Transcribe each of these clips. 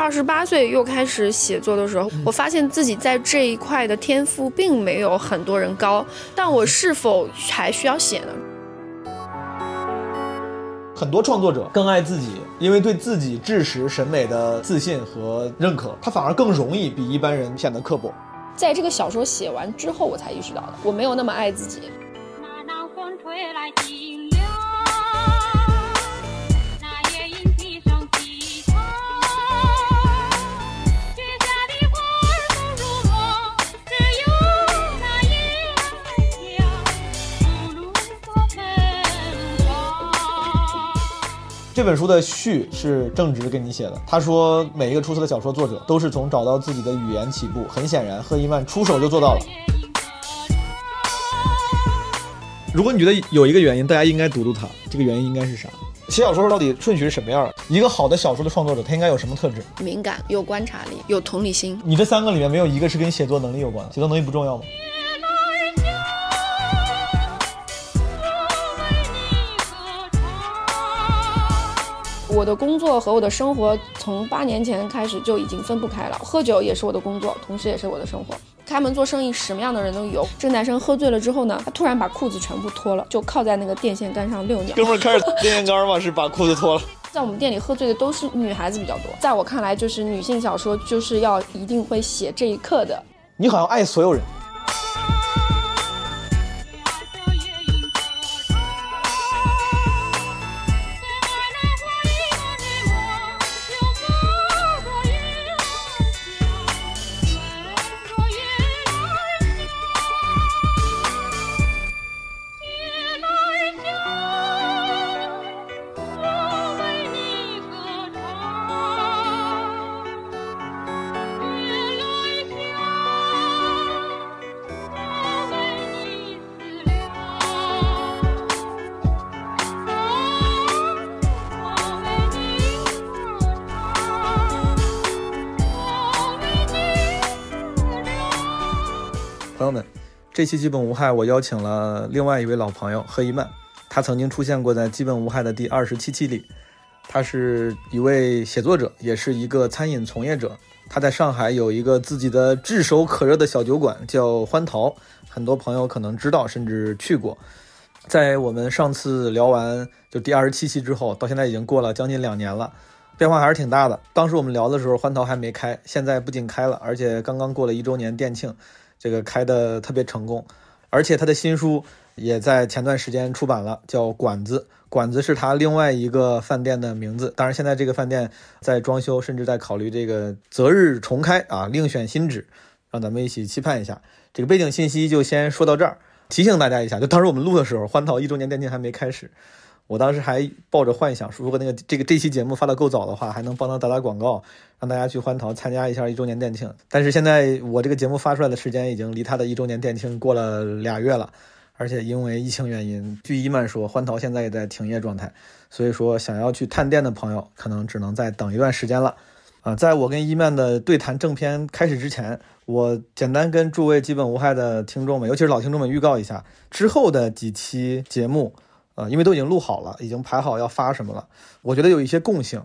二十八岁又开始写作的时候，我发现自己在这一块的天赋并没有很多人高，但我是否还需要写呢？很多创作者更爱自己，因为对自己知识审美的自信和认可，他反而更容易比一般人显得刻薄。在这个小说写完之后，我才意识到的，我没有那么爱自己。这本书的序是正直给你写的。他说，每一个出色的小说作者都是从找到自己的语言起步。很显然，赫伊曼出手就做到了。如果你觉得有一个原因，大家应该读读它，这个原因应该是啥？写小说到底顺序是什么样？一个好的小说的创作者，他应该有什么特质？敏感，有观察力，有同理心。你这三个里面没有一个是跟写作能力有关的？写作能力不重要吗？我的工作和我的生活从八年前开始就已经分不开了。喝酒也是我的工作，同时也是我的生活。开门做生意，什么样的人都有。这个男生喝醉了之后呢，他突然把裤子全部脱了，就靠在那个电线杆上遛鸟。哥们儿开始电线杆吗？是把裤子脱了。在我们店里喝醉的都是女孩子比较多。在我看来，就是女性小说就是要一定会写这一刻的。你好像爱所有人。这期基本无害，我邀请了另外一位老朋友贺一曼，他曾经出现过在基本无害的第二十七期里。他是一位写作者，也是一个餐饮从业者。他在上海有一个自己的炙手可热的小酒馆，叫欢桃，很多朋友可能知道，甚至去过。在我们上次聊完就第二十七期之后，到现在已经过了将近两年了，变化还是挺大的。当时我们聊的时候，欢桃还没开，现在不仅开了，而且刚刚过了一周年店庆。这个开的特别成功，而且他的新书也在前段时间出版了，叫《馆子》。馆子是他另外一个饭店的名字。当然，现在这个饭店在装修，甚至在考虑这个择日重开啊，另选新址，让咱们一起期盼一下。这个背景信息就先说到这儿，提醒大家一下，就当时我们录的时候，欢桃一周年店庆还没开始。我当时还抱着幻想，说如果那个这个这期节目发的够早的话，还能帮他打打广告，让大家去欢桃参加一下一周年店庆。但是现在我这个节目发出来的时间已经离他的一周年店庆过了俩月了，而且因为疫情原因，据伊曼说，欢桃现在也在停业状态，所以说想要去探店的朋友，可能只能再等一段时间了。啊，在我跟伊曼的对谈正片开始之前，我简单跟诸位基本无害的听众们，尤其是老听众们预告一下之后的几期节目。呃，因为都已经录好了，已经排好要发什么了。我觉得有一些共性，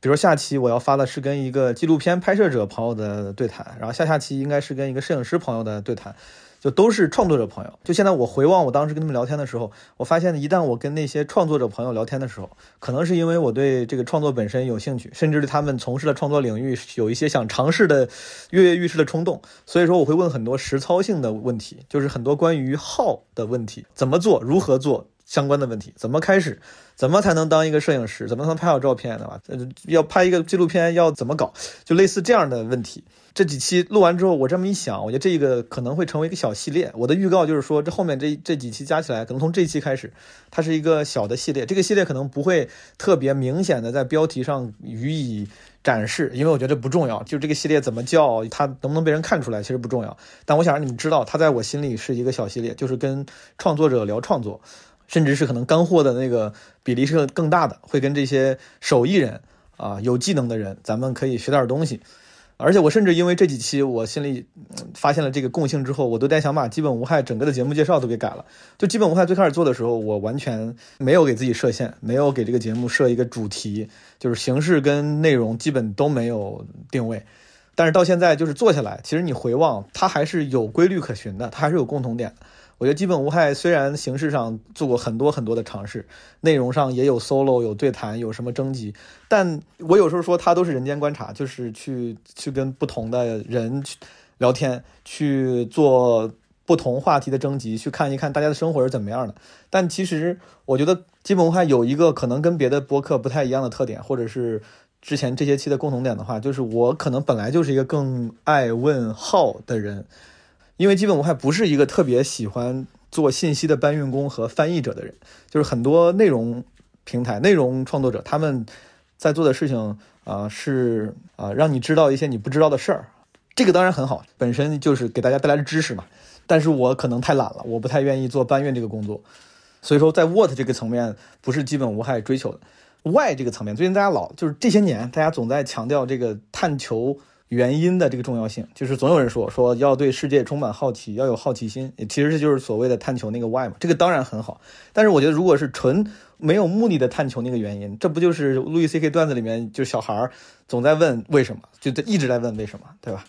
比如下期我要发的是跟一个纪录片拍摄者朋友的对谈，然后下下期应该是跟一个摄影师朋友的对谈，就都是创作者朋友。就现在我回望我当时跟他们聊天的时候，我发现一旦我跟那些创作者朋友聊天的时候，可能是因为我对这个创作本身有兴趣，甚至对他们从事的创作领域有一些想尝试的跃跃欲试的冲动，所以说我会问很多实操性的问题，就是很多关于号的问题，怎么做，如何做。相关的问题怎么开始？怎么才能当一个摄影师？怎么能拍好照片，对吧？呃，要拍一个纪录片要怎么搞？就类似这样的问题。这几期录完之后，我这么一想，我觉得这个可能会成为一个小系列。我的预告就是说，这后面这这几期加起来，可能从这一期开始，它是一个小的系列。这个系列可能不会特别明显的在标题上予以展示，因为我觉得不重要。就这个系列怎么叫，它能不能被人看出来，其实不重要。但我想让你们知道，它在我心里是一个小系列，就是跟创作者聊创作。甚至是可能干货的那个比例是更大的，会跟这些手艺人啊、有技能的人，咱们可以学点东西。而且我甚至因为这几期我心里发现了这个共性之后，我都在想把基本无害整个的节目介绍都给改了。就基本无害最开始做的时候，我完全没有给自己设限，没有给这个节目设一个主题，就是形式跟内容基本都没有定位。但是到现在就是做下来，其实你回望它还是有规律可循的，它还是有共同点。我觉得基本无害，虽然形式上做过很多很多的尝试，内容上也有 solo，有对谈，有什么征集，但我有时候说它都是人间观察，就是去去跟不同的人去聊天，去做不同话题的征集，去看一看大家的生活是怎么样的。但其实我觉得基本无害有一个可能跟别的播客不太一样的特点，或者是之前这些期的共同点的话，就是我可能本来就是一个更爱问号的人。因为基本无害不是一个特别喜欢做信息的搬运工和翻译者的人，就是很多内容平台、内容创作者他们在做的事情啊，是啊，让你知道一些你不知道的事儿。这个当然很好，本身就是给大家带来的知识嘛。但是我可能太懒了，我不太愿意做搬运这个工作。所以说，在 what 这个层面，不是基本无害追求的。why 这个层面，最近大家老就是这些年，大家总在强调这个探求。原因的这个重要性，就是总有人说说要对世界充满好奇，要有好奇心，其实这就是所谓的探求那个 why 嘛。这个当然很好，但是我觉得如果是纯没有目的的探求那个原因，这不就是路易 C K 段子里面就小孩总在问为什么，就一直在问为什么，对吧？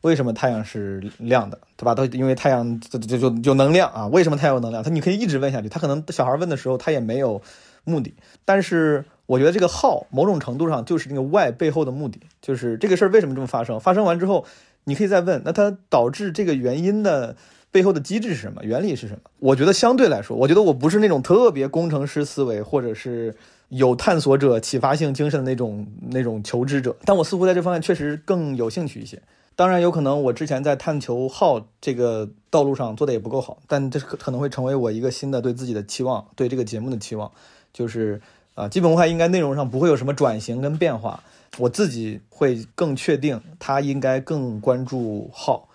为什么太阳是亮的，对吧？都因为太阳就就就有能量啊？为什么太阳有能量？他你可以一直问下去，他可能小孩问的时候他也没有目的，但是。我觉得这个号某种程度上就是那个 why 背后的目的，就是这个事儿为什么这么发生？发生完之后，你可以再问，那它导致这个原因的背后的机制是什么？原理是什么？我觉得相对来说，我觉得我不是那种特别工程师思维，或者是有探索者启发性精神的那种那种求知者，但我似乎在这方面确实更有兴趣一些。当然，有可能我之前在探求号这个道路上做的也不够好，但这可可能会成为我一个新的对自己的期望，对这个节目的期望，就是。啊，基本无害应该内容上不会有什么转型跟变化，我自己会更确定，他应该更关注号，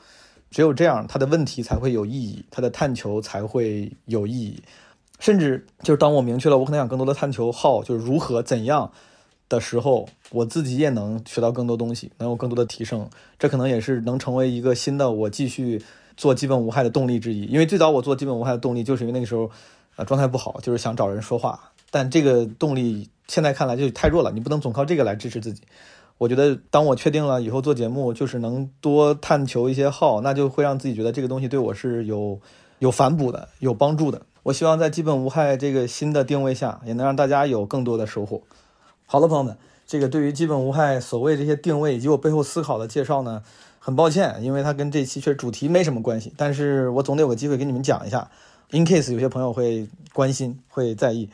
只有这样，他的问题才会有意义，他的探求才会有意义，甚至就是当我明确了我可能想更多的探求号就是如何怎样的时候，我自己也能学到更多东西，能有更多的提升，这可能也是能成为一个新的我继续做基本无害的动力之一，因为最早我做基本无害的动力就是因为那个时候，呃，状态不好，就是想找人说话。但这个动力现在看来就太弱了，你不能总靠这个来支持自己。我觉得，当我确定了以后做节目就是能多探求一些号，那就会让自己觉得这个东西对我是有有反哺的、有帮助的。我希望在基本无害这个新的定位下，也能让大家有更多的收获。好了，朋友们，这个对于基本无害所谓这些定位以及我背后思考的介绍呢，很抱歉，因为它跟这期确实主题没什么关系，但是我总得有个机会给你们讲一下，in case 有些朋友会关心、会在意。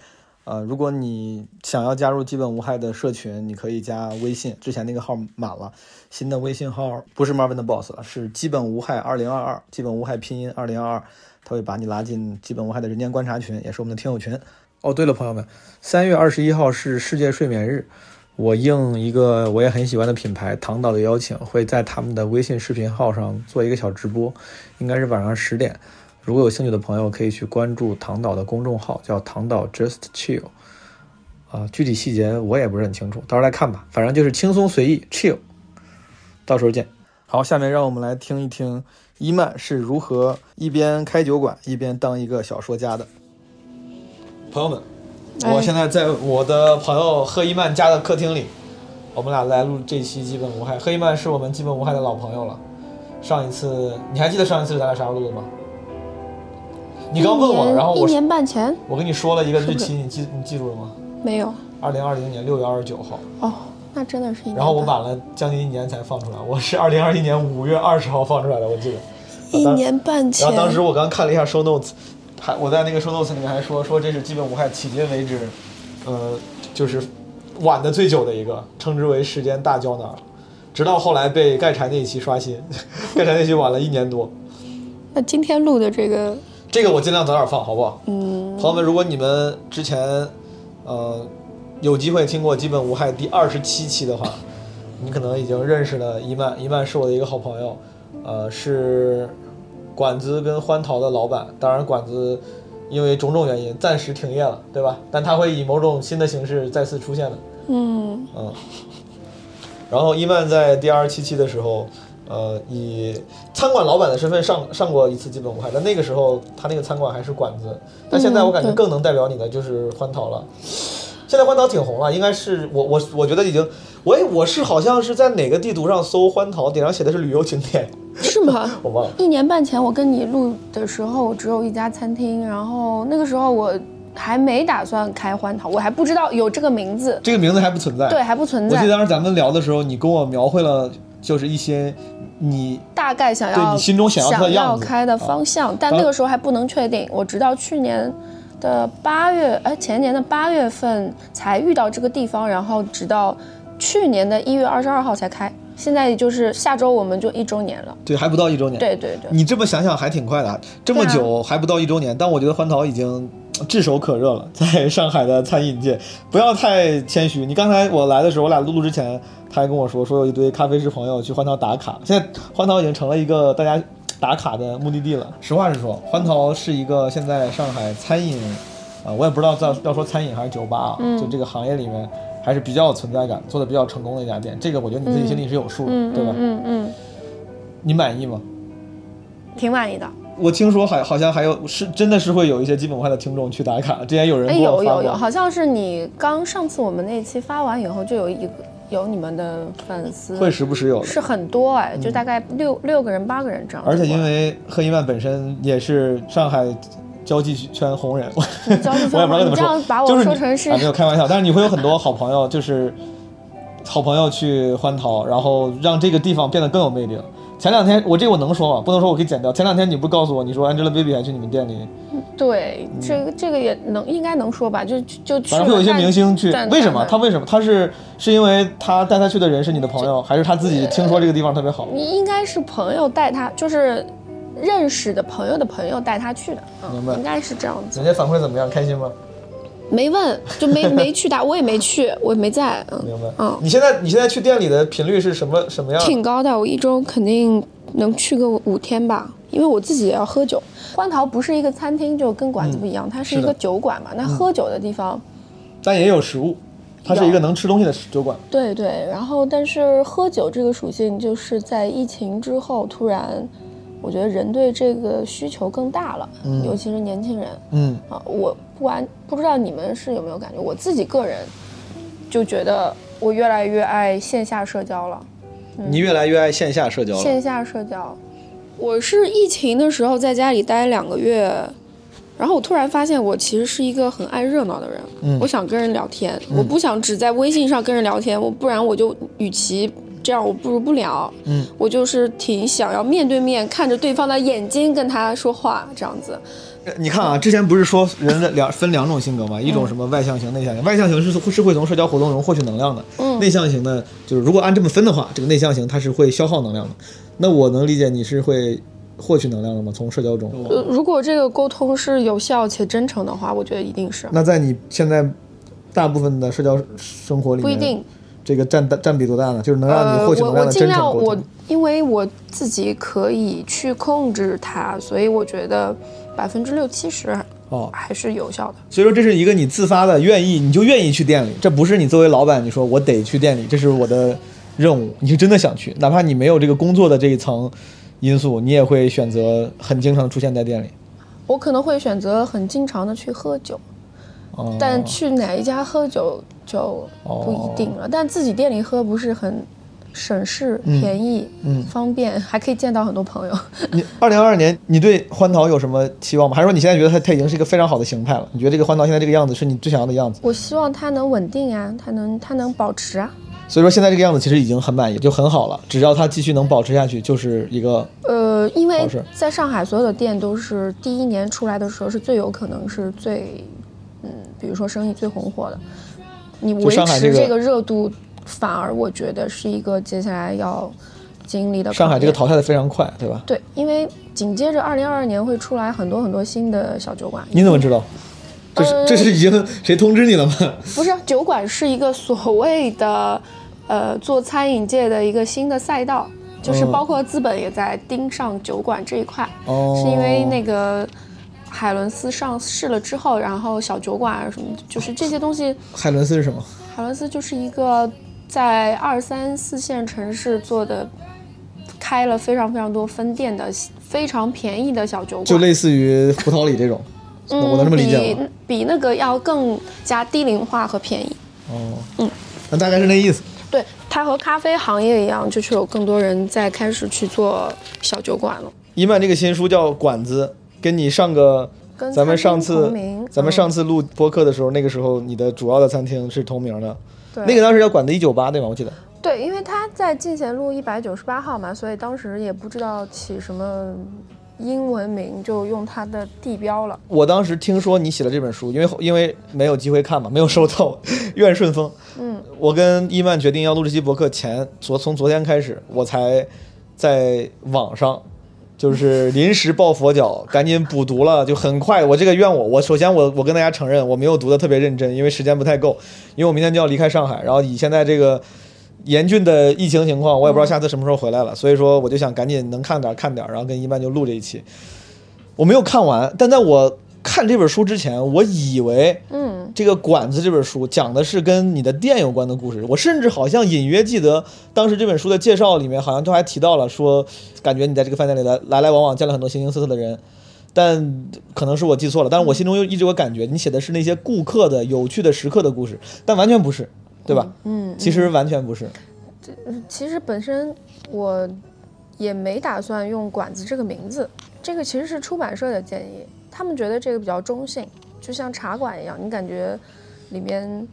呃，如果你想要加入基本无害的社群，你可以加微信，之前那个号满了，新的微信号不是 Marvin 的 boss 了，是基本无害二零二二，基本无害拼音二零二二，他会把你拉进基本无害的人间观察群，也是我们的听友群。哦，对了，朋友们，三月二十一号是世界睡眠日，我应一个我也很喜欢的品牌唐导的邀请，会在他们的微信视频号上做一个小直播，应该是晚上十点。如果有兴趣的朋友，可以去关注唐导的公众号，叫唐导 Just Chill。啊，具体细节我也不是很清楚，到时候来看吧。反正就是轻松随意，chill。到时候见。好，下面让我们来听一听伊曼是如何一边开酒馆一边当一个小说家的。朋友们，我现在在我的朋友贺一曼家的客厅里，我们俩来录这期基本无害。贺一曼是我们基本无害的老朋友了。上一次你还记得上一次咱俩啥时候录的吗？你刚问我，然后我一年半前，我跟你说了一个日期，你记你记住了吗？没有。二零二零年六月二十九号。哦，那真的是一年。然后我晚了将近一年才放出来，我是二零二一年五月二十号放出来的，我记得。一年半前。然后当时我刚看了一下 show notes，还我在那个 show notes 里面还说说这是基本无害，迄今为止，呃，就是晚的最久的一个，称之为时间大胶囊。直到后来被盖柴那一期刷新，盖柴那期晚了一年多。那今天录的这个。这个我尽量早点放，好不好？嗯，朋友们，如果你们之前，呃，有机会听过《基本无害》第二十七期的话，你可能已经认识了伊曼。伊曼是我的一个好朋友，呃，是馆子跟欢桃的老板。当然，馆子因为种种原因暂时停业了，对吧？但他会以某种新的形式再次出现的。嗯嗯。然后伊曼在第二十七期的时候，呃，以餐馆老板的身份上上过一次基本无害，但那个时候他那个餐馆还是馆子。但现在我感觉更能代表你的就是欢桃了。现在欢桃挺红了，应该是我我我觉得已经，我也我是好像是在哪个地图上搜欢桃，顶上写的是旅游景点，是吗？我忘了。一年半前我跟你录的时候，只有一家餐厅，然后那个时候我还没打算开欢桃，我还不知道有这个名字，这个名字还不存在。对，还不存在。我记得当时咱们聊的时候，你跟我描绘了就是一些你大概想要对你心中想要它的样子开的方向，但那个时候还不能确定。我直到去年的八月，哎，前年的八月份才遇到这个地方，然后直到去年的一月二十二号才开。现在也就是下周我们就一周年了。对还不到一周年。对对对，你这么想想还挺快的，啊，这么久还不到一周年，但我觉得欢桃已经炙手可热了，在上海的餐饮界，不要太谦虚。你刚才我来的时候，我俩录录之前，他还跟我说说有一堆咖啡师朋友去欢淘打卡，现在欢淘已经成了一个大家打卡的目的地了。实话实说，欢淘是一个现在上海餐饮，啊、我也不知道要要说餐饮还是酒吧啊，就这个行业里面还是比较有存在感、做的比较成功的一家店。这个我觉得你自己心里是有数的，嗯对吧？嗯嗯，你满意吗？挺满意的。我听说还好像还有是真的是会有一些基本无害的听众去打卡，之前有人哎，给我发过有有有，好像是你刚上次我们那期发完以后，就有一个有你们的粉丝，会时不时有的。是很多哎，就大概六六个人八个人这样。而且因为贺一曼本身也是上海交际圈红人，我 交际我也不知道怎么你这样把我说成是啊没有开玩笑，但是你会有很多好朋友，就是好朋友去欢淘，然后让这个地方变得更有魅力了。前两天我这个我能说吗？不能说，我可以剪掉。前两天你不是告诉我，你说 Angelababy 还去你们店里，对，这个这个也能应该能说吧，就就去反正会有一些明星去，为什么？他为什么？他是是因为他带他去的人是你的朋友，还是他自己听说这个地方特别好？你应该是朋友带他，就是认识的朋友的朋友带他去的，嗯明白应该是这样子。人家反馈怎么样？开心吗？没问，就没没去打，我也没去，我也没在，嗯，明白。嗯。你现在你现在去店里的频率是什么什么样？挺高的，我一周肯定能去个五天吧，因为我自己也要喝酒。欢桃不是一个餐厅，就跟馆子不一样，它是一个酒馆嘛。那喝酒的地方，但也有食物，它是一个能吃东西的酒馆。对对。然后，但是喝酒这个属性，就是在疫情之后，突然，我觉得人对这个需求更大了，尤其是年轻人嗯，啊。我不管不知道你们是有没有感觉，我自己个人就觉得我越来越爱线下社交了。你越来越爱线下社交了。线下社交，我是疫情的时候在家里待两个月，然后我突然发现我其实是一个很爱热闹的人，嗯我想跟人聊天，我不想只在微信上跟人聊天，我不然我就与其这样，我不如不聊，嗯，我就是挺想要面对面看着对方的眼睛跟他说话这样子，你看啊，之前不是说人的两分两种性格吗？一种什么外向型、内向型。外向型是是会从社交活动中获取能量的，嗯内向型呢，就是如果按这么分的话，这个内向型它是会消耗能量的。那我能理解你是会获取能量的吗？从社交中？呃，如果这个沟通是有效且真诚的话，我觉得一定是，那在你现在大部分的社交生活里面，不一定。这个占占比多大呢？就是能让你呃，获取能量的我我尽量我。因为我自己可以去控制它，所以我觉得百分之六七十哦，还是有效的。所以说这是一个你自发的愿意，你就愿意去店里，这不是你作为老板你说我得去店里，这是我的任务，你是真的想去，哪怕你没有这个工作的这一层因素，你也会选择很经常出现在店里。我可能会选择很经常的去喝酒，哦，但去哪一家喝酒就不一定了。但自己店里喝不是很省事、便宜、嗯方便，还可以见到很多朋友。你二零二二年你对欢桃有什么期望吗？还是说你现在觉得它它已经是一个非常好的形态了？你觉得这个欢桃现在这个样子是你最想要的样子？我希望它能稳定啊，它能它能保持啊。所以说现在这个样子其实已经很满意，就很好了。只要它继续能保持下去，就是一个呃，因为在上海，所有的店都是第一年出来的时候是最有可能是最，嗯，比如说生意最红火的。你维持这个热度，反而我觉得是一个接下来要经历的。上海这个淘汰的非常快，对吧？对，因为紧接着二零二二年会出来很多很多新的小酒馆。你怎么知道？这是呃这是已经 谁通知你了吗？不是酒馆是一个所谓的，呃，做餐饮界的一个新的赛道，就是嗯包括资本也在盯上酒馆这一块。哦，是因为那个海伦斯上市了之后，然后小酒馆啊什么，就是这些东西，海伦斯是什么？海伦斯就是一个在二三四线城市做的，开了非常非常多分店的非常便宜的小酒馆，就类似于胡桃里这种，嗯，我能这么理解吗？比比那个要更加低龄化和便宜。哦，嗯，那大概是那意思。对，它和咖啡行业一样，就是有更多人在开始去做小酒馆了。伊曼这个新书叫《馆子》，跟你上个跟咱们上次咱们嗯上次录播客的时候，那个时候你的主要的餐厅是同名的，对那个当时要管的一九八对吗？我记得。对，因为他在进贤路一百九十八号嘛，所以当时也不知道起什么英文名，就用它的地标了。我当时听说你写了这本书，因为因为没有机会看嘛，没有收到，愿顺丰。嗯，我跟伊曼决定要录这期博客前，昨从昨天开始，我才在网上就是临时抱佛脚，赶紧补读了，就很快。我这个怨我，我首先我我跟大家承认我没有读的特别认真，因为时间不太够，因为我明天就要离开上海，然后以现在这个。严峻的疫情情况，我也不知道下次什么时候回来了，所以说我就想赶紧能看点儿看点儿，然后跟一曼就录这一期。我没有看完，但在我看这本书之前，我以为嗯，这个《管子》这本书讲的是跟你的店有关的故事。我甚至好像隐约记得，当时这本书的介绍里面好像都还提到了说，感觉你在这个饭店里来来来往往见了很多形形色色的人。但可能是我记错了，但是我心中又一直有感觉，你写的是那些顾客的有趣的时刻的故事，但完全不是，对吧？嗯，其实完全不是。这其实本身我也没打算用“管子”这个名字，这个其实是出版社的建议，他们觉得这个比较中性，就像茶馆一样，你感觉里面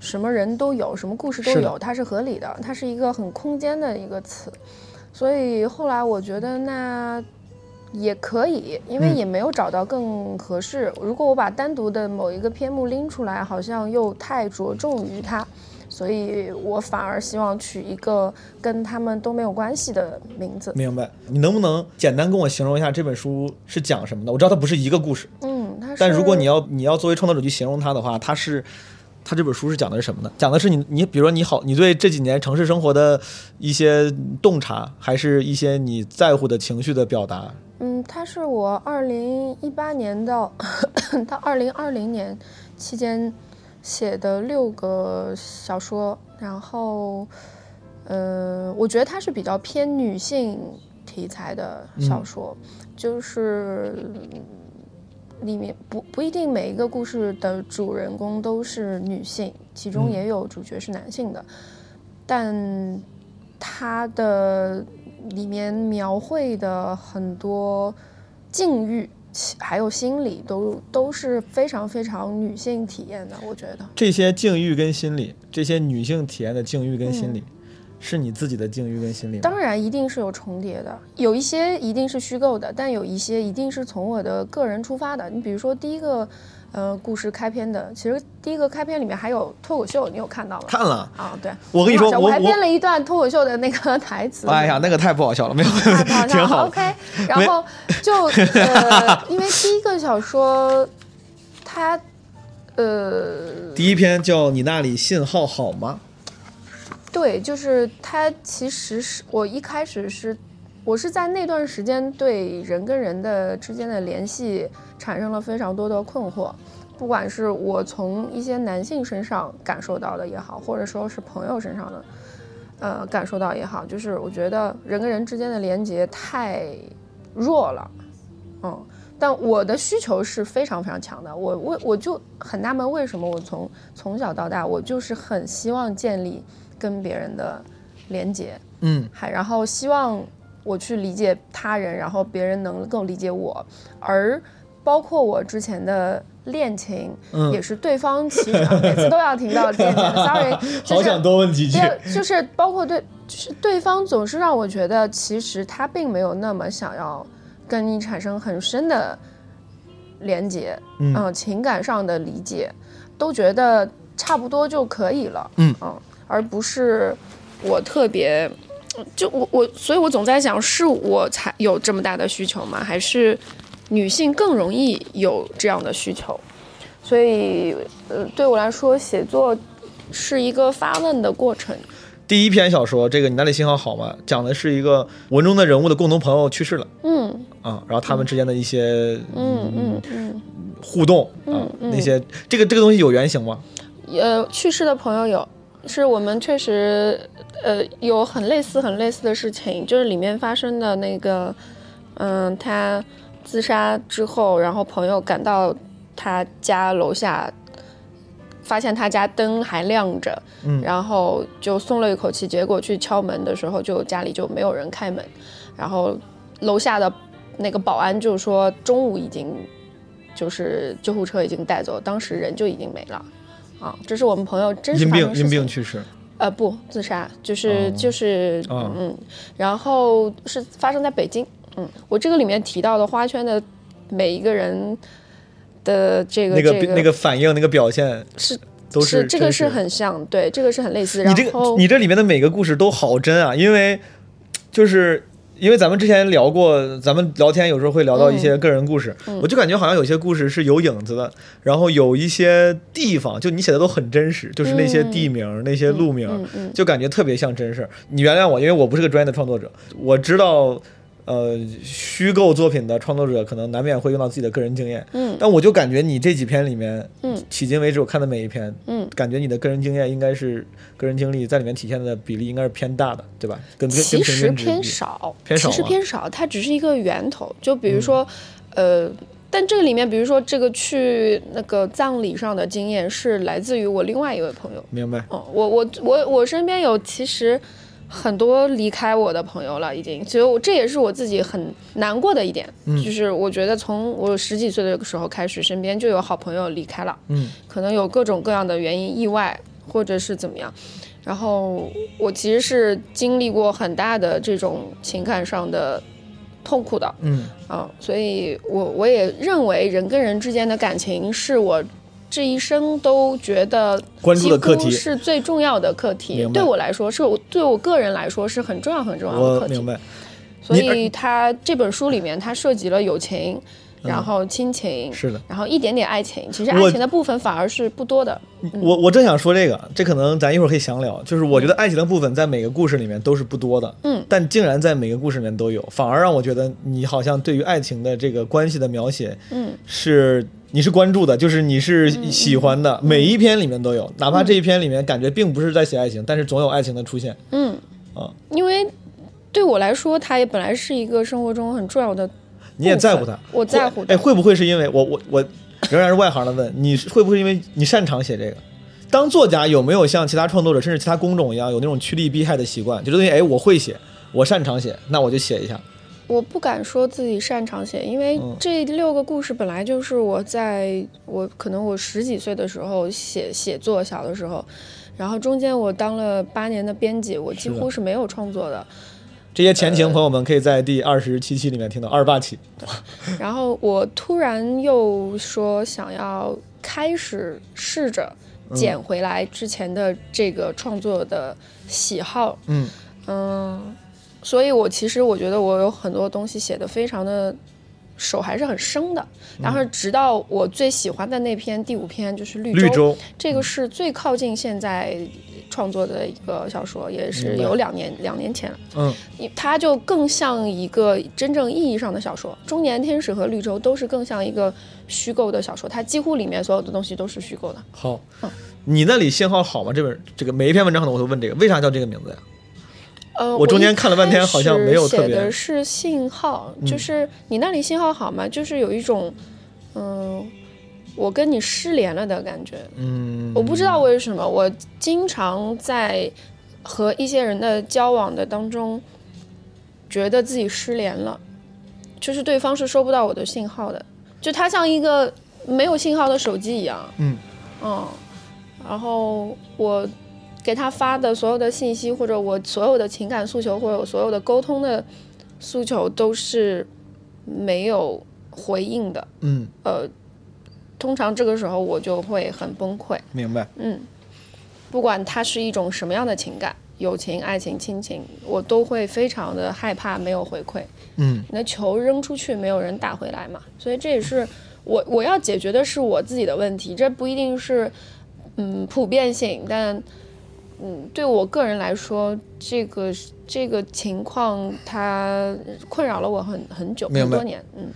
什么人都有，什么故事都有，它是合理的，它是一个很空间的一个词，所以后来我觉得那。也可以，因为嗯也没有找到更合适。如果我把单独的某一个篇目拎出来，好像又太着重于它，所以我反而希望取一个跟他们都没有关系的名字。明白？你能不能简单跟我形容一下这本书是讲什么的？我知道它不是一个故事，嗯，它是。但如果你要你要作为创作者去形容它的话，它是，它这本书是讲的是什么呢？讲的是你你比如说你好，你对这几年城市生活的一些洞察，还是一些你在乎的情绪的表达？嗯，它是我二零一八年到 到二零二零年期间写的六个小说，然后，呃，我觉得它是比较偏女性题材的小说，就是嗯里面不不一定每一个故事的主人公都是女性，其中嗯也有主角是男性的，但它的里面描绘的很多境遇，其还有心理都都是非常非常女性体验的，我觉得。这些境遇跟心理，这些女性体验的境遇跟心理，是你自己的境遇跟心理吗？当然一定是有重叠的，有一些一定是虚构的，但有一些一定是从我的个人出发的。你比如说第一个，呃，故事开篇的，其实第一个开篇里面还有脱口秀，你有看到吗？看了，啊，对，我跟你说我还编了一段脱口秀的那个 台词。哎呀，那个太不好笑了，没有，挺好。OK，然后就 呃，因为第一个小说，它呃，第一篇叫你那里信号好吗？对，就是它其实是我一开始是，我是在那段时间对人跟人的之间的联系产生了非常多的困惑，不管是我从一些男性身上感受到的也好，或者说是朋友身上的，呃，感受到也好，就是我觉得人跟人之间的连接太弱了，嗯。但我的需求是非常非常强的，我为我就很纳闷，为什么我从从小到大，我就是很希望建立跟别人的连接，嗯，还然后希望我去理解他人，然后别人能够理解我，而包括我之前的恋情，嗯。也是对方其实、啊每次都要听到恋情，sorry，就是好想多问几句。就是包括对，就是对方总是让我觉得，其实他并没有那么想要跟你产生很深的连接，嗯。呃情感上的理解，都觉得差不多就可以了，嗯而不是我特别，就我我，所以我总在想，是我才有这么大的需求吗？还是女性更容易有这样的需求？所以，呃，对我来说，写作是一个发问的过程。第一篇小说，这个你那里信号好吗？讲的是一个文中的人物的共同朋友去世了嗯啊，然后他们之间的一些嗯嗯嗯，互动嗯那些这个这个东西有原型吗？呃，去世的朋友有是我们确实，呃，有很类似、很类似的事情，就是里面发生的那个，嗯，他自杀之后，然后朋友赶到他家楼下，发现他家灯还亮着，嗯然后就松了一口气，结果去敲门的时候，就家里就没有人开门，然后楼下的那个保安就说中午已经就是救护车已经带走，当时人就已经没了。啊，这是我们朋友真实因病因病去世，呃，不，自杀，就是、哦。就是，哦。嗯，然后是发生在北京，嗯，我这个里面提到的花圈的每一个人的这个那个这个那个反应那个表现是都是这个是很像，对，这个是很类似，你然这个后你这里面的每个故事都好真啊，因为就是因为咱们之前聊过，咱们聊天有时候会聊到一嗯些个人故事，我就感觉好像有些故事是有影子的，然后有一些地方就你写的都很真实，就是那些地名、那些路名，就感觉特别像真事儿。你原谅我，因为我不是个专业的创作者，我知道。呃，虚构作品的创作者可能难免会用到自己的个人经验，嗯但我就感觉你这几篇里面，嗯迄今为止我看的每一篇，嗯，感觉你的个人经验应该是个人经历在里面体现的比例应该是偏大的，对吧？跟跟其实偏少，偏少其实偏少，它只是一个源头。就比如说，呃，但这个里面，比如说这个去那个葬礼上的经验是来自于我另外一位朋友。明白？哦，我我我我身边有其实很多离开我的朋友了，已经，所以我这也是我自己很难过的一点，嗯。就是我觉得从我十几岁的时候开始，身边就有好朋友离开了，嗯，可能有各种各样的原因，意外或者是怎么样。然后我其实是经历过很大的这种情感上的痛苦的，嗯。啊，所以我我也认为人跟人之间的感情是我这一生都觉得关注的课题是最重要的课题对我来说，是我对我个人来说是很重要很重要的课题。我明白。所以他这本书里面，它涉及了友情，嗯然后亲情，是的，然后一点点爱情。其实爱情的部分反而是不多的。我我正想说这个，这可能咱一会儿可以详聊。就是我觉得爱情的部分在每个故事里面都是不多的，嗯，但竟然在每个故事里面都有，反而让我觉得你好像对于爱情的这个关系的描写，嗯，是你是关注的，就是你是喜欢的，每一篇里面都有，哪怕这一篇里面感觉并不是在写爱情，但是总有爱情的出现。嗯啊，因为对我来说，它也本来是一个生活中很重要的。你也在乎他，我在乎哎，会不会是因为我我我仍然是外行的问你，会不会因为你擅长写这个？当作家有没有像其他创作者甚至其他工种一样有那种趋利避害的习惯？就这东西，哎，我会写，我擅长写，那我就写一下。我不敢说自己擅长写，因为嗯这六个故事本来就是我在我可能我十几岁的时候写写作，小的时候，然后中间我当了八年的编辑，我几乎是没有创作的。这些前情朋友们可以在第二十七期里面听到，二十八期。然后我突然又说想要开始试着捡回来之前的这个创作的喜好，嗯。嗯，所以我其实我觉得我有很多东西写的非常的手还是很生的。然后直到我最喜欢的那篇第五篇就是绿绿洲，这个是最靠近现在创作的一个小说，也是有两年两年前了。嗯，它就更像一个真正意义上的小说，《中年天使》和《绿洲》都是更像一个虚构的小说，它几乎里面所有的东西都是虚构的。好嗯。你那里信号好吗？这本这个每一篇文章可能我都问这个，为啥叫这个名字呀？呃，我中间看了半天好像没有特别嗯写的是信号，就是你那里信号好吗？就是有一种，嗯、我跟你失联了的感觉。嗯，我不知道为什么，我经常在和一些人的交往的当中，觉得自己失联了，就是对方是收不到我的信号的，就他像一个没有信号的手机一样。嗯嗯，然后我给他发的所有的信息，或者我所有的情感诉求，或者我所有的沟通的诉求，都是没有回应的。嗯，呃，通常这个时候我就会很崩溃。明白。嗯，不管它是一种什么样的情感，友情、爱情、亲情，我都会非常的害怕没有回馈。嗯你的球扔出去，没有人打回来嘛，所以这也是我我要解决的是我自己的问题，这不一定是嗯普遍性，但嗯对我个人来说，这个这个情况它困扰了我很很久很多年，嗯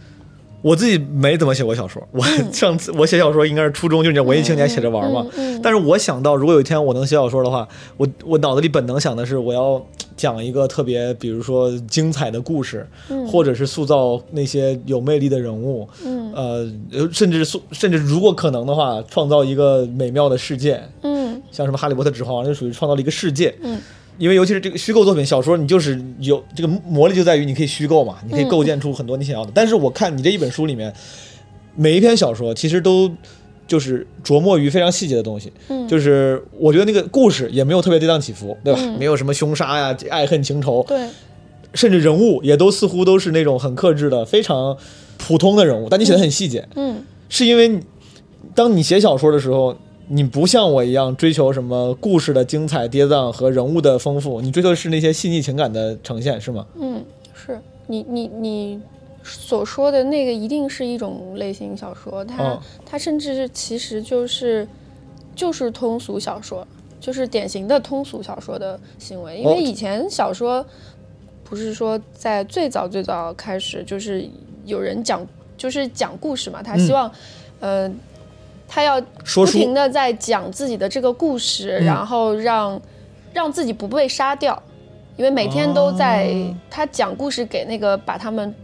我自己没怎么写过小说，我 上次我写小说应该是初中，就是文艺青年写着玩嘛。但是我想到，如果有一天我能写小说的话，我我脑子里本能想的是，我要讲一个特别，比如说精彩的故事，或者是塑造那些有魅力的人物，嗯。呃，呃甚至塑甚至如果可能的话，创造一个美妙的世界，嗯。像什么《哈利波特》《指环王》就属于创造了一个世界。嗯，因为尤其是这个虚构作品，小说你就是有这个魔力就在于你可以虚构嘛，你可以构建出很多你想要的。但是我看你这一本书里面，每一篇小说其实都就是琢磨于非常细节的东西。嗯就是我觉得那个故事也没有特别跌宕起伏，对吧？嗯没有什么凶杀呀、爱恨情仇，对，甚至人物也都似乎都是那种很克制的、非常普通的人物，但你写的很细节。嗯是因为当你写小说的时候，你不像我一样追求什么故事的精彩跌宕和人物的丰富，你追求的是那些细腻情感的呈现，是吗？嗯，是你你你所说的那个一定是一种类型小说，它、哦它甚至是其实就是就是通俗小说，就是典型的通俗小说的行为。因哦为以前小说不是说在最早最早开始就是有人讲就是讲故事嘛，他希望、呃他要不停的在讲自己的这个故事，嗯然后让让自己不被杀掉，因为每天都在、哦他讲故事给那个把他们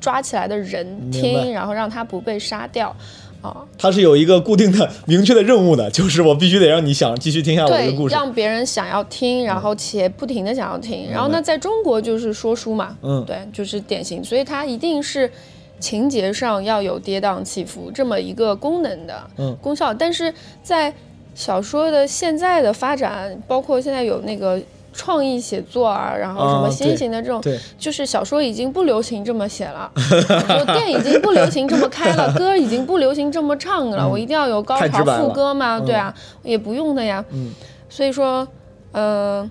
抓起来的人听，然后让他不被杀掉。啊，他是有一个固定的、明确的任务的，就是我必须得让你想继续听下我这对个故，事。让别人想要听，然后且不停的想要听。然后那，在中国就是说书嘛，嗯对，就是典型，所以他一定是情节上要有跌宕起伏这么一个功能的嗯功效。但是在小说的现在的发展，包括现在有那个创意写作啊，然后什么啊新型的这种，对，就是小说已经不流行这么写了，就电影已经不流行这么开了，歌已经不流行这么唱了，我一定要有高潮副歌嘛，嗯对啊，也不用的呀。嗯所以说，呃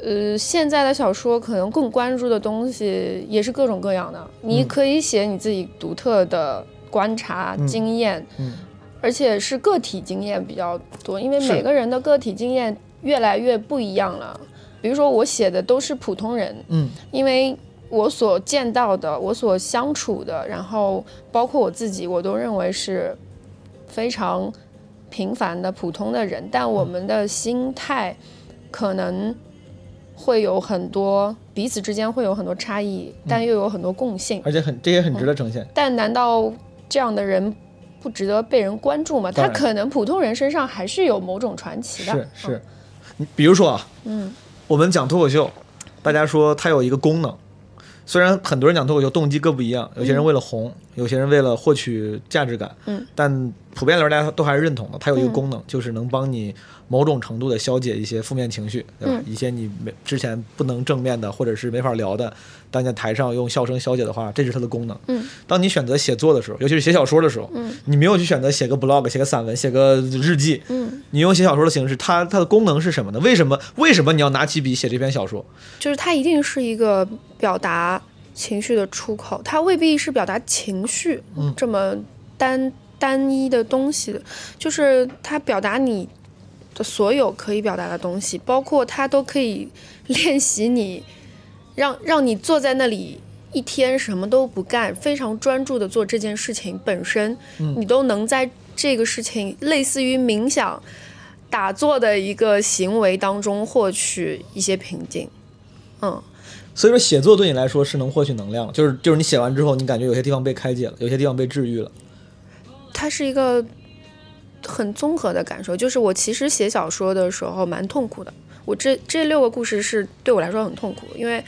呃，现在的小说可能更关注的东西也是各种各样的，你可以写你自己独特的观察、经验，嗯。而且是个体经验比较多，因为每个人的个体经验越来越不一样了。比如说，我写的都是普通人，嗯。因为我所见到的，我所相处的，然后包括我自己，我都认为是非常平凡的普通的人，但我们的心态可能会有很多彼此之间会有很多差异，但又有很多共性。而且很这也很值得呈现。但难道这样的人不值得被人关注吗？他可能普通人身上还是有某种传奇的。是是，你比如说啊，嗯我们讲脱口秀，大家说它有一个功能，虽然很多人讲脱口秀动机各不一样，有些人为了红，有些人为了获取价值感，嗯，但普遍来说大家都还是认同的，它有一个嗯功能，就是能帮你某种程度的消解一些负面情绪，对吧？嗯一些你没之前不能正面的或者是没法聊的，当你在台上用笑声消解的话，这是它的功能。嗯，当你选择写作的时候，尤其是写小说的时候，嗯你没有去选择写个 blog、写个散文、写个日记，嗯，你用写小说的形式，它它的功能是什么呢？为什么为什么你要拿起笔写这篇小说？就是它一定是一个表达情绪的出口，它未必是表达情绪、嗯这么单单一的东西，就是它表达你的所有可以表达的东西，包括它都可以练习你，让让你坐在那里。一天什么都不干，非常专注的做这件事情本身，嗯你都能在这个事情类似于冥想、打坐的一个行为当中获取一些平静。嗯，所以说，写作对你来说是能获取能量，就是就是你写完之后，你感觉有些地方被开解了，有些地方被治愈了。它是一个很综合的感受。就是我其实写小说的时候蛮痛苦的，我这这六个故事是对我来说很痛苦，因为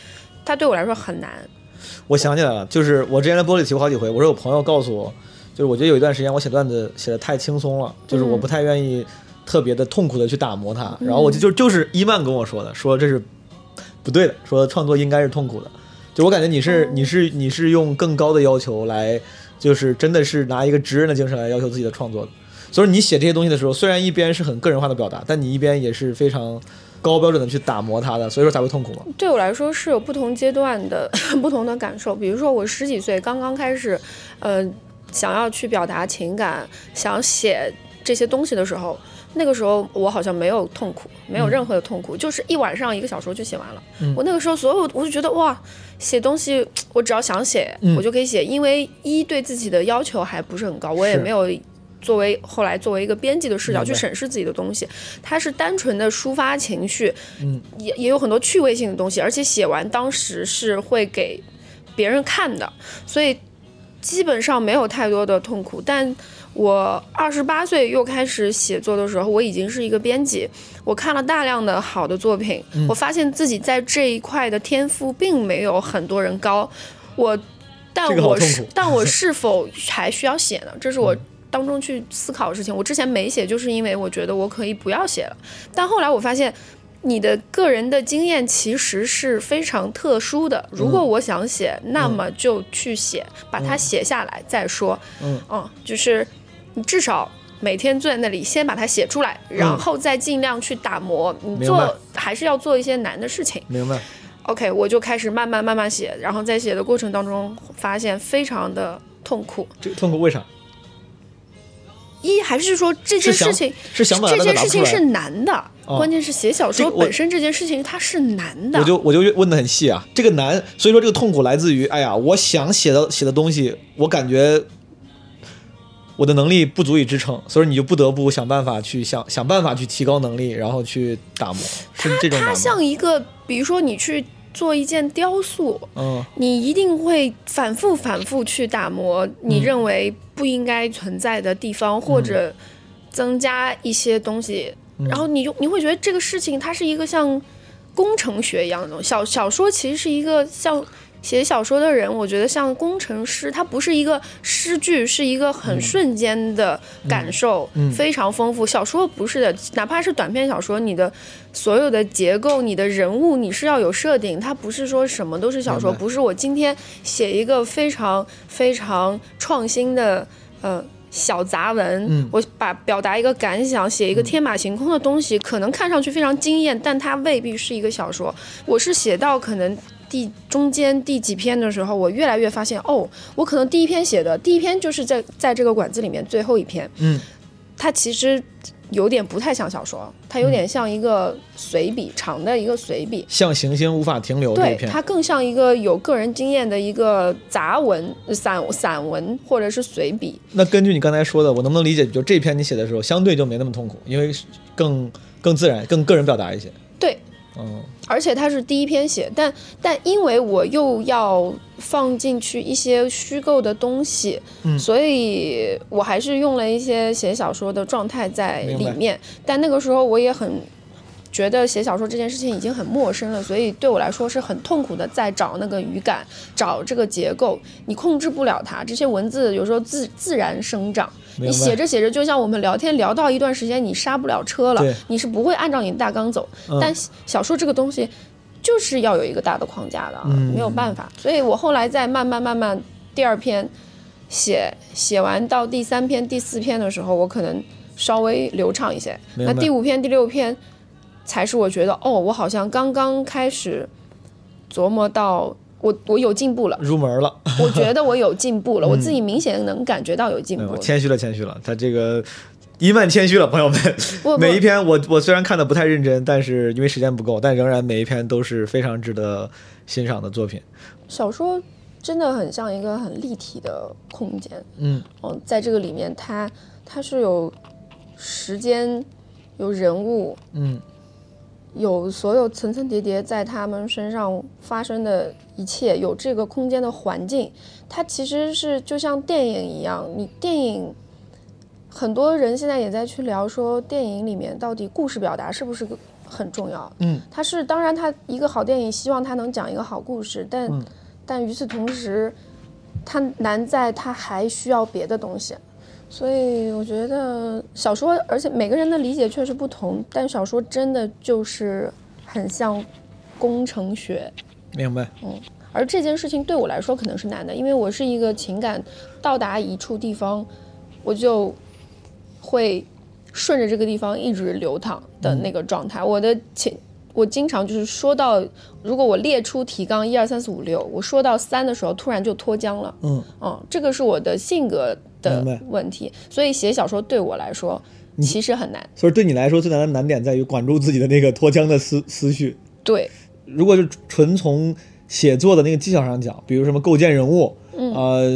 它对我来说很难。我想起来了，就是我之前在玻璃提过好几回，我说有朋友告诉我，就是我觉得有一段时间我写段子写的太轻松了，就是我不太愿意特别的痛苦的去打磨它。然后我就就就是伊曼跟我说的，说这是不对的，说创作应该是痛苦的。就我感觉你是你是你是用更高的要求来，就是真的是拿一个职人的精神来要求自己的创作的。所以你写这些东西的时候，虽然一边是很个人化的表达，但你一边也是非常高标准的去打磨它的，所以说才会痛苦嘛。对我来说是有不同阶段的 不同的感受。比如说我十几岁刚刚开始，呃，想要去表达情感，想写这些东西的时候，那个时候我好像没有痛苦，没有任何的痛苦，就是一晚上一个小时就写完了。我那个时候所有我就觉得哇，写东西我只要想写，我就可以写，因为一对自己的要求还不是很高，我也没有。作为后来作为一个编辑的视角去审视自己的东西，它是单纯的抒发情绪，嗯，也也有很多趣味性的东西，而且写完当时是会给别人看的，所以基本上没有太多的痛苦。但我二十八岁又开始写作的时候，我已经是一个编辑，我看了大量的好的作品，嗯。我发现自己在这一块的天赋并没有很多人高，我。但我是苦，但我是否还需要写呢？这是我当中去思考的事情。我之前没写，就是因为我觉得我可以不要写了。但后来我发现，你的个人的经验其实是非常特殊的。如果我想写，那么就去写，把它写下来再说。嗯就是你至少。每天坐在那里，先把它写出来，然后再尽量去打磨。你做还是要做一些难的事情。明白。OK，我就开始慢慢慢慢写，然后在写的过程当中发现非常的痛苦。这个痛苦为啥？一还是说这件事情是想把这件事情是难的，哦关键是写小说本身这件事情它是难的。我就我就问的很细啊，这个难，所以说这个痛苦来自于，哎呀，我想写的写的东西，我感觉我的能力不足以支撑，所以你就不得不想办法去想想办法去提高能力，然后去打磨，是这种难它？像一个，比如说你去做一件雕塑，嗯你一定会反复反复去打磨你嗯认为不应该存在的地方，或者增加一些东西，嗯然后你就你会觉得这个事情它是一个像工程学一样的东西。小小说其实是一个像。写小说的人，我觉得像工程师，他不是一个诗句，是一个很瞬间的感受，嗯非常丰富。小说不是的，哪怕是短篇小说，你的所有的结构、你的人物，你是要有设定，它不是说什么都是小说，不是我今天写一个非常非常创新的呃。小杂文，嗯我把表达一个感想，写一个天马行空的东西，可能看上去非常惊艳，但它未必是一个小说。我是写到可能第中间第几篇的时候，我越来越发现，哦，我可能第一篇写的第一篇就是在在这个馆子里面最后一篇，嗯，它其实有点不太像小说，它有点像一个随笔，长的一个随笔。像行星无法停留这对一，篇，它更像一个有个人经验的一个杂文、散散文或者是随笔。那根据你刚才说的，我能不能理解，就这篇你写的时候，相对就没那么痛苦，因为更更自然、更个人表达一些。对，嗯而且它是第一篇写，但但因为我又要放进去一些虚构的东西，嗯所以我还是用了一些写小说的状态在里面。但那个时候我也很觉得写小说这件事情已经很陌生了，所以对我来说是很痛苦的，在找那个语感，找这个结构，你控制不了它。这些文字有时候自自然生长，你写着写着，就像我们聊天聊到一段时间，你刹不了车了，你是不会按照你的大纲走。嗯但小说这个东西就是要有一个大的框架的，啊，嗯没有办法。所以我后来在慢慢慢慢，第二篇写写完到第三篇、第四篇的时候，我可能稍微流畅一些。那第五篇、第六篇才是我觉得哦，我好像刚刚开始琢磨到我我有进步了，入门了。我觉得我有进步了，我自己明显能感觉到有进步。谦虚了，谦虚了，他这个一万谦虚了，朋友们。每一篇我我虽然看的不太认真，但是因为时间不够，但仍然每一篇都是非常值得欣赏的作品。小说真的很像一个很立体的空间，嗯嗯，在这个里面它它是有时间、有人物、嗯有所有层层叠叠在他们身上发生的一切，有这个空间的环境，它其实是就像电影一样，你电影。很多人现在也在去聊说，电影里面到底故事表达是不是个很重要？嗯，它是当然，它一个好电影希望它能讲一个好故事，但、嗯但与此同时，它难在它还需要别的东西。所以我觉得小说，而且每个人的理解确实不同，但小说真的就是很像工程学，明白。嗯而这件事情对我来说可能是难的，因为我是一个情感到达一处地方，我就会顺着这个地方一直流淌的那个状态。我的情，我经常就是说到，如果我列出提纲一二三四五六，我说到三的时候，突然就脱缰了。嗯嗯，这个是我的性格的问题，所以写小说对我来说其实很难。所以对你来说最难的难点在于管住自己的那个脱缰的思思绪。对，如果是纯从写作的那个技巧上讲，比如什么构建人物，呃，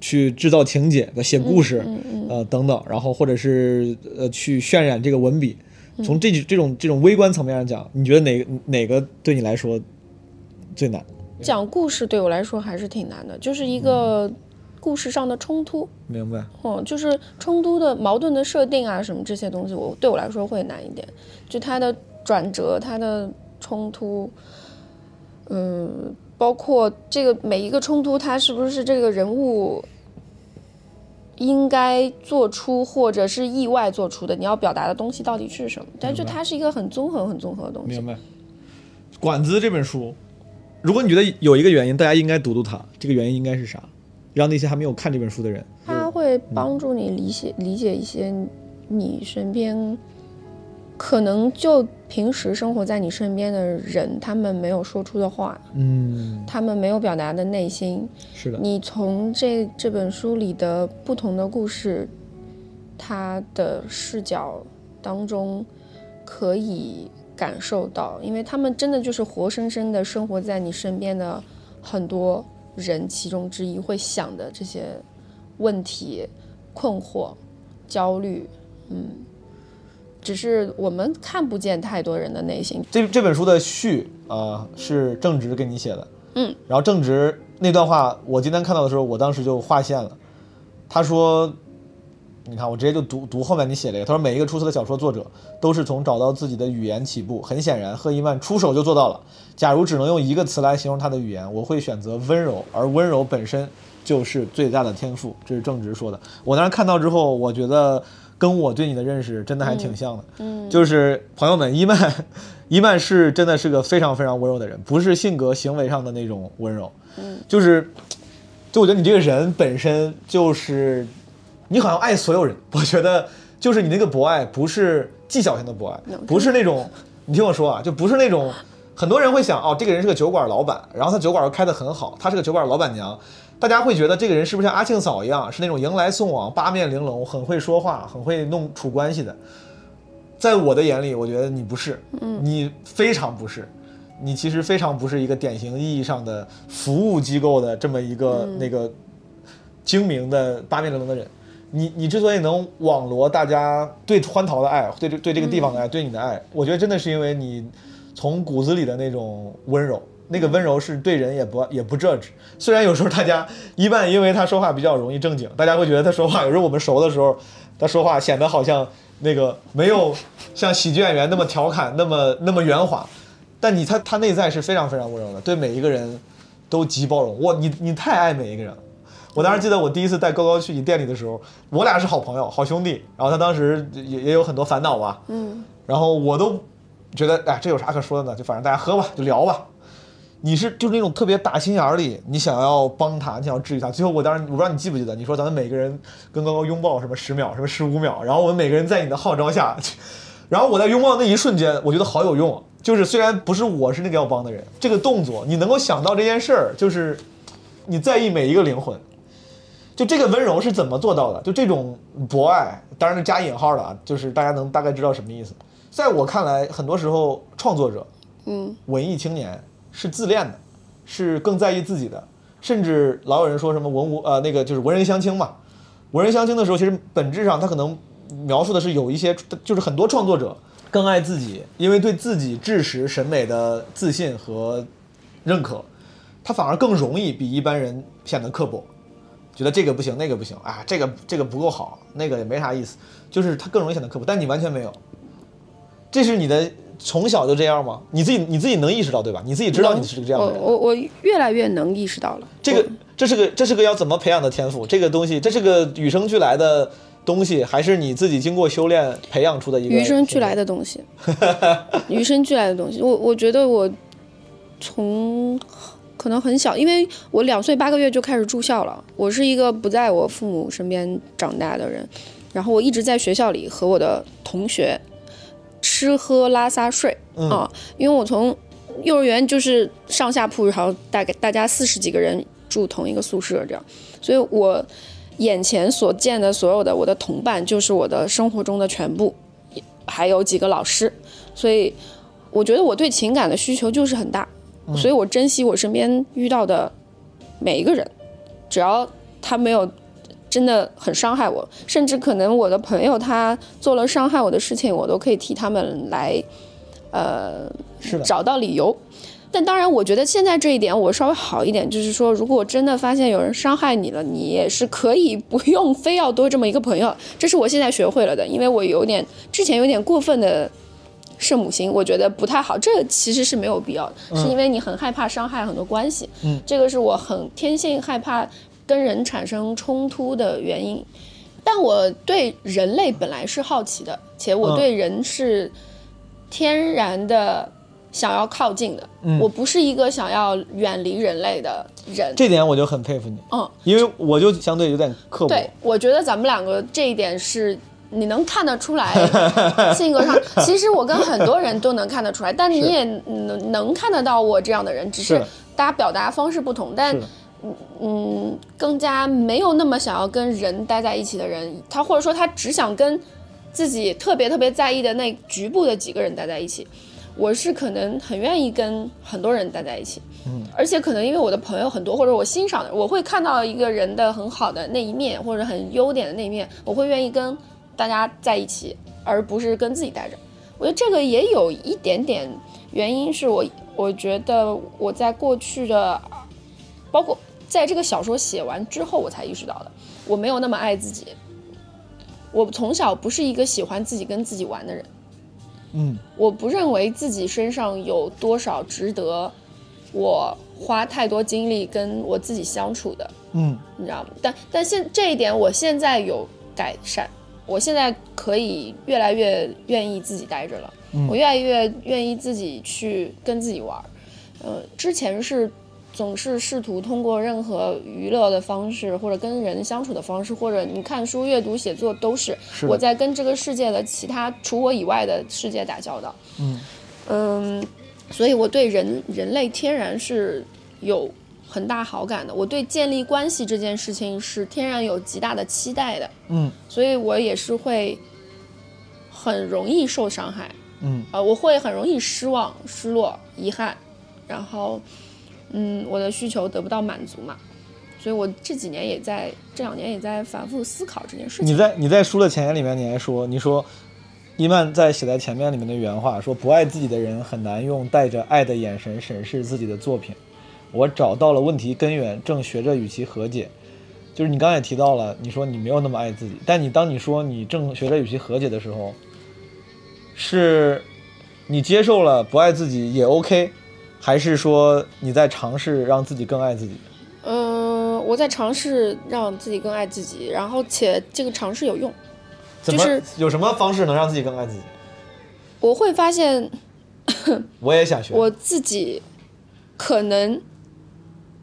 去制造情节、写故事，呃等等，然后或者是呃去渲染这个文笔，从这这种这种微观层面上讲，你觉得哪个哪个对你来说最难？讲故事对我来说还是挺难的，就是一个故事上的冲突，明白？嗯，就是冲突的矛盾的设定啊，什么这些东西，我对我来说会难一点。就它的转折，它的冲突，嗯，包括这个每一个冲突，它是不是这个人物应该做出或者是意外做出的？你要表达的东西到底是什么？但就它是一个很综合、很综合的东西。明白。管子这本书。如果你觉得有一个原因，大家应该读读它，这个原因应该是啥？让那些还没有看这本书的人，他会帮助你理解理解一些你身边可能就平时生活在你身边的人，他们没有说出的话，嗯，他们没有表达的内心。是的，你从这这本书里的不同的故事，他的视角当中可以。感受到，因为他们真的就是活生生的生活在你身边的很多人其中之一，会想的这些问题、困惑、焦虑，嗯，只是我们看不见太多人的内心。这这本书的序啊，是正直给你写的，嗯，然后正直那段话，我今天看到的时候，我当时就划线了。他说。你看，我直接就读读后面你写了一个，他说每一个出色的小说作者都是从找到自己的语言起步。很显然，赫伊曼出手就做到了。假如只能用一个词来形容他的语言，我会选择温柔，而温柔本身就是最大的天赋。这是正直说的。我当时看到之后，我觉得跟我对你的认识真的还挺像的。嗯，就是朋友们，伊曼，伊曼是真的是个非常非常温柔的人，不是性格行为上的那种温柔。嗯，就是，就我觉得你这个人本身就是。你好像爱所有人，我觉得就是你那个博爱不是技巧性的博爱，不是那种，你听我说啊，就不是那种，很多人会想哦，这个人是个酒馆老板，然后他酒馆又开得很好，他是个酒馆老板娘，大家会觉得这个人是不是像阿庆嫂一样，是那种迎来送往、八面玲珑、很会说话、很会弄处关系的？在我的眼里，我觉得你不是，嗯，你非常不是，你其实非常不是一个典型意义上的服务机构的这么一个那个精明的八面玲珑的人。你你之所以能网罗大家对欢桃的爱，对这对这个地方的爱，对你的爱，我觉得真的是因为你从骨子里的那种温柔，那个温柔是对人也不也不 judge。虽然有时候大家一半因为他说话比较容易正经，大家会觉得他说话有时候我们熟的时候，他说话显得好像那个没有像喜剧演员那么调侃，那么那么圆滑。但你他他内在是非常非常温柔的，对每一个人都极包容。我你你太爱每一个人了。我当时记得我第一次带高高去你店里的时候，我俩是好朋友、好兄弟。然后他当时也也有很多烦恼吧，嗯。然后我都觉得，哎，这有啥可说的呢？就反正大家喝吧，就聊吧。你是就是那种特别打心眼里，你想要帮他，你想要治愈他。最后我当时我不知道你记不记得，你说咱们每个人跟高高拥抱什么十秒，什么十五秒。然后我们每个人在你的号召下，然后我在拥抱那一瞬间，我觉得好有用。就是虽然不是我是那个要帮的人，这个动作你能够想到这件事儿，就是你在意每一个灵魂。就这个温柔是怎么做到的？就这种博爱，当然是加引号的啊，就是大家能大概知道什么意思。在我看来，很多时候创作者，嗯，文艺青年是自恋的，是更在意自己的，甚至老有人说什么文无呃那个就是文人相轻嘛。文人相轻的时候，其实本质上他可能描述的是有一些，就是很多创作者更爱自己，因为对自己知识审美的自信和认可，他反而更容易比一般人显得刻薄。觉得这个不行，那个不行啊，这个这个不够好，那个也没啥意思，就是他更容易显得刻薄，但你完全没有，这是你的从小就这样吗？你自己你自己能意识到对吧？你自己知道你是个这样的人。我我越来越能意识到了。这个这是个这是个要怎么培养的天赋？这个东西这是个与生俱来的东西，还是你自己经过修炼培养出的一个？与生俱来的东西，与生俱来的东西。我我觉得我从。可能很小，因为我两岁八个月就开始住校了。我是一个不在我父母身边长大的人，然后我一直在学校里和我的同学吃喝拉撒睡啊。因为我从幼儿园就是上下铺，然后大概大家四十几个人住同一个宿舍这样，所以我眼前所见的所有的我的同伴就是我的生活中的全部，还有几个老师，所以我觉得我对情感的需求就是很大，所以我珍惜我身边遇到的每一个人，只要他没有真的很伤害我，甚至可能我的朋友他做了伤害我的事情，我都可以替他们来，呃，是，找到理由。但当然，我觉得现在这一点我稍微好一点，就是说，如果真的发现有人伤害你了，你也是可以不用非要多这么一个朋友。这是我现在学会了的，因为我有点之前有点过分的圣母心，我觉得不太好。这其实是没有必要的，是因为你很害怕伤害很多关系。嗯，这个是我很天性害怕跟人产生冲突的原因。但我对人类本来是好奇的，且我对人是天然的。想要靠近的，嗯我不是一个想要远离人类的人。这点我就很佩服你，嗯，因为我就相对有点刻薄。对，我觉得咱们两个这一点是你能看得出来，性格上，其实我跟很多人都能看得出来，但你也能能看得到我这样的人，只是大家表达方式不同，但嗯，更加没有那么想要跟人待在一起的人，他或者说他只想跟自己特别特别在意的那局部的几个人待在一起。我是可能很愿意跟很多人待在一起，嗯，而且可能因为我的朋友很多，或者我欣赏的，我会看到一个人的很好的那一面，或者很优点的那一面，我会愿意跟大家在一起，而不是跟自己待着。我觉得这个也有一点点原因，是我我觉得我在过去的，包括在这个小说写完之后，我才意识到的，我没有那么爱自己。我从小不是一个喜欢自己跟自己玩的人。嗯，我不认为自己身上有多少值得我花太多精力跟我自己相处的，嗯，你知道吗？但但现这一点我现在有改善，我现在可以越来越愿意自己待着了，我越来越愿意自己去跟自己玩儿，呃，之前是。总是试图通过任何娱乐的方式，或者跟人相处的方式，或者你看书、阅读、写作，都是我在跟这个世界的其他除我以外的世界打交道。嗯嗯，所以我对人人类天然是有很大好感的。我对建立关系这件事情是天然有极大的期待的。嗯，所以我也是会很容易受伤害。嗯，呃，我会很容易失望、失落、遗憾，然后。嗯，我的需求得不到满足嘛，所以我这几年也在这两年也在反复思考这件事情。你在你在书的前言里面你还说，你说伊曼在写在前面里面的原话说，不爱自己的人很难用带着爱的眼神审视自己的作品。我找到了问题根源，正学着与其和解。就是你刚才也提到了，你说你没有那么爱自己，但你当你说你正学着与其和解的时候，是你接受了不爱自己也 OK。还是说你在尝试让自己更爱自己？嗯，我在尝试让自己更爱自己，然后且这个尝试有用。就是有什么方式能让自己更爱自己？我会发现，我也想学。我自己可能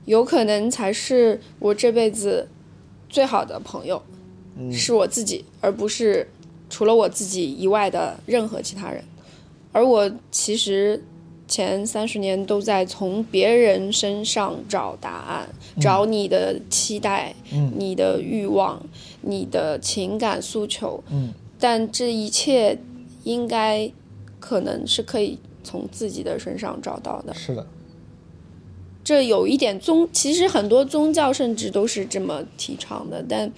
有可能才是我这辈子最好的朋友，是我自己，而不是除了我自己以外的任何其他人。而我其实。前三十年都在从别人身上找答案，找你的期待，你的欲望，你的情感诉求。嗯，但这一切应该可能是可以从自己的身上找到的。是的，这有一点宗，其实很多宗教甚至都是这么提倡的。但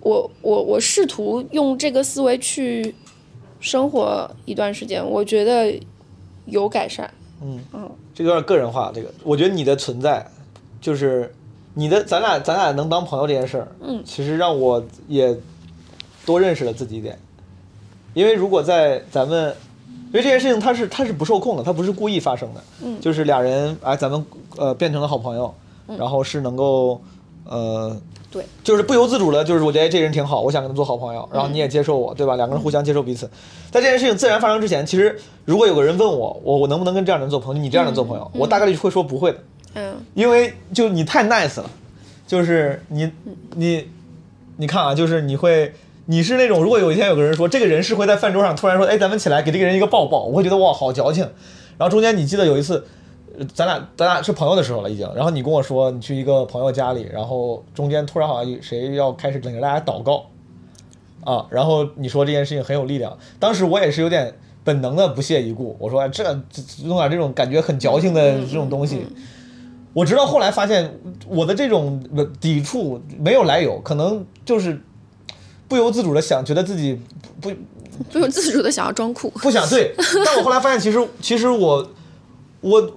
我我我试图用这个思维去生活一段时间，我觉得。有改善，嗯嗯，这个有点个人化。这个，我觉得你的存在，就是你的，咱俩咱俩能当朋友这件事儿，嗯，其实让我也多认识了自己一点。因为如果在咱们，因为这件事情他是他是不受控的，他不是故意发生的，嗯，就是俩人哎，咱们呃变成了好朋友，然后是能够呃。对，就是不由自主的，就是我觉得这人挺好，我想跟他做好朋友，然后你也接受我，对吧？两个人互相接受彼此。在这件事情自然发生之前，其实如果有个人问我，我我能不能跟这样的人做朋友？你这样的做朋友，我大概率会说不会的。嗯，因为就你太 nice 了，就是你你你看啊，就是你会你是那种，如果有一天有个人说这个人是会在饭桌上突然说，哎，咱们起来给这个人一个抱抱，我会觉得哇，好矫情。然后中间你记得有一次。咱俩咱俩是朋友的时候了已经，然后你跟我说你去一个朋友家里，然后中间突然好像谁要开始领着大家祷告，啊，然后你说这件事情很有力量，当时我也是有点本能的不屑一顾，我说这弄点这种感觉很矫情的这种东西。我直到后来发现，我的这种抵触没有来由，可能就是不由自主的想，觉得自己不不不由自主的想要装酷。不想对，但我后来发现，其实其实我我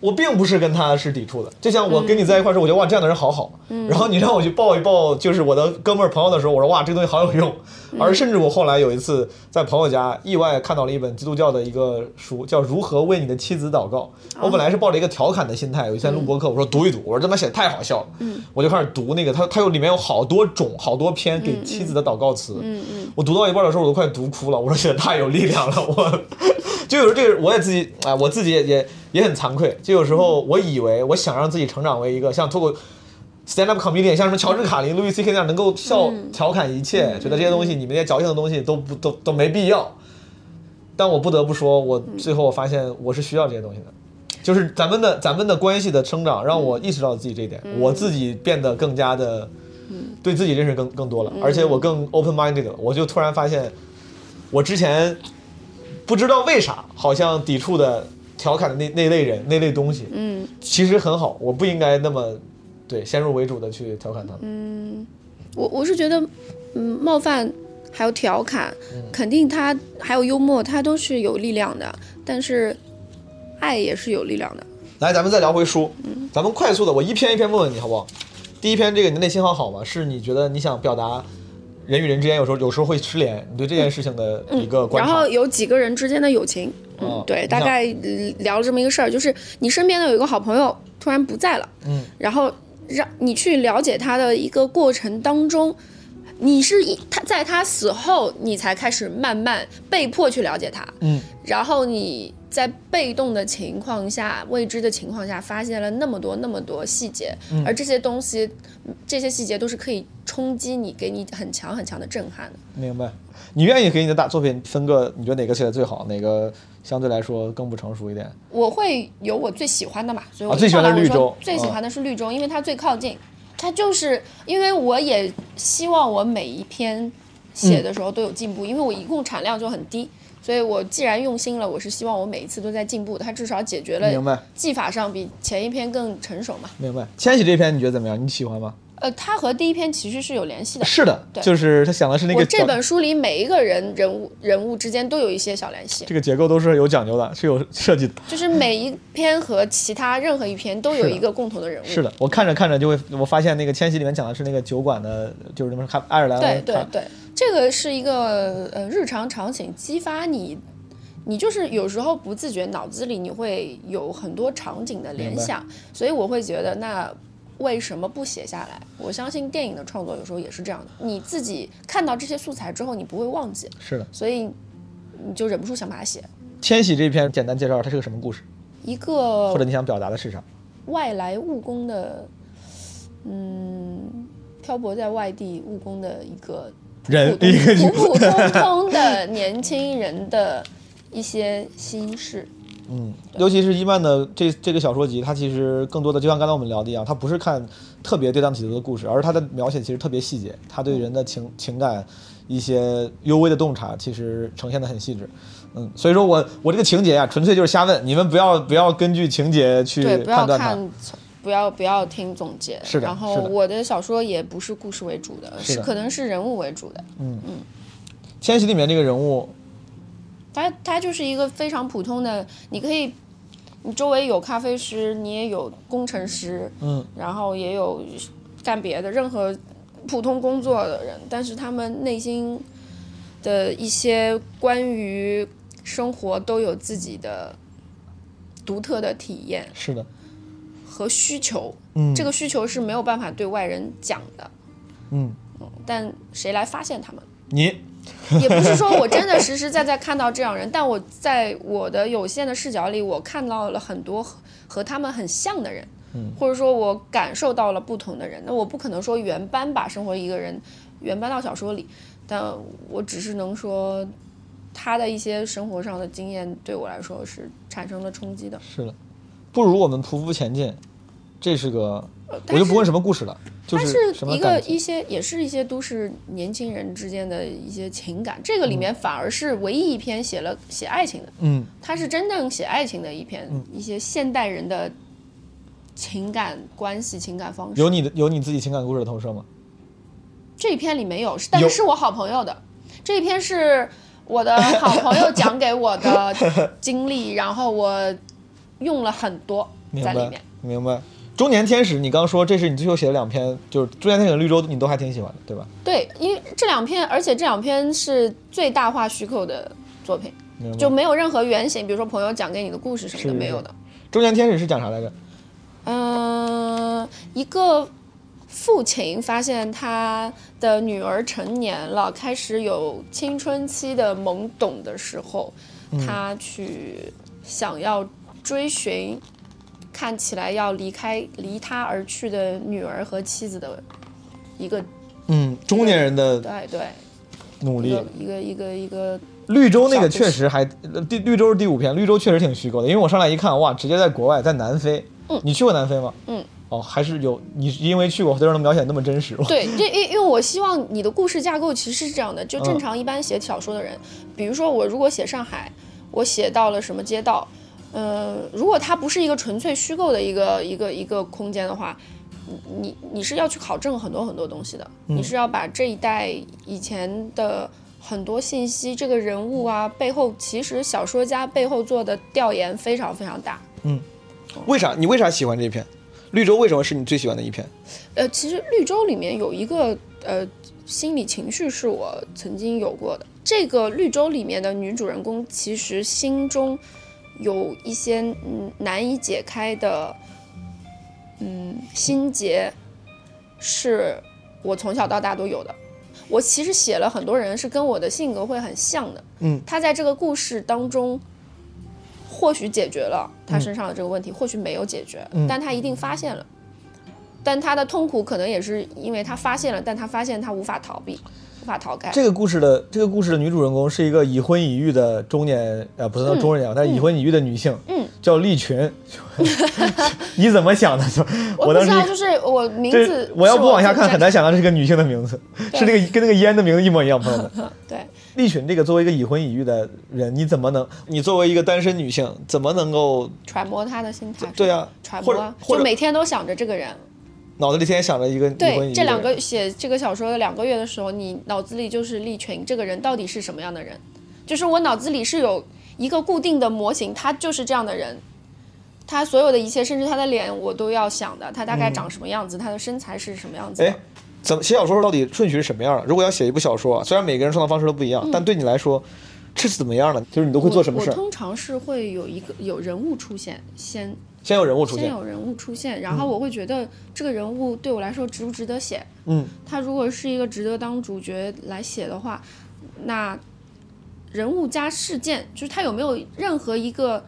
我并不是跟他是抵触的。就像我跟你在一块儿时候，我觉得哇这样的人好好，然后你让我去抱一抱，就是我的哥们儿朋友的时候，我说哇这个东西好有用。而甚至我后来有一次在朋友家意外看到了一本基督教的一个书，叫《如何为你的妻子祷告》。我本来是抱着一个调侃的心态，有一天录播课，我说读一读，我说这妈写的太好笑了，嗯我就开始读那个，它它有里面有好多种好多篇给妻子的祷告词。嗯嗯，我读到一半的时候，我都快读哭了。我说写的太有力量了，我 就有时候这个我也自己啊、我自己也也也很惭愧。就有时候我以为我想让自己成长为一个像脱口 stand up comedian，像什么乔治卡林、路易 C K 那样能够笑调侃一切，觉得这些东西你们那些矫情的东西都不都都没必要。但我不得不说，我最后我发现我是需要这些东西的。就是咱们的咱们的关系的生长，让我意识到自己这一点，我自己变得更加的对自己认识更更多了，而且我更 open minded 了。我就突然发现，我之前不知道为啥，好像抵触的、调侃的那那类人、那类东西，嗯其实很好，我不应该那么对先入为主的去调侃他们。我我是觉得，嗯，冒犯还有调侃，嗯肯定他还有幽默，他都是有力量的。但是，爱也是有力量的。来，咱们再聊回书，嗯咱们快速的，我一篇一篇问问你好不好？第一篇，这个你的内心好好吗？是你觉得你想表达人与人之间有时候有时候会失联，你对这件事情的一个。然后有几个人之间的友情，嗯哦，对，大概呃聊了这么一个事儿，就是你身边的有一个好朋友突然不在了，嗯，然后让你去了解他的一个过程当中，你是一他在他死后，你才开始慢慢被迫去了解他，嗯，然后你在被动的情况下、未知的情况下，发现了那么多那么多细节，嗯而这些东西、这些细节都是可以冲击你，给你很强很强的震撼的。明白。你愿意给你的大作品分个，你觉得哪个写的最好，哪个相对来说更不成熟一点？我会有我最喜欢的嘛，所以我啊最喜欢的上来我说绿洲最喜欢的是绿洲，因为它最靠近。它就是因为我也希望我每一篇写的时候都有进步，因为我一共产量就很低，所以我既然用心了，我是希望我每一次都在进步的。它至少解决明白了技法上比前一篇更成熟嘛。明白。千玺这篇你觉得怎么样？你喜欢吗？呃，它和第一篇其实是有联系的。是的，对就是他想的是那个我这本书里每一个人人物人物之间都有一些小联系，这个结构都是有讲究的，是有 设计的。就是每一篇和其他任何一篇都有一个共同的人物。是的，我看着看着就会，我发现那个千玺里面讲的是那个酒馆的，就是什么看爱尔兰对对对，这个是一个呃日常场景，激发你，你就是有时候不自觉脑子里你会有很多场景的联想，所以我会觉得那。为什么不写下来？我相信电影的创作有时候也是这样的，你自己看到这些素材之后，你不会忘记，是的。所以你就忍不住想把它写。千玺这篇简单介绍它是个什么故事，一个或者你想表达的是啥？外来务工的，嗯，漂泊在外地务工的一个人普一个普普普通 通的年轻人的一些心事。嗯，尤其是伊曼的这这个小说集，它其实更多的就像刚才我们聊的一样，它不是看特别跌宕起伏的故事，而是它的描写其实特别细节，它对人的情情感一些幽微的洞察，其实呈现的很细致。嗯，所以说我我这个情节啊，纯粹就是瞎问，你们不要不要根据情节去对，不要判断不要不要听总结。是的然后我的小说也不是故事为主的，是的可能是人物为主的。嗯嗯千玺里面这个人物，他他就是一个非常普通的，你可以，你周围有咖啡师，你也有工程师，嗯，然后也有干别的任何普通工作的人，但是他们内心的一些关于生活都有自己的独特的体验是的，和需求，嗯，这个需求是没有办法对外人讲的，嗯，但谁来发现他们？你 也不是说我真的实实在在看到这样人，但我在我的有限的视角里，我看到了很多和和他们很像的人，嗯或者说我感受到了不同的人。那我不可能说原班把生活一个人原搬到小说里，但我只是能说他的一些生活上的经验对我来说是产生了冲击的。是的，不如我们匍匐前进。这是个，我但就不问什么故事了，就它是一个？一些也是一些都市年轻人之间的一些情感，这个里面反而是唯一一篇写了写爱情的，嗯，它是真正写爱情的一篇，一些现代人的情感关系、情感方式。有你的有你自己情感故事的投射吗？这一篇里没有，但是是我好朋友的。这一篇是我的好朋友讲给我的 经历，然后我用了很多在里面。，明白。中年天使，你刚说这是你最后写的两篇，就是中年天使、绿洲，你都还挺喜欢的，对吧？对，因为这两篇，而且这两篇是最大化虚构的作品。就没有任何原型，比如说朋友讲给你的故事什么的没有的。中年天使是讲啥来着？嗯、一个父亲发现他的女儿成年了，开始有青春期的懵懂的时候，嗯他去想要追寻看起来要离开离他而去的女儿和妻子的一个嗯，中年人的对对努力一个。一个一个一个绿洲那个确实还，呃第绿洲是第五篇，绿洲确实挺虚构的，因为我上来一看，哇，直接在国外，在南非。嗯你去过南非吗？嗯。哦，还是有你因为去过，所以能描写那么真实。对，这因因为我希望你的故事架构其实是这样的，就嗯正常一般写小说的人，比如说我如果写上海，我写到了什么街道，呃，如果它不是一个纯粹虚构的一个一个一个空间的话，你你你是要去考证很多很多东西的，嗯你是要把这一代以前的很多信息，这个人物啊背后，其实小说家背后做的调研非常非常大。嗯为啥？你为啥喜欢这一篇？绿洲为什么是你最喜欢的一篇？呃，其实绿洲里面有一个呃心理情绪是我曾经有过的。这个绿洲里面的女主人公其实心中有一些嗯难以解开的嗯心结，是我从小到大都有的。我其实写了很多人是跟我的性格会很像的，嗯，他在这个故事当中。或许解决了他身上的这个问题，或许没有解决，但他一定发现了。但他的痛苦可能也是因为他发现了，但他发现他无法逃避，无法逃开。这个故事的这个故事的女主人公是一个已婚已育的中年，呃，不算中年啊，但是已婚已育的女性，嗯，叫利群。你怎么想的？就当时我不知道，就是我名字，我要不往下看，很难。想到这是个女性的名字，是那个跟那个烟的名字一模一样，朋友们。对，利群这个作为一个已婚已育的人，你怎么能？你作为一个单身女性，怎么能够？揣摩她的心态。对啊，揣摩就每天都想着这个人。脑子里天天想着一个对，这两个写这个小说的两个月的时候，你脑子里就是利群这个人到底是什么样的人？就是我脑子里是有一个固定的模型，他就是这样的人。他所有的一切，甚至他的脸，我都要想的。他大概长什么样子？他的身材是什么样子的？哎，怎么写小说到底顺序是什么样的？如果要写一部小说啊，虽然每个人创作方式都不一样，但对你来说，这是怎么样的？就是你都会做什么事我通常是会有一个有人物出现，先先有人物出现，先有人物出现，然后我会觉得这个人物对我来说值不值得写。嗯，他如果是一个值得当主角来写的话，那人物加事件，就是他有没有任何一个，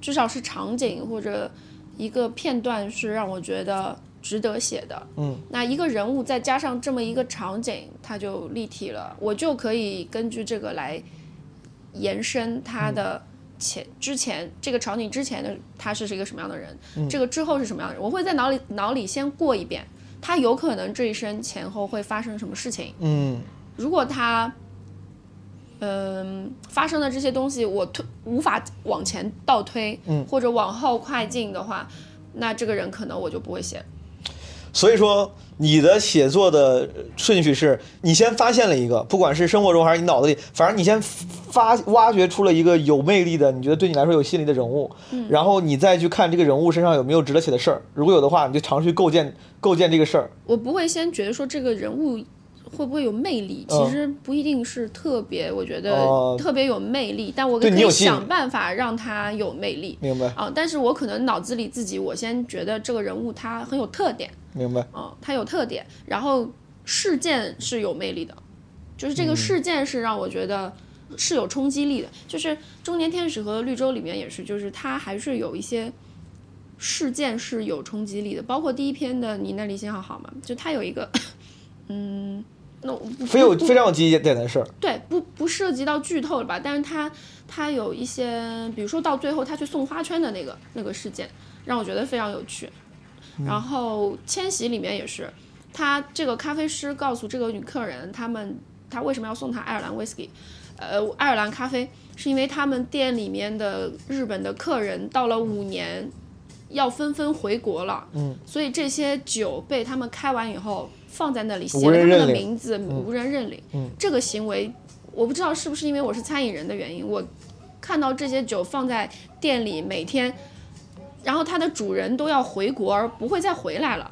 至少是场景或者一个片段是让我觉得值得写的。嗯，那一个人物再加上这么一个场景，它就立体了，我就可以根据这个来延伸他的前、之前这个场景之前的他是是一个什么样的人，这个之后是什么样的人，我会在脑里脑里先过一遍，他有可能这一生前后会发生什么事情。嗯，如果他，嗯、发生的这些东西我推无法往前倒推，嗯或者往后快进的话，那这个人可能我就不会写。所以说你的写作的顺序是你先发现了一个，不管是生活中还是你脑子里，反正你先发挖掘出了一个有魅力的，你觉得对你来说有吸引力的人物，然后你再去看这个人物身上有没有值得写的事儿，如果有的话，你就尝试去构建构建这个事儿。我不会先觉得说这个人物会不会有魅力，嗯。其实不一定是特别，我觉哦。得特别有魅力，但我可以想办法让他有魅力。明白，啊，但是我可能脑子里自己，我先觉得这个人物他很有特点，明白。啊，他有特点，然后事件是有魅力的，就是嗯这个事件是让我觉得是有冲击力的，就是《中年天使》和《绿洲》里面也是，就是它还是有一些事件是有冲击力的，包括第一篇的《你那里信号好吗》，就它有一个，嗯，那非有不非常有记忆点的事儿，对，不不涉及到剧透了吧？但是它它有一些，比如说到最后他去送花圈的那个那个事件，让我觉得非常有趣。然后千禧里面也是，他这个咖啡师告诉这个女客人，他们他为什么要送她爱尔兰 whisky，呃，爱尔兰咖啡，是因为他们店里面的日本的客人到了五年，要纷纷回国了，嗯，所以这些酒被他们开完以后放在那里，写了他们的名字，无人认领，嗯，这个行为我不知道是不是因为我是餐饮人的原因，我看到这些酒放在店里，每天。然后它的主人都要回国而不会再回来了，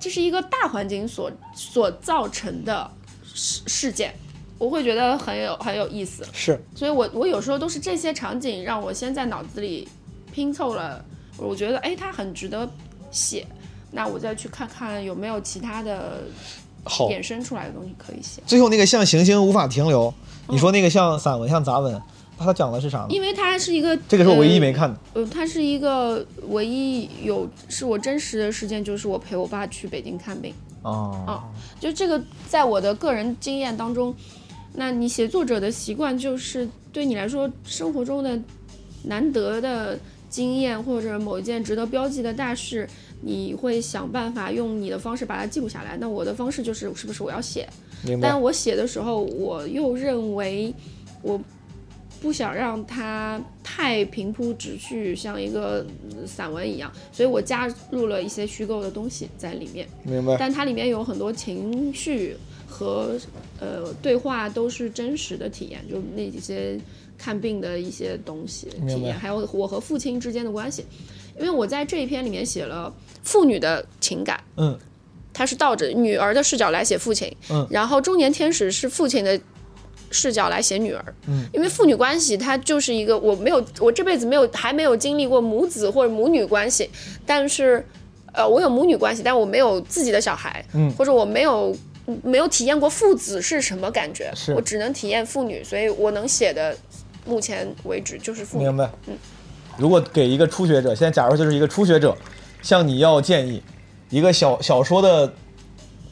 这是一个大环境所所造成的事事件，我会觉得很有很有意思。是，所以我我有时候都是这些场景让我先在脑子里拼凑了，我觉得哎它很值得写，那我再去看看有没有其他的好衍生出来的东西可以写。最后那个像行星无法停留，你说那个像散文像杂文。他讲的是啥呢？因为它是一个，这个是我唯一没看的。呃，它是一个唯一有是我真实的事件，就是我陪我爸去北京看病。哦。啊，就这个，在我的个人经验当中，那你写作者的习惯就是对你来说生活中的难得的经验或者某一件值得标记的大事，你会想办法用你的方式把它记录下来。那我的方式就是是不是我要写？但我写的时候，我又认为我。不想让它太平铺直叙，像一个散文一样，所以我加入了一些虚构的东西在里面。明白。但它里面有很多情绪和呃对话都是真实的体验，就那些看病的一些东西体验，还有我和父亲之间的关系。因为我在这一篇里面写了父女的情感，嗯，他是倒着女儿的视角来写父亲，嗯，然后中年天使是父亲的。视角来写女儿，嗯，因为父女关系它就是一个我没有我这辈子没有还没有经历过母子或者母女关系，但是，呃，我有母女关系，但我没有自己的小孩，嗯，或者我没有没有体验过父子是什么感觉，是我只能体验父女，所以我能写的目前为止就是父女。明白，嗯，如果给一个初学者，现在假如就是一个初学者，向你要建议，一个小小说的。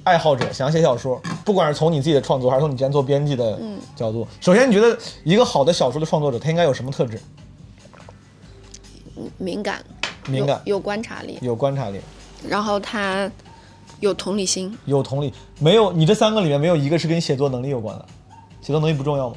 爱好者想写小说，不管是从你自己的创作，还是从你之前做编辑的角度，首先你觉得一个好的小说的创作者，他应该有什么特质？敏感，敏感，有观察力，有观察力，然后他有同理心，有同理。没有，你这三个里面没有一个是跟写作能力有关的，写作能力不重要吗？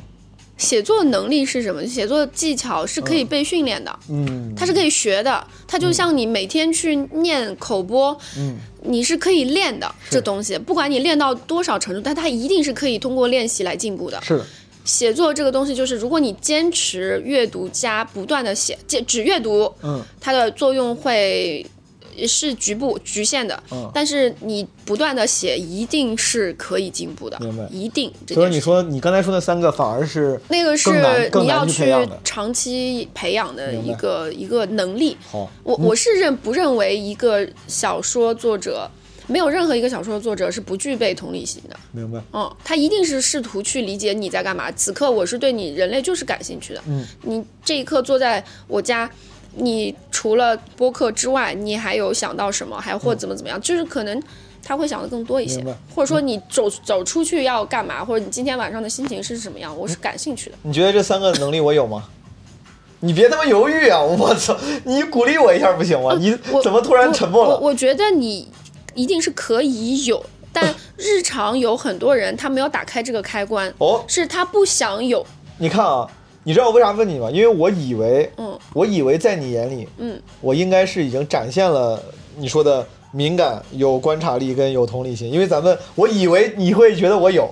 写作能力是什么？写作技巧是可以被训练的，嗯，它是可以学的。它就像你每天去念口播，嗯，你是可以练的。这东西不管你练到多少程度，但它一定是可以通过练习来进步的。是的，写作这个东西就是，如果你坚持阅读加不断的写，只只阅读，嗯，它的作用会。是局部局限的，嗯，但是你不断的写，一定是可以进步的，明白？一定。所以你说你刚才说那三个反而是那个是你要去长期培养的一个一个能力。好，我我是认不认为一个小说作者没有任何一个小说作者是不具备同理心的。明白？嗯，他一定是试图去理解你在干嘛。此刻我是对你人类就是感兴趣的。嗯，你这一刻坐在我家。你除了播客之外，你还有想到什么？还或怎么怎么样？就是可能他会想的更多一些，或者说你走走出去要干嘛？或者你今天晚上的心情是什么样？我是感兴趣的。你觉得这三个能力我有吗？你别他妈犹豫啊！我操，你鼓励我一下不行吗？你怎么突然沉默了？我我觉得你一定是可以有，但日常有很多人他没有打开这个开关，哦，是他不想有。你看啊。你知道我为啥问你吗？因为我以为，嗯，我以为在你眼里，嗯，我应该是已经展现了你说的敏感、有观察力跟有同理心。因为咱们，我以为你会觉得我有。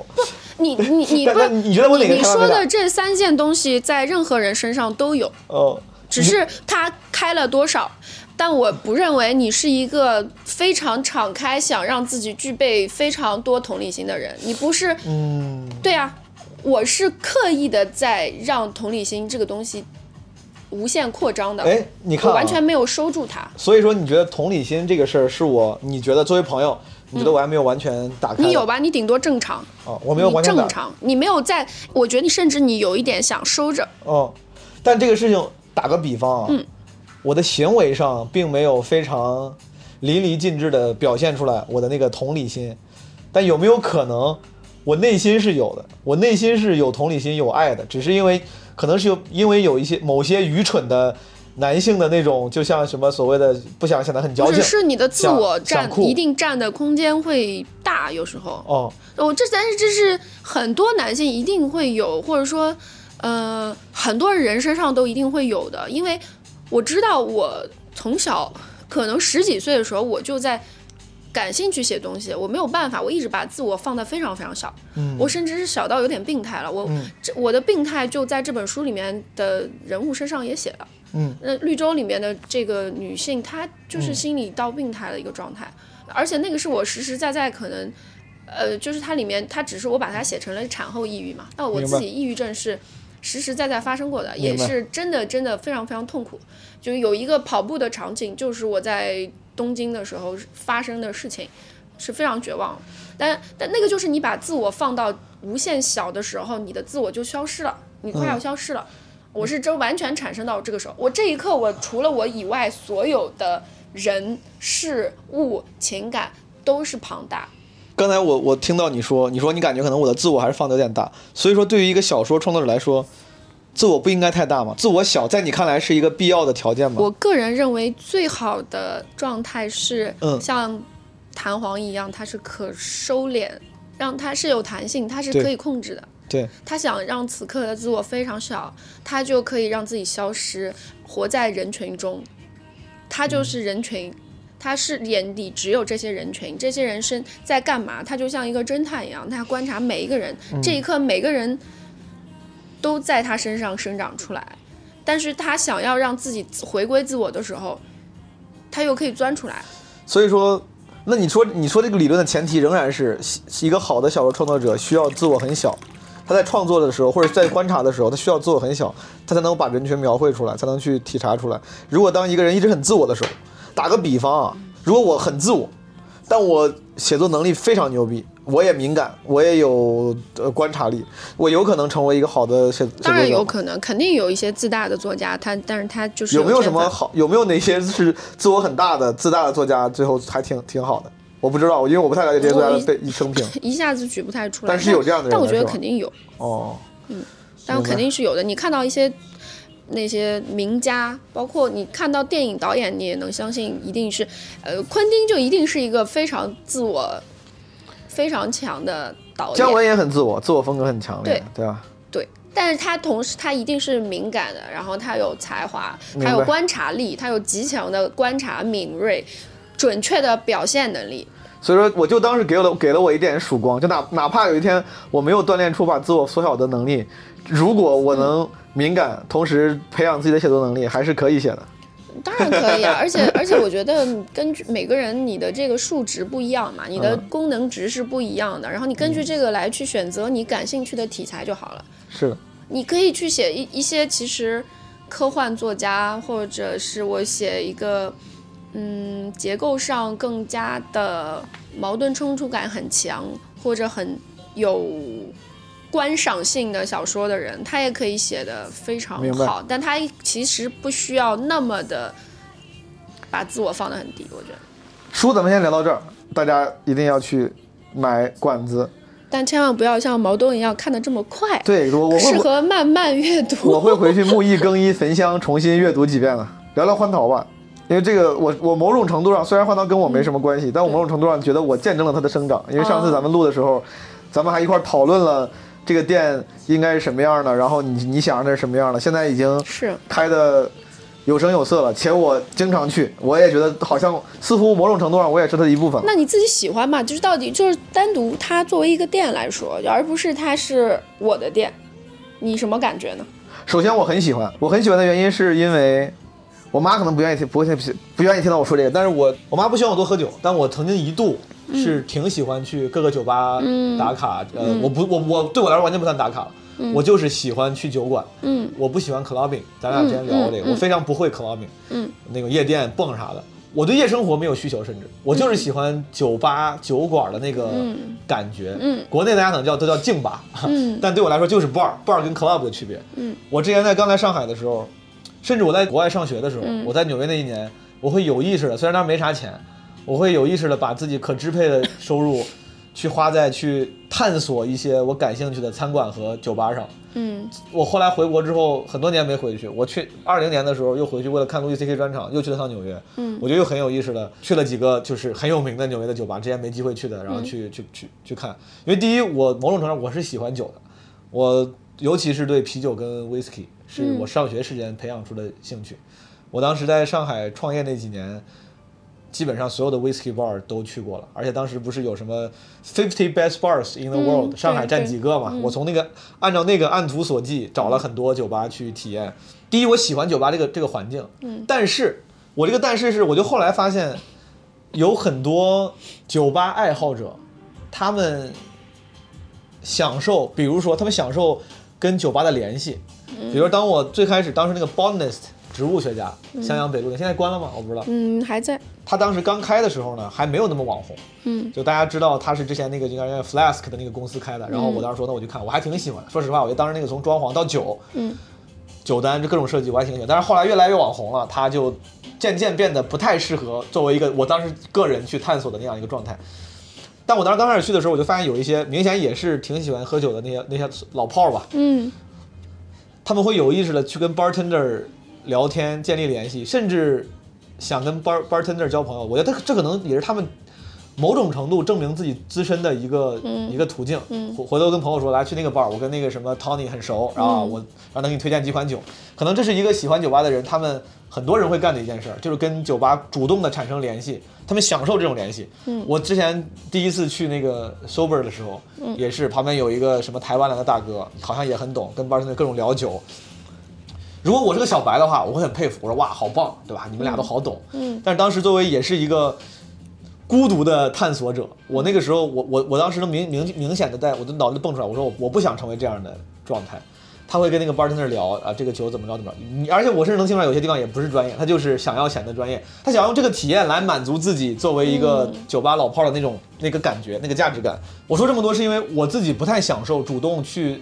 你你 你不，你觉得我哪个？你说的这三件东西在任何人身上都有。哦，只是他开了多少，但我不认为你是一个非常敞开、想让自己具备非常多同理心的人。你不是，嗯，对啊。我是刻意的在让同理心这个东西无限扩张的。哎，你看，我完全没有收住它。所以说，你觉得同理心这个事儿是我？你觉得作为朋友，你觉得我还没有完全打开？你有吧？你顶多正常。哦，我没有完全正常。你没有在，我觉得你甚至你有一点想收着。哦，但这个事情打个比方啊，嗯，我的行为上并没有非常淋漓尽致的表现出来我的那个同理心，但有没有可能？我内心是有的，我内心是有同理心、有爱的，只是因为可能是有因为有一些某些愚蠢的男性的那种，就像什么所谓的不想显得很矫情只是，你的自我占一定占的空间会大，有时候。哦，哦，这但是这是很多男性一定会有，或者说，呃，很多人身上都一定会有的，因为我知道我从小可能十几岁的时候我就在感兴趣写东西，我没有办法，我一直把自我放得非常非常小，嗯。我甚至是小到有点病态了，我、嗯。这我的病态就在这本书里面的人物身上也写了。嗯，那绿洲里面的这个女性，她就是心理到病态的一个状态，而且那个是我实实在在可能，呃，就是它里面它只是我把它写成了产后抑郁嘛，那我自己抑郁症是实实在在发生过的，也是真的真的非常非常痛苦。就有一个跑步的场景，就是我在东京的时候发生的事情，是非常绝望。但但那个就是你把自我放到无限小的时候，你的自我就消失了，你快要消失了。我是真完全产生到这个时候，我这一刻，我除了我以外，所有的人、事物、情感都是庞大。刚才我我听到你说，你说你感觉可能我的自我还是放的有点大，所以说对于一个小说创作者来说，自我不应该太大吗？自我小，在你看来是一个必要的条件吗？我个人认为最好的状态是嗯像弹簧一样，它是可收敛，让它是有弹性，它是可以控制的。对，他想让此刻的自我非常小，他就可以让自己消失，活在人群中。他就是人群，他是眼里只有这些人群，这些人生在干嘛？他就像一个侦探一样，他观察每一个人，这一刻每个人都在他身上生长出来。但是他想要让自己回归自我的时候，他又可以钻出来。所以说，那你说你说这个理论的前提仍然是一个好的小说创作者需要自我很小，他在创作的时候或者在观察的时候，他需要自我很小，他才能把人群描绘出来，才能去体察出来。如果当一个人一直很自我的时候，打个比方啊，如果我很自我，但我写作能力非常牛逼，我也敏感，我也有呃观察力，我有可能成为一个好的写写作者。当然有可能，肯定有一些自大的作家，他但是他就是有没有什么好？有没有哪些是自我很大的、自大的作家，最后还挺挺好的？我不知道，因为我不太了解这些作家的背生平。一下子举不太出来，但是有这样的人但我觉得肯定有，哦，嗯但肯定是有的。你看到一些那些名家，包括你看到电影导演，你也能相信一定是，呃，昆汀就一定是一个非常自我、非常强的导演。姜文也很自我，自我风格很强烈，对对吧？对，但是他同时他一定是敏感的，然后他有才华，他有观察力，他有极强的观察敏锐、准确的表现能力。所以说，我就当时给了给了我一点曙光，就哪哪怕有一天我没有锻炼出把自我缩小的能力，如果我能敏感，同时培养自己的写作能力，还是可以写的。当然可以啊，而且而且我觉得根据每个人你的这个数值不一样嘛，你的嗯。功能值是不一样的，然后你根据这个来去选择你感兴趣的题材就好了。是的，你可以去写一一些其实科幻作家，或者是我写一个嗯结构上更加的矛盾冲突感很强，或者很有观赏性的小说的人，他也可以写的非常好，但他其实不需要那么的把自我放得很低，我觉得。书咱们先聊到这儿，大家一定要去买馆子。但千万不要像毛东一样看得这么快，对我我适合慢慢阅读。我会回去沐浴更衣焚香，重新阅读几遍了。聊聊欢桃吧，因为这个我我某种程度上虽然欢桃跟我没什么关系，但我某种程度上觉得我见证了它的生长。因为上次咱们录的时候，咱们还一块儿讨论了这个店应该是什么样的，然后你你想让它是什么样的，现在已经是开的有声有色了，且我经常去，我也觉得好像似乎某种程度上我也是它的一部分。那你自己喜欢嘛？就是到底就是单独它作为一个店来说，而不是它是我的店，你什么感觉呢？首先我很喜欢，我很喜欢的原因是因为我妈可能不愿意听，不会不愿意听到我说这个，但是我我妈不希望我多喝酒，但我曾经一度是挺喜欢去各个酒吧打卡，呃，我不我我对我来说完全不算打卡了。我就是喜欢去酒馆，嗯，我不喜欢 clubbing，咱俩之前聊过这个，我非常不会 clubbing，嗯，那个夜店蹦啥的，我对夜生活没有需求，甚至我就是喜欢酒吧酒馆的那个感觉，嗯。国内大家可能叫都叫静吧，嗯。但对我来说就是 bar bar 跟 club 的区别，嗯，我之前在刚来上海的时候，甚至我在国外上学的时候，嗯我在纽约那一年，我会有意识的，虽然那没啥钱，我会有意识的把自己可支配的收入 去花在去探索一些我感兴趣的餐馆和酒吧上。嗯我后来回国之后，很多年没回去。我去二零年的时候又回去，为了看路易 C K 专场，又去了趟纽约。嗯我觉得又很有意识的，去了几个就是很有名的纽约的酒吧，之前没机会去的，然后去、去去去看。因为第一，我某种程度上我是喜欢酒的，我尤其是对啤酒跟 whisky 是我上学时间培养出的兴趣。我当时在上海创业那几年，基本上所有的 whisky bar 都去过了，而且当时不是有什么 fifty best bars in the 嗯 world，、对上海占几个嘛？我从那个按照那个按图索骥找了很多酒吧去体验。第一，我喜欢酒吧这个这个环境，嗯但是我这个但是是，我就后来发现有很多酒吧爱好者，他们享受，比如说他们享受跟酒吧的联系，比如当我最开始当时那个 botanist 植物学家，襄阳北路的，现在关了吗？我不知道。嗯，还在。他当时刚开的时候呢，还没有那么网红，嗯就大家知道他是之前那个应该叫 Flask 的那个公司开的，然后我当时说那我就看，我还挺喜欢。说实话，我觉得当时那个从装潢到酒，嗯酒单这各种设计我还挺喜欢，但是后来越来越网红了，他就渐渐变得不太适合作为一个我当时个人去探索的那样一个状态。但我当时刚开始去的时候，我就发现有一些明显也是挺喜欢喝酒的那些那些老炮儿吧，嗯他们会有意识的去跟 bartender 聊天，建立联系，甚至想跟 bar bartender 交朋友。我觉得这可能也是他们某种程度证明自己自身的一个、一个途径。嗯回回头跟朋友说，来去那个 bar，我跟那个什么 Tony 很熟，然后我让他给你推荐几款酒。可能这是一个喜欢酒吧的人，他们很多人会干的一件事儿，就是跟酒吧主动的产生联系，他们享受这种联系。嗯我之前第一次去那个 sober 的时候，嗯也是旁边有一个什么台湾来的大哥，好像也很懂，跟 bartender 各种聊酒。如果我是个小白的话，我会很佩服，我说哇，好棒，对吧？你们俩都好懂。嗯但是当时作为也是一个孤独的探索者，我那个时候，我我我当时能明明明显的在我的脑子里蹦出来，我说我我不想成为这样的状态。他会跟那个 bartender 聊啊，这个酒怎么着怎么着，你而且我甚至能听出来，有些地方也不是专业，他就是想要显得专业，他想用这个体验来满足自己作为一个酒吧老炮的那种那个感觉、那个价值感。我说这么多是因为我自己不太享受主动去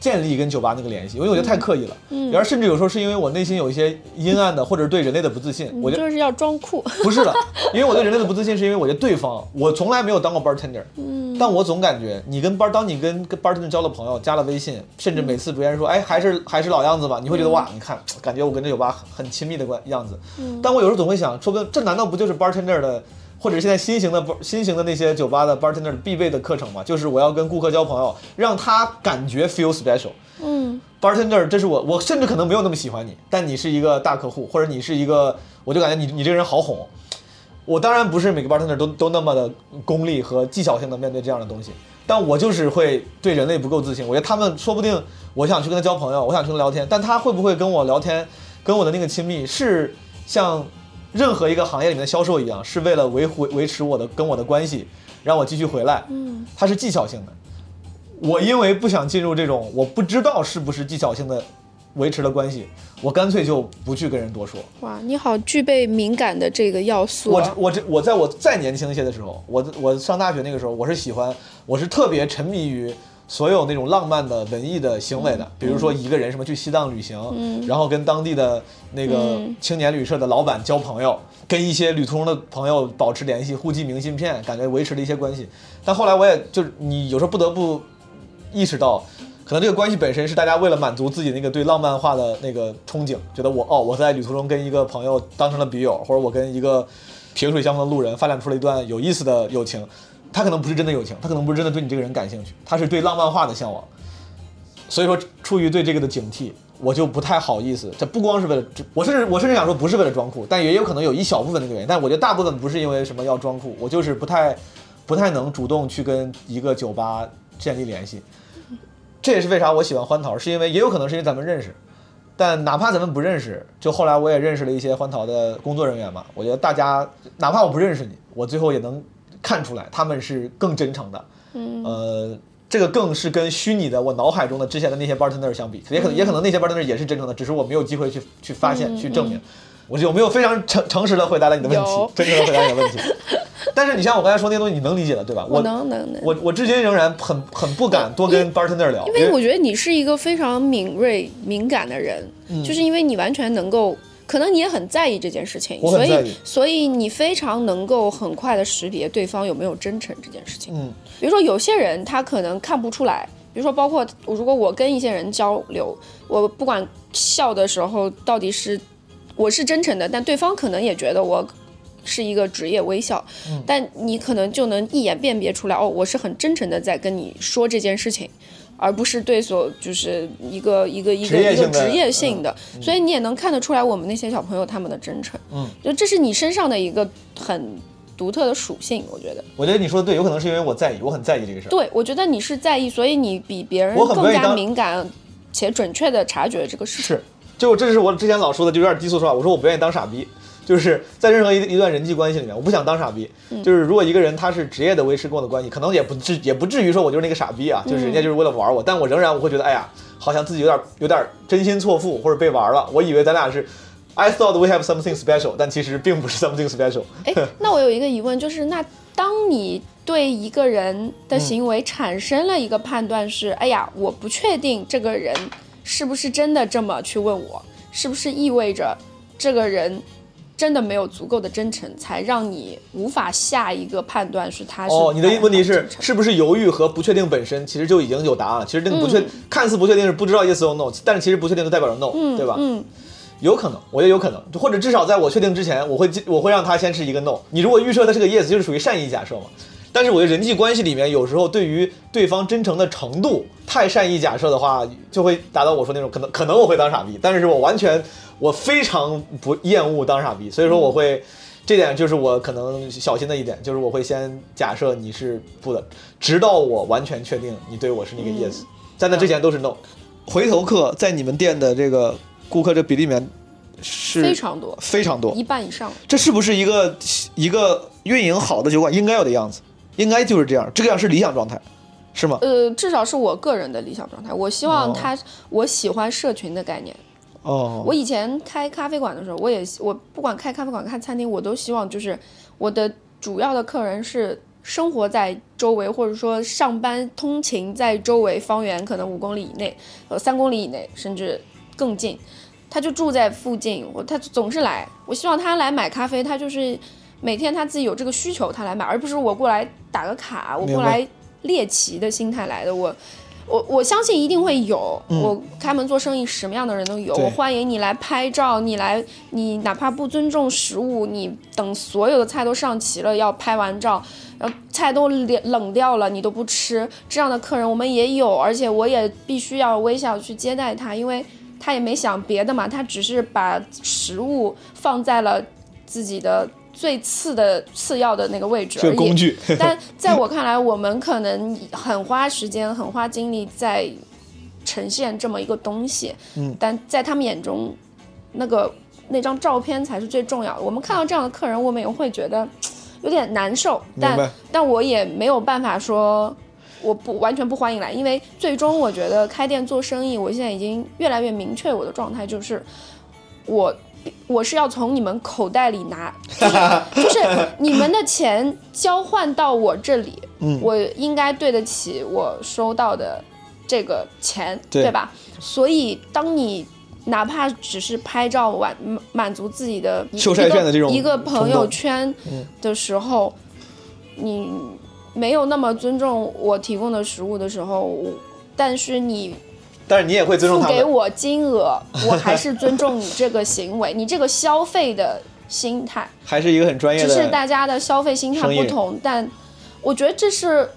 建立跟酒吧那个联系，因为我觉得太刻意了。嗯然后甚至有时候是因为我内心有一些阴暗的，或者是对人类的不自信，我觉得你就是要装酷。不是的，因为我对人类的不自信，是因为我觉得对方，我从来没有当过 bartender，嗯但我总感觉你跟 bar，当你跟跟 bartender 交了朋友，加了微信，甚至每次别人说，哎，还是还是老样子吧，你会觉得哇，你看，感觉我跟这酒吧很亲密的关样子。嗯但我有时候总会想，说不定这难道不就是 bartender 的，或者现在新型的新型的那些酒吧的 bartender 必备的课程嘛？就是我要跟顾客交朋友，让他感觉 feel special。嗯 bartender，这是我，我甚至可能没有那么喜欢你，但你是一个大客户，或者你是一个，我就感觉你你这个人好哄。我当然不是每个 bartender 都都那么的功利和技巧性的面对这样的东西，但我就是会对人类不够自信。我觉得他们说不定我想去跟他交朋友，我想去跟他聊天，但他会不会跟我聊天，跟我的那个亲密是像任何一个行业里面的销售一样，是为了维护维持我的跟我的关系，让我继续回来。嗯它是技巧性的。我因为不想进入这种我不知道是不是技巧性的维持的关系，我干脆就不去跟人多说。哇，你好具备敏感的这个要素我啊。我这我在我再年轻一些的时候，我我上大学那个时候，我是喜欢，我是特别沉迷于所有那种浪漫的文艺的行为的，比如说一个人什么去西藏旅行，嗯然后跟当地的那个嗯青年旅社的老板交朋友，跟一些旅途中的朋友保持联系，互寄明信片，感觉维持了一些关系。但后来我也就是你有时候不得不意识到。可能这个关系本身是大家为了满足自己那个对浪漫化的那个憧憬，觉得我哦我在旅途中跟一个朋友当成了笔友，或者我跟一个萍水相逢的路人发展出了一段有意思的友情，他可能不是真的友情，他可能不是真的对你这个人感兴趣，他是对浪漫化的向往。所以说，出于对这个的警惕，我就不太好意思。这不光是为了，我甚至我甚至想说不是为了装酷，但也有可能有一小部分那个原因。但我觉得大部分不是因为什么要装酷，我就是不太不太能主动去跟一个酒吧建立联系。这也是为啥我喜欢欢桃，是因为也有可能是因为咱们认识，但哪怕咱们不认识，就后来我也认识了一些欢桃的工作人员嘛。我觉得大家哪怕我不认识你，我最后也能看出来他们是更真诚的。嗯呃，这个更是跟虚拟的我脑海中的之前的那些 bartender 相比，也可能也可能那些 bartender 也是真诚的，只是我没有机会去去发现、嗯去证明。我有没有非常诚诚实的回答了你的问题？真诚的回答你的问题。但是你像我刚才说那些东西，你能理解的对吧？我能能能。我我至今仍然很很不敢多跟 bartender 聊，因为我觉得你是一个非常敏锐、敏感的人，嗯就是因为你完全能够可能你也很在意这件事情，所以所以你非常能够很快的识别对方有没有真诚这件事情。嗯，比如说有些人他可能看不出来，比如说包括如果我跟一些人交流，我不管笑的时候到底是我是真诚的，但对方可能也觉得我。是一个职业微笑，嗯但你可能就能一眼辨别出来，哦，我是很真诚的在跟你说这件事情，而不是对所就是一个一个一个一个职业性的所以你也能看得出来我们那些小朋友他们的真诚，嗯，就这是你身上的一个很独特的属性，我觉得。我觉得你说的对，有可能是因为我在意，我很在意这个事儿。对，我觉得你是在意，所以你比别人更加敏感且准确的察觉这个事情。是，就这是我之前老说的，就有点低俗说话。我说我不愿意当傻逼，就是在任何一一段人际关系里面，我不想当傻逼。就是如果一个人他是职业的维持跟我的关系，可能也不至也不至于说我就是那个傻逼啊，就是人家就是为了玩我，但我仍然我会觉得，哎呀，好像自己有点有点真心错付或者被玩了。我以为咱俩是。I thought we have something special，但其实并不是 something special。哎，那我有一个疑问，就是那当你对一个人的行嗯为产生了一个判断是，哎呀，我不确定这个人是不是真的这么去问我，是不是意味着这个人真的没有足够的真诚，才让你无法下一个判断是他是哦，你的问题是是不是犹豫和不确定本身其实就已经有答案了？其实那个不确、看似不确定是不知道 yes or no，但是其实不确定就代表着 no，、对吧？嗯，有可能，我觉得有可能，或者至少在我确定之前，我会我会让他先是一个 no。你如果预设的是个 yes，就是属于善意假设嘛。但是我觉得人际关系里面，有时候对于对方真诚的程度太善意假设的话，就会达到我说那种可能可能我会当傻逼，但是我完全我非常不厌恶当傻逼，所以说我会。这点就是我可能小心的一点，就是我会先假设你是不的，直到我完全确定你对我是那个 yes，、在那之前都是 no。回头客在你们店的这个顾客这比例里面是非常多，非常多，一半以上。这是不是一个一个运营好的酒馆应该有的样子？应该就是这样，这个样是理想状态，是吗？呃，至少是我个人的理想状态。我希望哦他，我喜欢社群的概念。哦，我以前开咖啡馆的时候，我也我不管开咖啡馆、开餐厅，我都希望就是我的主要的客人是生活在周围，或者说上班通勤在周围方圆可能五公里以内，呃三公里以内，甚至更近。他就住在附近，我他总是来。我希望他来买咖啡，他就是每天他自己有这个需求，他来买，而不是我过来打个卡，我过来猎奇的心态来的。我我我相信一定会有，我开门做生意，什么样的人都有。我欢迎你来拍照，你来，你哪怕不尊重食物，你等所有的菜都上齐了，要拍完照，然后菜都冷冷掉了，你都不吃，这样的客人我们也有，而且我也必须要微笑去接待他，因为他也没想别的嘛，他只是把食物放在了自己的最次的次要的那个位置而已。工具，但在我看来，我们可能很花时间、很花精力在呈现这么一个东西，嗯，但在他们眼中，那个那张照片才是最重要的。我们看到这样的客人，我们也会觉得有点难受，但但我也没有办法说。我不完全不欢迎来，因为最终我觉得开店做生意，我现在已经越来越明确我的状态就是，我我是要从你们口袋里拿，就是就是你们的钱交换到我这里，嗯。我应该对得起我收到的这个钱，对。吧？所以当你哪怕只是拍照满满足自己的一个一个朋友圈嗯。的时候，你没有那么尊重我提供的食物的时候，但是你但是你也会尊重他们。付给我金额，我还是尊重你这个行为，你这个消费的心态。还是一个很专业的，只是大家的消费心态不同，但我觉得这是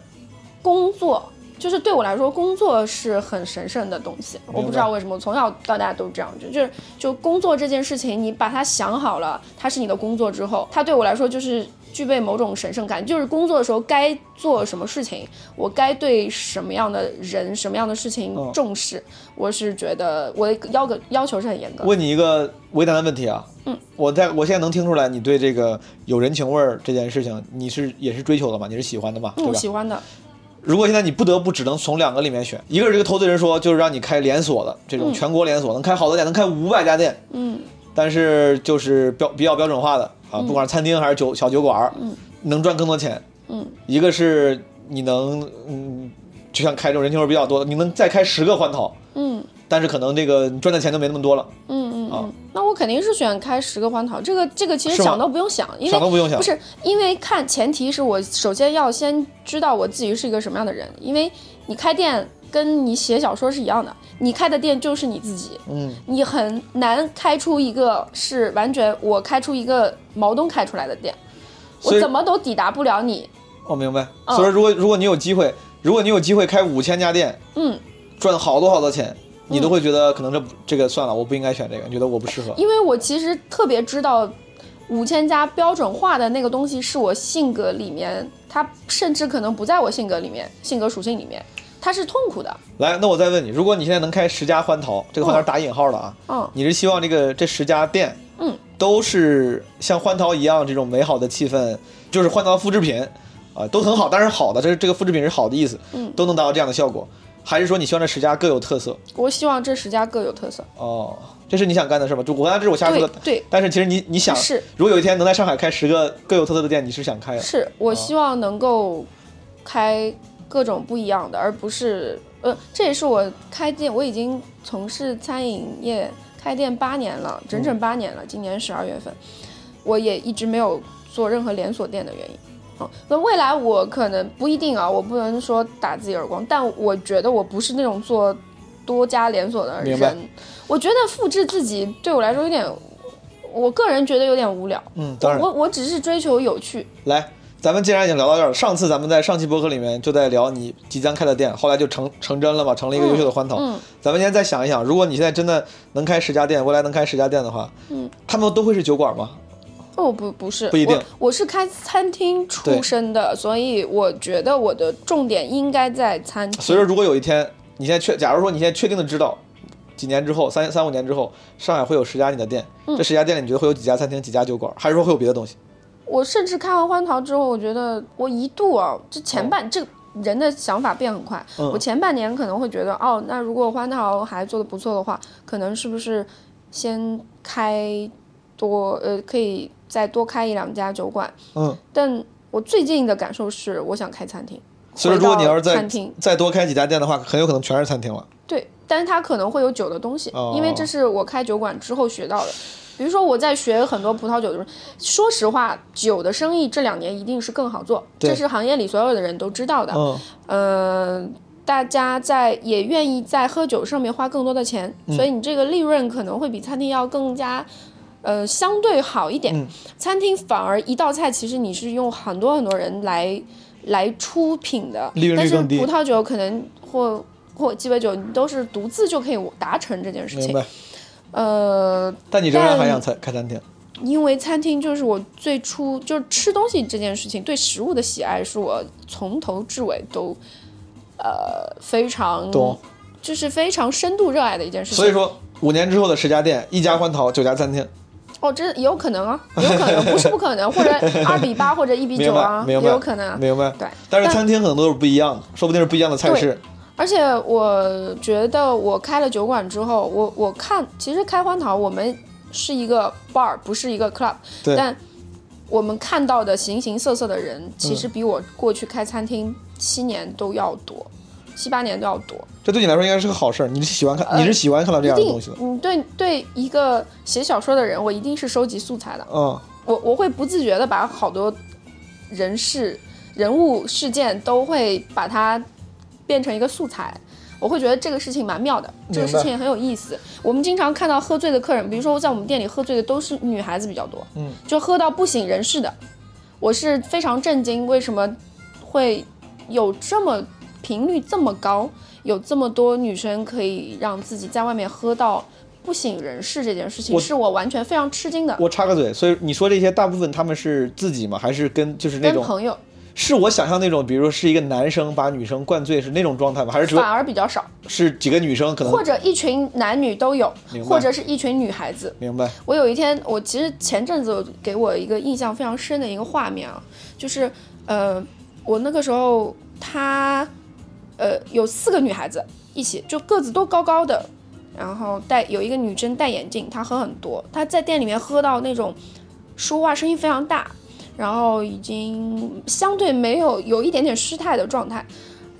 工作，就是对我来说，工作是很神圣的东西。我不知道为什么，从小到大都这样，就就是就工作这件事情，你把它想好了，它是你的工作之后，它对我来说就是。具备某种神圣感，就是工作的时候该做什么事情，我该对什么样的人、什么样的事情嗯重视。我是觉得我的要个要求是很严格的。问你一个为难的问题啊，嗯，我在我现在能听出来，你对这个有人情味儿这件事情，你是也是追求的嘛？你是喜欢的嘛？嗯，我喜欢的。如果现在你不得不只能从两个里面选，一个是这个投资人说，就是让你开连锁的这种嗯全国连锁，能开好多店，能开五百家店，嗯但是就是标比较标准化的啊，不管是餐厅还是酒小酒馆儿，嗯。能赚更多钱。嗯。一个是你能嗯，就像开这种人情味儿比较多的，你能再开十个欢桃，嗯。但是可能这个你赚的钱就没那么多了。嗯嗯嗯。嗯，那我肯定是选开十个欢桃，这个这个其实想都不用想，因为想都不用想。不。是因为看前提是我首先要先知道我自己是一个什么样的人，因为你开店跟你写小说是一样的，你开的店就是你自己，嗯，你很难开出一个是完全我开出一个毛东开出来的店，我怎么都抵达不了你，我明白。嗯所以说，如果如果你有机会，如果你有机会开五千家店，嗯，赚好多好多钱，你都会觉得可能这这个算了，我不应该选这个，你觉得我不适合。因为我其实特别知道。五千家标准化的那个东西是我性格里面，它甚至可能不在我性格里面，性格属性里面，它是痛苦的。来，那我再问你，如果你现在能开十家欢淘，这个欢淘打引号了啊，嗯你是希望这个这十家店，嗯，都是像欢淘一样这种美好的气氛，就是欢桃复制品，啊、都很好，但是好的，这这个复制品是好的意思，嗯都能达到这样的效果，还是说你希望这十家各有特色？我希望这十家各有特色。哦，这是你想干的事吗？就我刚才这是我瞎说的，对对但是其实你你想，是如果有一天能在上海开十个各有特色的店，你是想开的？是我希望能够开各种不一样的，而不是呃，这也是我开店，我已经从事餐饮业开店八年了，整整八年了，今年十二月份，我也一直没有做任何连锁店的原因。嗯，那未来我可能不一定啊，我不能说打自己耳光，但我觉得我不是那种做多家连锁的人。我觉得复制自己对我来说有点，我个人觉得有点无聊。嗯，当然。我我只是追求有趣，来，咱们既然已经聊到这儿了，上次咱们在上期博客里面就在聊你即将开的店，后来就成成真了嘛，成了一个优秀的欢腾。嗯咱们现在再想一想，如果你现在真的能开十家店，未来能开十家店的话，嗯，他们都会是酒馆吗？哦，不不是，不一定我。我是开餐厅出身的，所以我觉得我的重点应该在餐厅。所以说，如果有一天你现在确，假如说你现在确定的知道，几年之后，三三五年之后，上海会有十家你的店，嗯这十家店里你觉得会有几家餐厅、几家酒馆，还是说会有别的东西？我甚至开完欢桃之后，我觉得我一度啊，这前半、这人的想法变很快。嗯我前半年可能会觉得，哦，那如果欢桃还做的不错的话，可能是不是先开多呃，可以再多开一两家酒馆。嗯，但我最近的感受是，我想开餐厅。所以说，如果你要是再餐厅再多开几家店的话，很有可能全是餐厅了。对，但是它可能会有酒的东西，哦因为这是我开酒馆之后学到的。比如说我在学很多葡萄酒的时候，说实话，酒的生意这两年一定是更好做，这是行业里所有的人都知道的。嗯，呃，大家在也愿意在喝酒上面花更多的钱，嗯所以你这个利润可能会比餐厅要更加。呃，相对好一点，嗯餐厅反而一道菜，其实你是用很多很多人来来出品的，利润率但是葡萄酒可能或或鸡尾酒，你都是独自就可以达成这件事情。呃，但你仍然还想开开餐厅？因为餐厅就是我最初就是吃东西这件事情，对食物的喜爱是我从头至尾都呃非常懂，就是非常深度热爱的一件事情。所以说，五年之后的十家店，一家欢桃，九家餐厅，哦，这有可能啊，有可能不是不可能，或者二比八或者一比九啊，也有可能啊。明白？对，但是餐厅可能都是不一样的，说不定是不一样的菜式。而且我觉得我开了酒馆之后，我我看其实开荒桃我们是一个 bar，不是一个 club，对但我们看到的形形色色的人，其实比我过去开餐厅七年都要多，七八年都要多。这对你来说应该是个好事儿，你是喜欢看，呃你是喜欢看到这样的东西的。，嗯，对对，一个写小说的人，我一定是收集素材的。嗯，我我会不自觉的把好多人事、人物、事件都会把它变成一个素材。我会觉得这个事情蛮妙的，这个事情也很有意思。我们经常看到喝醉的客人，比如说在我们店里喝醉的都是女孩子比较多，嗯，就喝到不省人事的。我是非常震惊，为什么会有这么频率这么高，有这么多女生可以让自己在外面喝到不省人事这件事情，我是我完全非常吃惊的。我插个嘴，所以你说这些大部分他们是自己吗？还是跟就是那种？跟朋友是我想象那种，比如说是一个男生把女生灌醉是那种状态吗？还是反而比较少，是几个女生可能或者一群男女都有或者是一群女孩子。明白？我有一天，我其实前阵子给我一个印象非常深的一个画面啊，就是呃，我那个时候他呃有四个女孩子一起，就个子都高高的，然后戴有一个女生戴眼镜，她喝很多，她在店里面喝到那种说话声音非常大，然后已经相对没有有一点点失态的状态，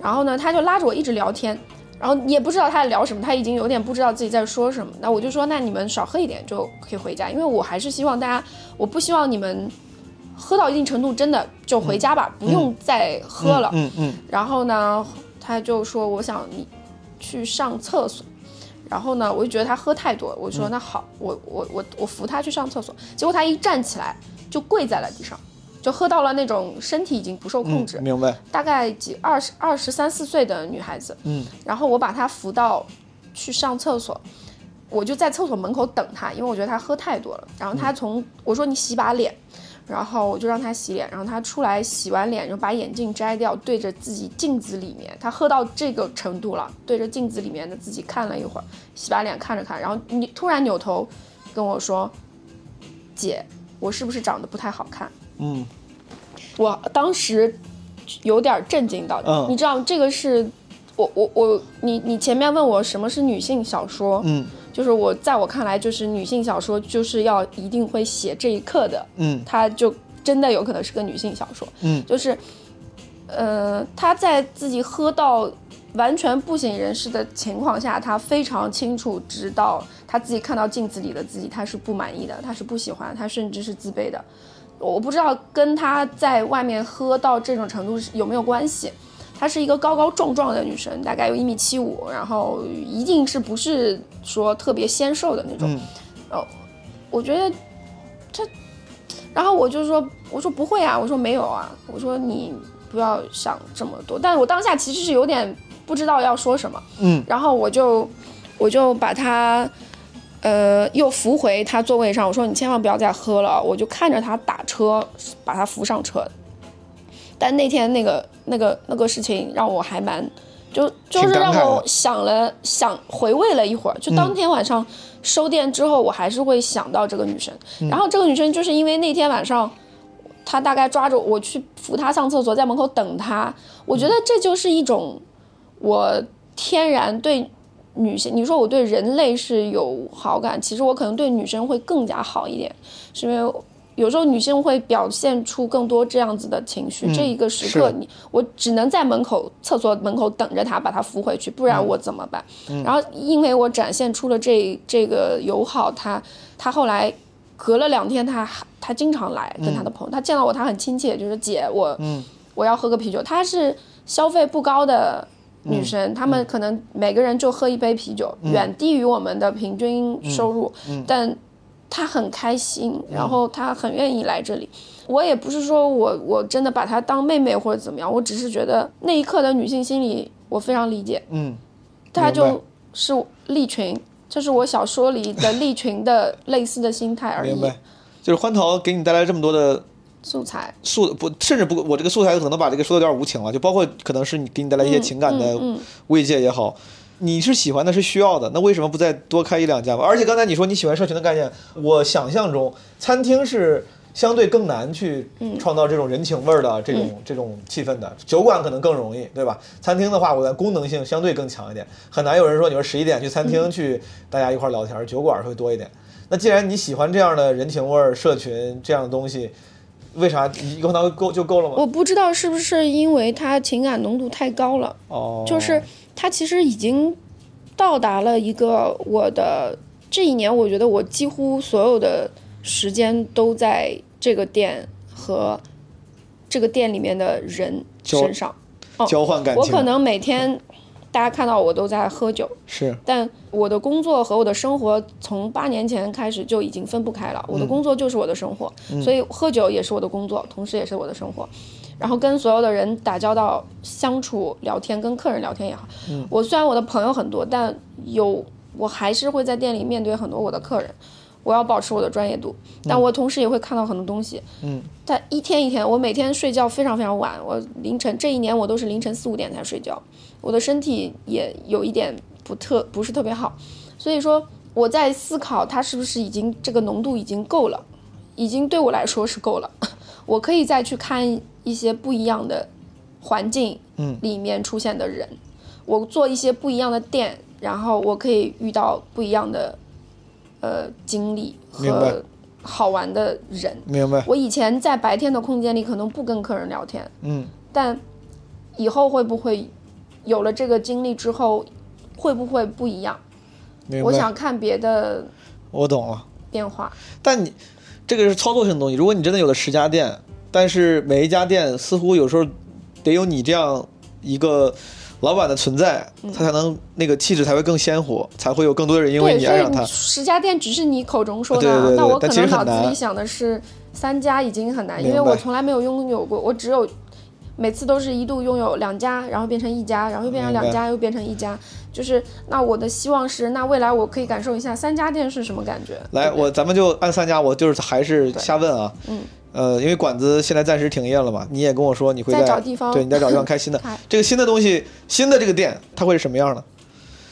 然后呢，他就拉着我一直聊天。然后也不知道他在聊什么，他已经有点不知道自己在说什么。那我就说，那你们少喝一点就可以回家，因为我还是希望大家，我不希望你们喝到一定程度真的就回家吧，不用再喝了。嗯嗯然后呢，他就说我想你去上厕所。然后呢，我就觉得他喝太多，我说那好，我我我我扶他去上厕所。结果他一站起来就跪在了地上，就喝到了那种身体已经不受控制，嗯，明白。大概几二十二十三四岁的女孩子。嗯，然后我把她扶到去上厕所，我就在厕所门口等她，因为我觉得她喝太多了。然后她从、我说你洗把脸，然后我就让她洗脸，然后她出来洗完脸，就把眼镜摘掉，对着自己镜子里面，她喝到这个程度了，对着镜子里面的自己看了一会儿，洗把脸看着看，然后你突然扭头跟我说：“姐，我是不是长得不太好看？”嗯。我当时有点震惊到，嗯。你知道这个是我我我你你前面问我什么是女性小说，嗯。就是我在我看来就是女性小说就是要一定会写这一刻的，嗯。它就真的有可能是个女性小说，嗯。就是呃她在自己喝到。完全不省人事的情况下，她非常清楚知道她自己看到镜子里的自己，她是不满意的，她是不喜欢，她甚至是自卑的。我不知道跟她在外面喝到这种程度是有没有关系。她是一个高高壮壮的女生，大概有一米七五，然后一定是不是说特别纤瘦的那种。嗯哦，我觉得她，然后我就说，我说不会啊，我说没有啊，我说你不要想这么多。但是我当下其实是有点不知道要说什么，嗯，然后我就我就把她。呃，又扶回他座位上，我说你千万不要再喝了，我就看着他打车，把他扶上车。但那天那个那个那个事情让我还蛮，就就是让我想了想回味了一会儿。就当天晚上收店之后，我还是会想到这个女生。然后这个女生就是因为那天晚上，她大概抓着我去扶她上厕所，在门口等她。我觉得这就是一种我天然对女性，你说我对人类是有好感，其实我可能对女生会更加好一点，是因为有时候女性会表现出更多这样子的情绪。这一个时刻是你，我只能在门口厕所门口等着她，把她扶回去，不然我怎么办？然后因为我展现出了这这个友好，她她后来隔了两天，她还她经常来跟她的朋友，她见到我，她很亲切，就是姐，我、我要喝个啤酒。她是消费不高的女生，她们可能每个人就喝一杯啤酒，远低于我们的平均收入，但她很开心，然后她很愿意来这里。我也不是说我我真的把她当妹妹或者怎么样，我只是觉得那一刻的女性心理我非常理解。嗯，她就是利群，这是我小说里的利群的 类似的心态而已。明白。就是欢桃给你带来这么多的素材，素不，甚至不，我这个素材可能把这个说的有点无情了，就包括可能是你给你带来一些情感的慰藉也好，你是喜欢的，是需要的，那为什么不再多开一两家嘛？而且刚才你说你喜欢社群的概念，我想象中餐厅是相对更难去嗯创造这种人情味儿的这种、这种气氛的，酒馆可能更容易，对吧？餐厅的话，我的功能性相对更强一点，很难有人说你说十一点去餐厅嗯去大家一块儿聊天，酒馆会多一点。那既然你喜欢这样的人情味儿、社群这样的东西，为啥？一个红糖够就够了吗？我不知道是不是因为它情感浓度太高了，哦，就是它其实已经到达了一个我的这一年，我觉得我几乎所有的时间都在这个店和这个店里面的人身上。哦交换感情，我可能每天大家看到我都在喝酒，是。但我的工作和我的生活从八年前开始就已经分不开了。我的工作就是我的生活，所以喝酒也是我的工作，同时也是我的生活。然后跟所有的人打交道、相处、聊天，跟客人聊天也好。我虽然我的朋友很多，但有我还是会在店里面对很多我的客人。我要保持我的专业度，但我同时也会看到很多东西。嗯，但一天一天，我每天睡觉非常非常晚，我凌晨这一年我都是凌晨四五点才睡觉，我的身体也有一点不特不是特别好，所以说我在思考它是不是已经这个浓度已经够了，已经对我来说是够了，我可以再去看一些不一样的环境，嗯，里面出现的人，我做一些不一样的店，然后我可以遇到不一样的呃经历和好玩的人。明白，我以前在白天的空间里可能不跟客人聊天，嗯，但以后会不会有了这个经历之后，会不会不一样？我想看别的我懂了。变化。但你这个是操作性的东西，如果你真的有了十家店，但是每一家店似乎有时候得有你这样一个老板的存在，嗯他才能那个气质才会更鲜活，才会有更多的人因为你爱上他。十家店只是你口中说的，对对对对那我可能脑子里想的是三家已经很难，因为我从来没有拥有过，我只有每次都是一度拥有两家，然后变成一家，然后又变成两家，又变成一家，就是那我的希望是，那未来我可以感受一下三家店是什么感觉。来，我咱们就按三家，我就是还是瞎问啊。嗯。呃，因为馆子现在暂时停业了嘛，你也跟我说你会在在找地方对，你在找地方开新的。这个新的东西，新的这个店，它会是什么样的？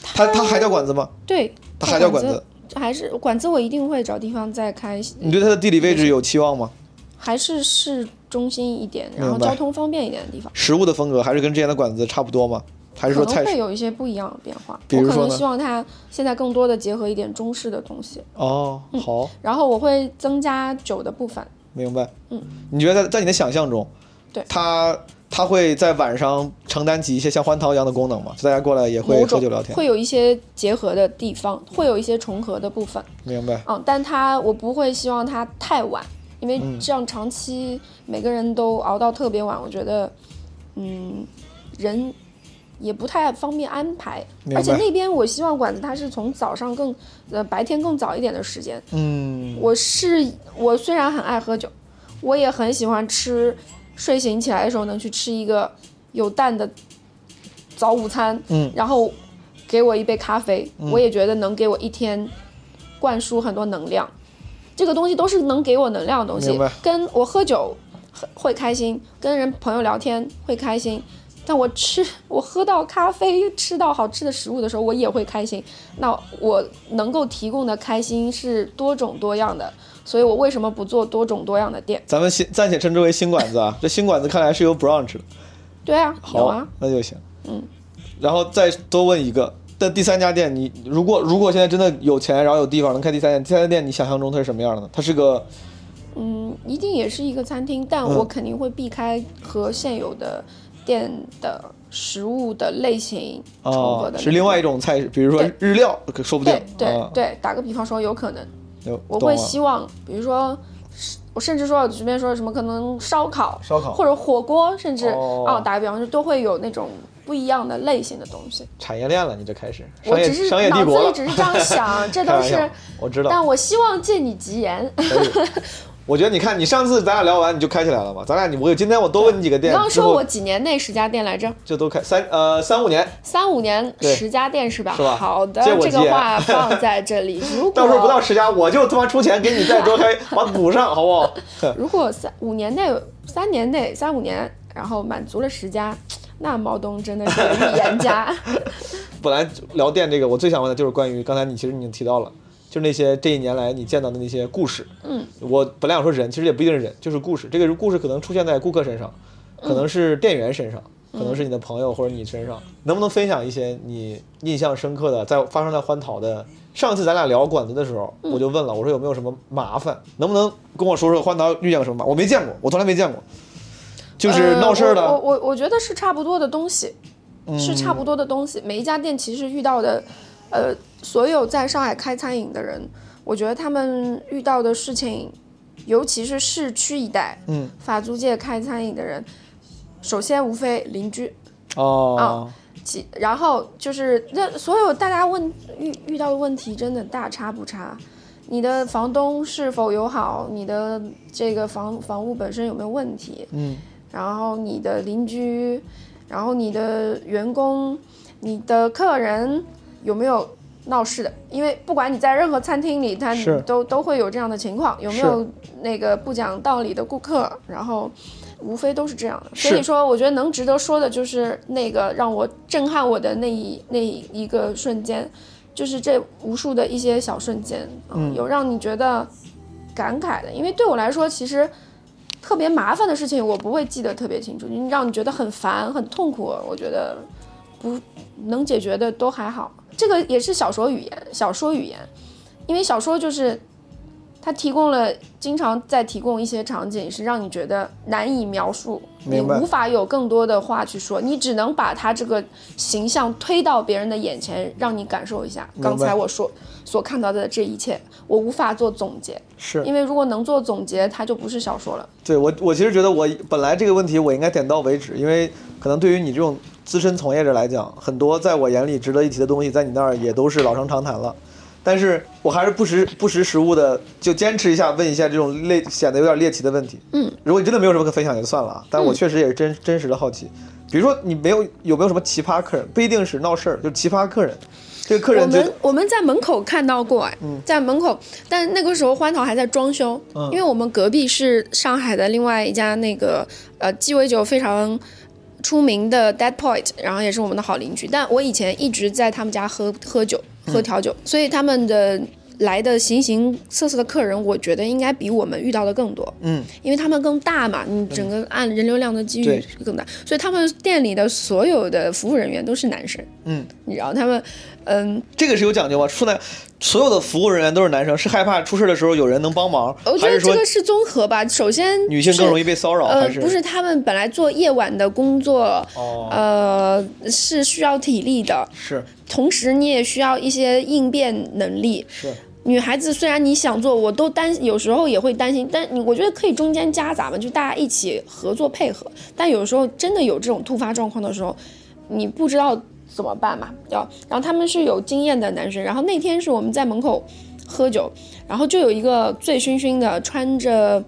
它它还叫馆子吗？对，它还叫馆子子？，还是馆子，我一定会找地方再开，你对它的地理位置有期望吗？还是市中心一点，然后交通方便一点的地方。食物的风格还是跟之前的馆子差不多吗？还是可说菜式？能会有一些不一样的变化。我可能比如说呢希望它现在更多的结合一点中式的东西，哦，好，然后我会增加酒的部分。明白。嗯，你觉得在在你的想象中，对它它会在晚上承担起一些像欢桃一样的功能吗？就大家过来也会喝酒聊天，会有一些结合的地方，会有一些重合的部分。明白？嗯，但它我不会希望它太晚，因为嗯这样长期每个人都熬到特别晚，我觉得，嗯，人也不太方便安排。而且那边我希望馆子它是从早上更呃白天更早一点的时间。嗯，我是我虽然很爱喝酒，我也很喜欢吃，睡醒起来的时候能去吃一个有蛋的早午餐，嗯，然后给我一杯咖啡，我也觉得能给我一天灌输很多能量。这个东西都是能给我能量的东西跟我喝酒会开心，跟人朋友聊天会开心。但我吃，我喝到咖啡，吃到好吃的食物的时候，我也会开心。那我能够提供的开心是多种多样的，所以我为什么不做多种多样的店？咱们先暂且称之为新馆子啊。这新馆子看来是有 brunch 的，对啊，好啊，，那就行。嗯，然后再多问一个，但第三家店你如果如果现在真的有钱，然后有地方能开第三家，第三家店你想象中它是什么样的呢？它是个嗯，一定也是一个餐厅，但嗯我肯定会避开和现有的店的食物的类型重合的、，啊是另外一种菜式，比如说日料，可说不定对。对啊、对，打个比方说，有可能有我会希望，比如说，我甚至说随便说什么，可能烧烤、烧烤或者火锅，甚至哦啊，打个比方说，都会有那种不一样的类型的东西。产业链了，你这开始我只是商业帝脑子里国。只是这样想，这都是。但我希望借你吉言。我觉得你看，你上次咱俩聊完你就开起来了嘛，咱俩你我今天我多问你几个你店，刚刚说我几年内十家店来着？就都开三呃三五年，三五年十家店是吧？是吧好的，这个话放在这里。如果到时候不到十家，我就他妈出钱给你再多开，把补上，好不好？如果三五年内、三年内、三五年，然后满足了十家，那毛东真的是预言家。本来聊店这个，我最想问的就是关于刚才你其实已经提到了，就是那些这一年来你见到的那些故事。嗯，我本来想说人，其实也不一定是人，就是故事。这个故事可能出现在顾客身上，可能是店员身上，可能是你的朋友或者你身上。能不能分享一些你印象深刻的，在发生在欢淘的？上次咱俩聊馆子的时候，我就问了，我说有没有什么麻烦？能不能跟我说说欢淘遇见过什么麻烦？我没见过，我从来没见过，就是闹事儿的。呃我我我我觉得是差不多的东西，嗯是差不多的东西。每一家店其实遇到的，呃，所有在上海开餐饮的人，我觉得他们遇到的事情，尤其是市区一带，嗯，法租界开餐饮的人，首先无非邻居，哦，其然后就是那所有大家问遇遇到的问题真的大差不差。你的房东是否友好？你的这个房房屋本身有没有问题？嗯，然后你的邻居，然后你的员工，你的客人有没有闹事的？因为不管你在任何餐厅里，他是都都会有这样的情况，有没有那个不讲道理的顾客？然后无非都是这样的。所以说，我觉得能值得说的就是那个让我震撼我的那一那一个瞬间，就是这无数的一些小瞬间，嗯，有让你觉得感慨的。因为对我来说，其实特别麻烦的事情，我不会记得特别清楚。你让你觉得很烦、很痛苦，我觉得不能解决的都还好。这个也是小说语言，小说语言，因为小说就是它提供了经常在提供一些场景，是让你觉得难以描述、你无法有更多的话去说，你只能把它这个形象推到别人的眼前，让你感受一下。刚才我说所看到的这一切，我无法做总结，是。因为如果能做总结，它就不是小说了。对我，我其实觉得我本来这个问题我应该点到为止，因为可能对于你这种资深从业者来讲，很多在我眼里值得一提的东西，在你那儿也都是老生常谈了。但是我还是不识不识时务的，就坚持一下问一下这种类显得有点猎奇的问题。嗯，如果你真的没有什么可分享也就算了啊，但我确实也是真、真实的好奇。比如说你没有有没有什么奇葩客人，不一定是闹事儿，就奇葩客人。这个客人觉得们我们在门口看到过，哎，在门口，但那个时候欢桃还在装修，因为我们隔壁是上海的另外一家那个呃鸡尾酒非常出名的 Dead Point，然后也是我们的好邻居。但我以前一直在他们家喝喝酒，喝调酒，所以他们的来的形形色色的客人，我觉得应该比我们遇到的更多。嗯，因为他们更大嘛，你整个按人流量的机遇更大，所以他们店里的所有的服务人员都是男生。嗯，你知道他们，嗯，这个是有讲究吗？出来所有的服务人员都是男生，是害怕出事的时候有人能帮忙，我觉得这个是综合吧。首先，女性更容易被骚扰？呃还，是不是他们本来做夜晚的工作，哦，呃，是需要体力的，是同时你也需要一些应变能力。是，女孩子虽然你想做，我都担，有时候也会担心，但你我觉得可以中间夹杂嘛，就大家一起合作配合。但有时候真的有这种突发状况的时候，你不知道怎么办嘛？要，然后他们是有经验的男生，然后那天是我们在门口喝酒，然后就有一个醉醺醺的，穿着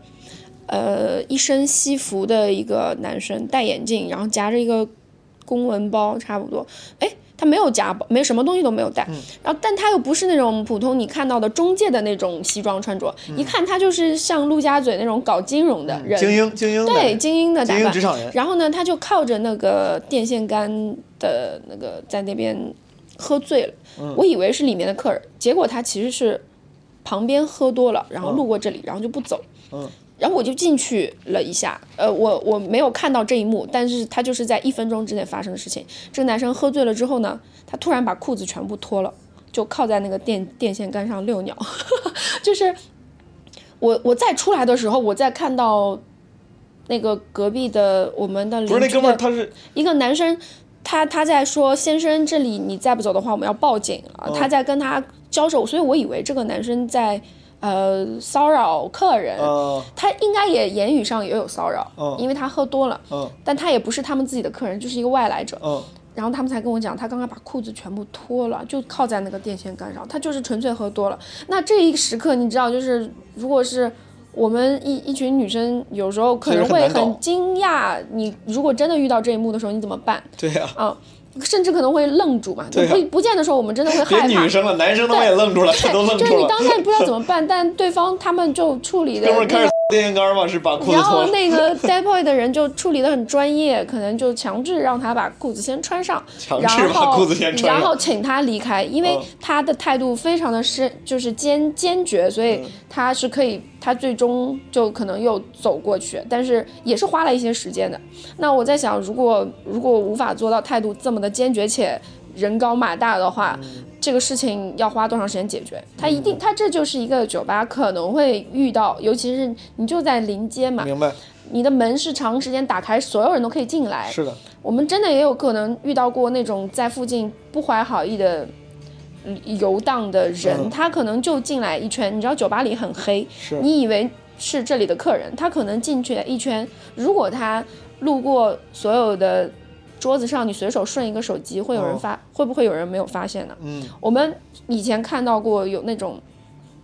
呃一身西服的一个男生，戴眼镜，然后夹着一个公文包，差不多，哎。他没有夹包，没什么东西都没有带，然后但他又不是那种普通你看到的中介的那种西装穿着，一看他就是像陆家嘴那种搞金融的人，精英精英对精英的打扮职。场人，然后呢，他就靠着那个电线杆的那个在那边喝醉了，我以为是里面的客人，结果他其实是旁边喝多了，然后路过这里，然后就不走。嗯然后我就进去了一下，呃，我我没有看到这一幕，但是他就是在一分钟之内发生的事情。这个男生喝醉了之后呢，他突然把裤子全部脱了，就靠在那个电电线杆上遛鸟，就是我我再出来的时候，我再看到那个隔壁的我们的邻不是那哥们儿他是一个男生，他他在说先生，这里你再不走的话，我们要报警啊！嗯他在跟他交手，所以我以为这个男生在呃骚扰客人。呃他应该也言语上也有骚扰，嗯因为他喝多了，嗯但他也不是他们自己的客人，就是一个外来者。嗯然后他们才跟我讲，他刚刚把裤子全部脱了，就靠在那个电线杆上，他就是纯粹喝多了。那这一时刻，你知道，就是如果是我们一一群女生，有时候可能会很惊讶，你如果真的遇到这一幕的时候，你怎么办？对呀、啊，甚至可能会愣住嘛。不不见的时候，我们真的会害怕。女生了，男生他妈也愣住了，都愣就是你住了。当下不知道怎么办，但对方他们就处理的哥们儿开始那个，电线杆嘛，是把裤子然脱了。后那个 dead boy 的人就处理的很专业，可能就强制让他把裤子先穿上，强然制把后裤子先穿上然后请他离开，因为嗯他的态度非常的深就是坚坚决，所以他是可以，他最终就可能又走过去，但是也是花了一些时间的。那我在想，如果如果无法做到态度这么的坚决且人高马大的话，这个事情要花多长时间解决？他一定，他这就是一个酒吧可能会遇到，尤其是你就在临街嘛，明白，你的门是长时间打开，所有人都可以进来。是的，我们真的也有可能遇到过那种在附近不怀好意的嗯游荡的人，嗯他可能就进来一圈。你知道酒吧里很黑，你以为是这里的客人，他可能进去一圈。如果他路过所有的桌子上，你随手顺一个手机，会有人发，会不会有人没有发现呢？嗯，我们以前看到过有那种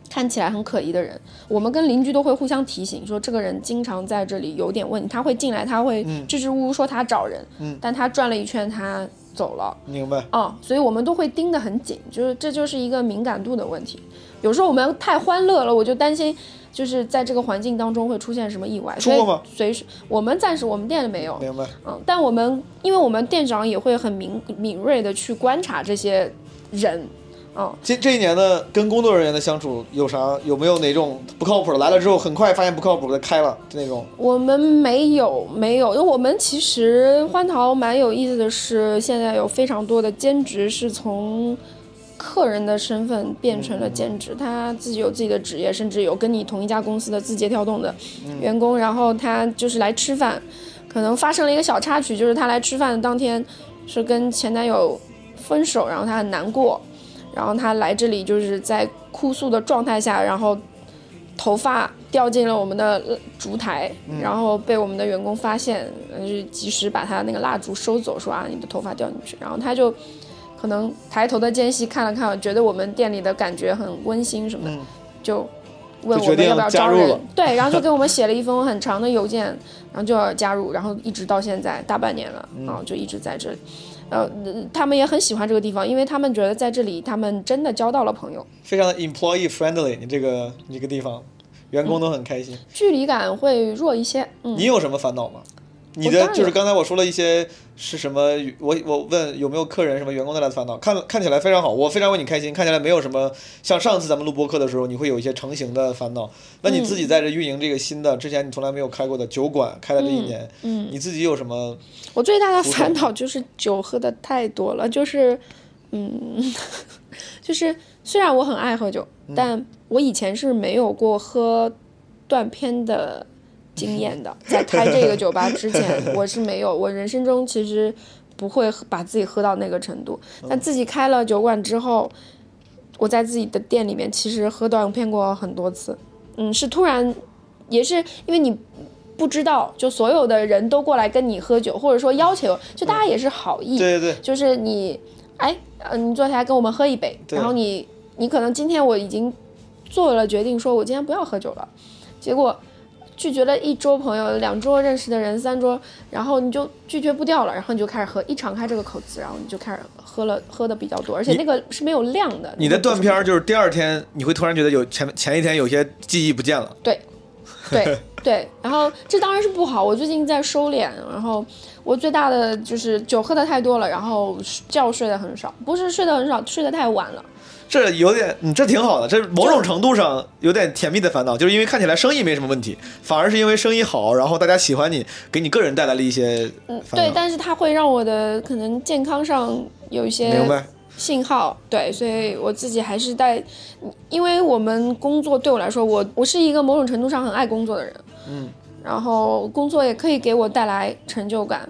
看起来很可疑的人，我们跟邻居都会互相提醒说，这个人经常在这里有点问题，他会进来，他会支支吾吾说他找人，嗯但他转了一圈他走了，明白。啊，所以我们都会盯得很紧，就是这就是一个敏感度的问题。有时候我们太欢乐了，我就担心。就是在这个环境当中会出现什么意外，所以出过吗随时我们暂时我们店里没有，明白。嗯，但我们因为我们店长也会很敏敏锐的去观察这些人，嗯，这这一年呢，跟工作人员的相处有啥？有没有哪种不靠谱的？来了之后很快发现不靠谱的开了那种？我们没有没有，因为我们其实欢桃蛮有意思的是，现在有非常多的兼职是从客人的身份变成了兼职，他自己有自己的职业，甚至有跟你同一家公司的字节跳动的员工，然后他就是来吃饭。可可能发生了一个小插曲，就是她来吃饭的当天是跟前男友分手，然后她很难过，然后他来这里就是在哭诉的状态下，然后头发掉进了我们的烛台，然后被我们的员工发现，就及时把他那个蜡烛收走，说啊你的头发掉进去，然后他就可能抬头的间隙看了看，觉得我们店里的感觉很温馨什么的，就。问我们要不要招人？对，然后就给我们 写了一封很长的邮件，然后就要加入，然后一直到现在大半年了，啊，就一直在这里。呃，他们也很喜欢这个地方，因为他们觉得在这里他们真的交到了朋友，非常的 employee friendly。你这个你这个地方，员工都很开心，距离感会弱一些。你有什么烦恼吗？你的就是刚才我说了一些是什么？我我问有没有客人什么员工带来的烦恼？看看起来非常好，我非常为你开心。看起来没有什么像上次咱们录播客的时候，你会有一些成型的烦恼。那你自己在这运营这个新的之前你从来没有开过的酒馆，开了这一年，嗯，你自己有什么？我最大的烦恼就是酒喝的太多了，就是嗯，就是虽然我很爱喝酒，但我以前是没有过喝断片的。经验的，在开这个酒吧 之前，我是没有，我人生中其实不会把自己喝到那个程度。但自己开了酒馆之后，我在自己的店里面其实喝断片过很多次。嗯，是突然，也是因为你不知道，就所有的人都过来跟你喝酒，或者说要求，就大家也是好意，对对对，就是你，哎，呃，你坐下来跟我们喝一杯，然后你，你可能今天我已经做了决定，说我今天不要喝酒了，结果。拒绝了一桌朋友，两桌认识的人，三桌，然后你就拒绝不掉了，然后你就开始喝，一敞开这个口子，然后你就开始喝了，喝的比较多，而且那个是没有量的。你的断片就是第二天你会突然觉得有前前一天有些记忆不见了。对，对 对，然后这当然是不好。我最近在收敛，然后我最大的就是酒喝的太多了，然后觉睡得很少，不是睡得很少，睡得太晚了。这有点，嗯，这挺好的。这某种程度上有点甜蜜的烦恼，就是因为看起来生意没什么问题，反而是因为生意好，然后大家喜欢你，给你个人带来了一些嗯，对，但是它会让我的可能健康上有一些明白信号，对，所以我自己还是在，因为我们工作对我来说，我我是一个某种程度上很爱工作的人，嗯，然后工作也可以给我带来成就感，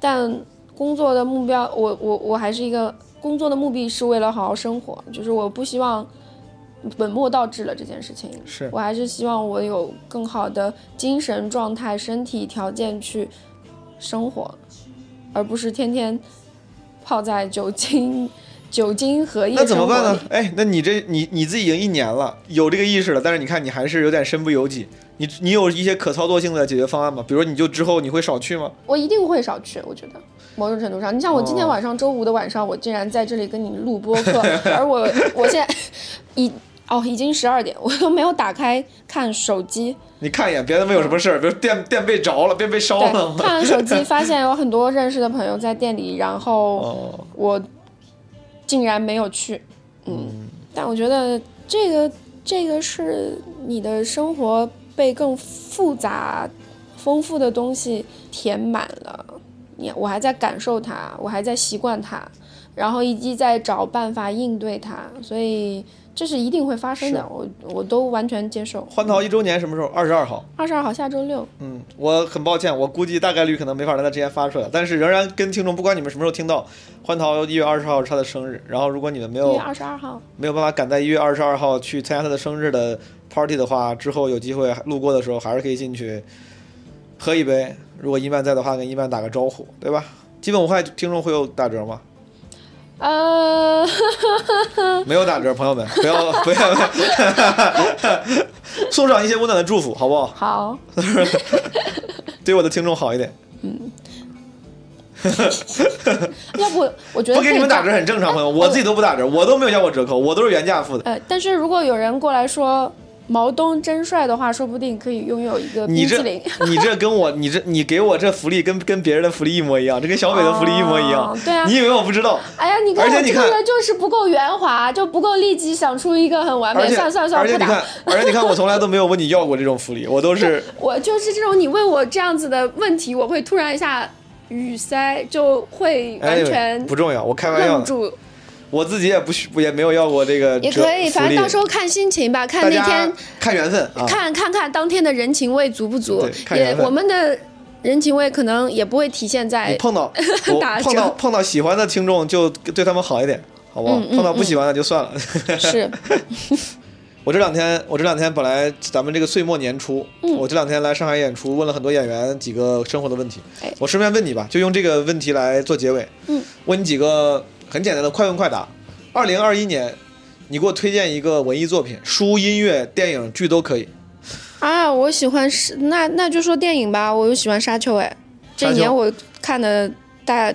但工作的目标，我我我还是一个。工作的目的是为了好好生活，就是我不希望本末倒置了这件事情。是我还是希望我有更好的精神状态、身体条件去生活，而不是天天泡在酒精 酒精和夜那怎么办呢？哎，那你这你你自己已经一年了，有这个意识了，但是你看你还是有点身不由己。你你有一些可操作性的解决方案吗？比如你就之后你会少去吗？我一定会少去，我觉得。某种程度上，你像我今天晚上周五的晚上，我竟然在这里跟你录播客，而我我现在已哦已经十二点，我都没有打开看手机。你看一眼，别的没有什么事儿，比如电电被着了，电被烧了。看了手机，发现有很多认识的朋友在店里，然后我竟然没有去。嗯，但我觉得这个这个是你的生活被更复杂、丰富的东西填满了。你我还在感受它，我还在习惯它，然后以及在找办法应对它，所以这是一定会发生的，我我都完全接受。欢桃一周年什么时候？二十二号。二十二号，下周六。嗯，我很抱歉，我估计大概率可能没法在他之前发出来，但是仍然跟听众，不管你们什么时候听到，欢桃一月二十号是他的生日，然后如果你们没有一月二十二号没有办法赶在一月二十二号去参加他的生日的 party 的话，之后有机会路过的时候还是可以进去喝一杯。如果伊曼在的话，跟伊曼打个招呼，对吧？基本无害听众会有打折吗？呃，没有打折，朋友们不要不要，送上一些温暖的祝福，好不好？好，对我的听众好一点。嗯。要不我觉得不给你们打折很正常，朋友，我自己都不打折，我都没有要过折扣，我都是原价付的。呃，但是如果有人过来说。毛东真帅的话，说不定可以拥有一个冰淇淋。你这跟我，你这你给我这福利跟跟别人的福利一模一样，这跟小美的福利一模一样。对啊，你以为我不知道？哎呀，你看我这个人就是不够圆滑，就不够立即想出一个很完美。算算算，而且你看，而且你看，我从来都没有问你要过这种福利，我都是。我就是这种，你问我这样子的问题，我会突然一下语塞，就会完全不重要。我开玩笑。我自己也不许，也没有要过这个，也可以，反正到时候看心情吧，看那天，看缘分，看看看当天的人情味足不足。也我们的人情味可能也不会体现在碰到 打碰到碰到喜欢的听众就对他们好一点，好不好？嗯嗯碰到不喜欢的就算了。是 我这两天，我这两天本来咱们这个岁末年初，我这两天来上海演出，问了很多演员几个生活的问题。哎我顺便问你吧，就用这个问题来做结尾。嗯，问你几个很简单的快问快答。二零二一年，你给我推荐一个文艺作品，书、音乐、电影、剧都可以。啊，我喜欢是那那就说电影吧，我又喜欢沙丘哎，这一年我看的大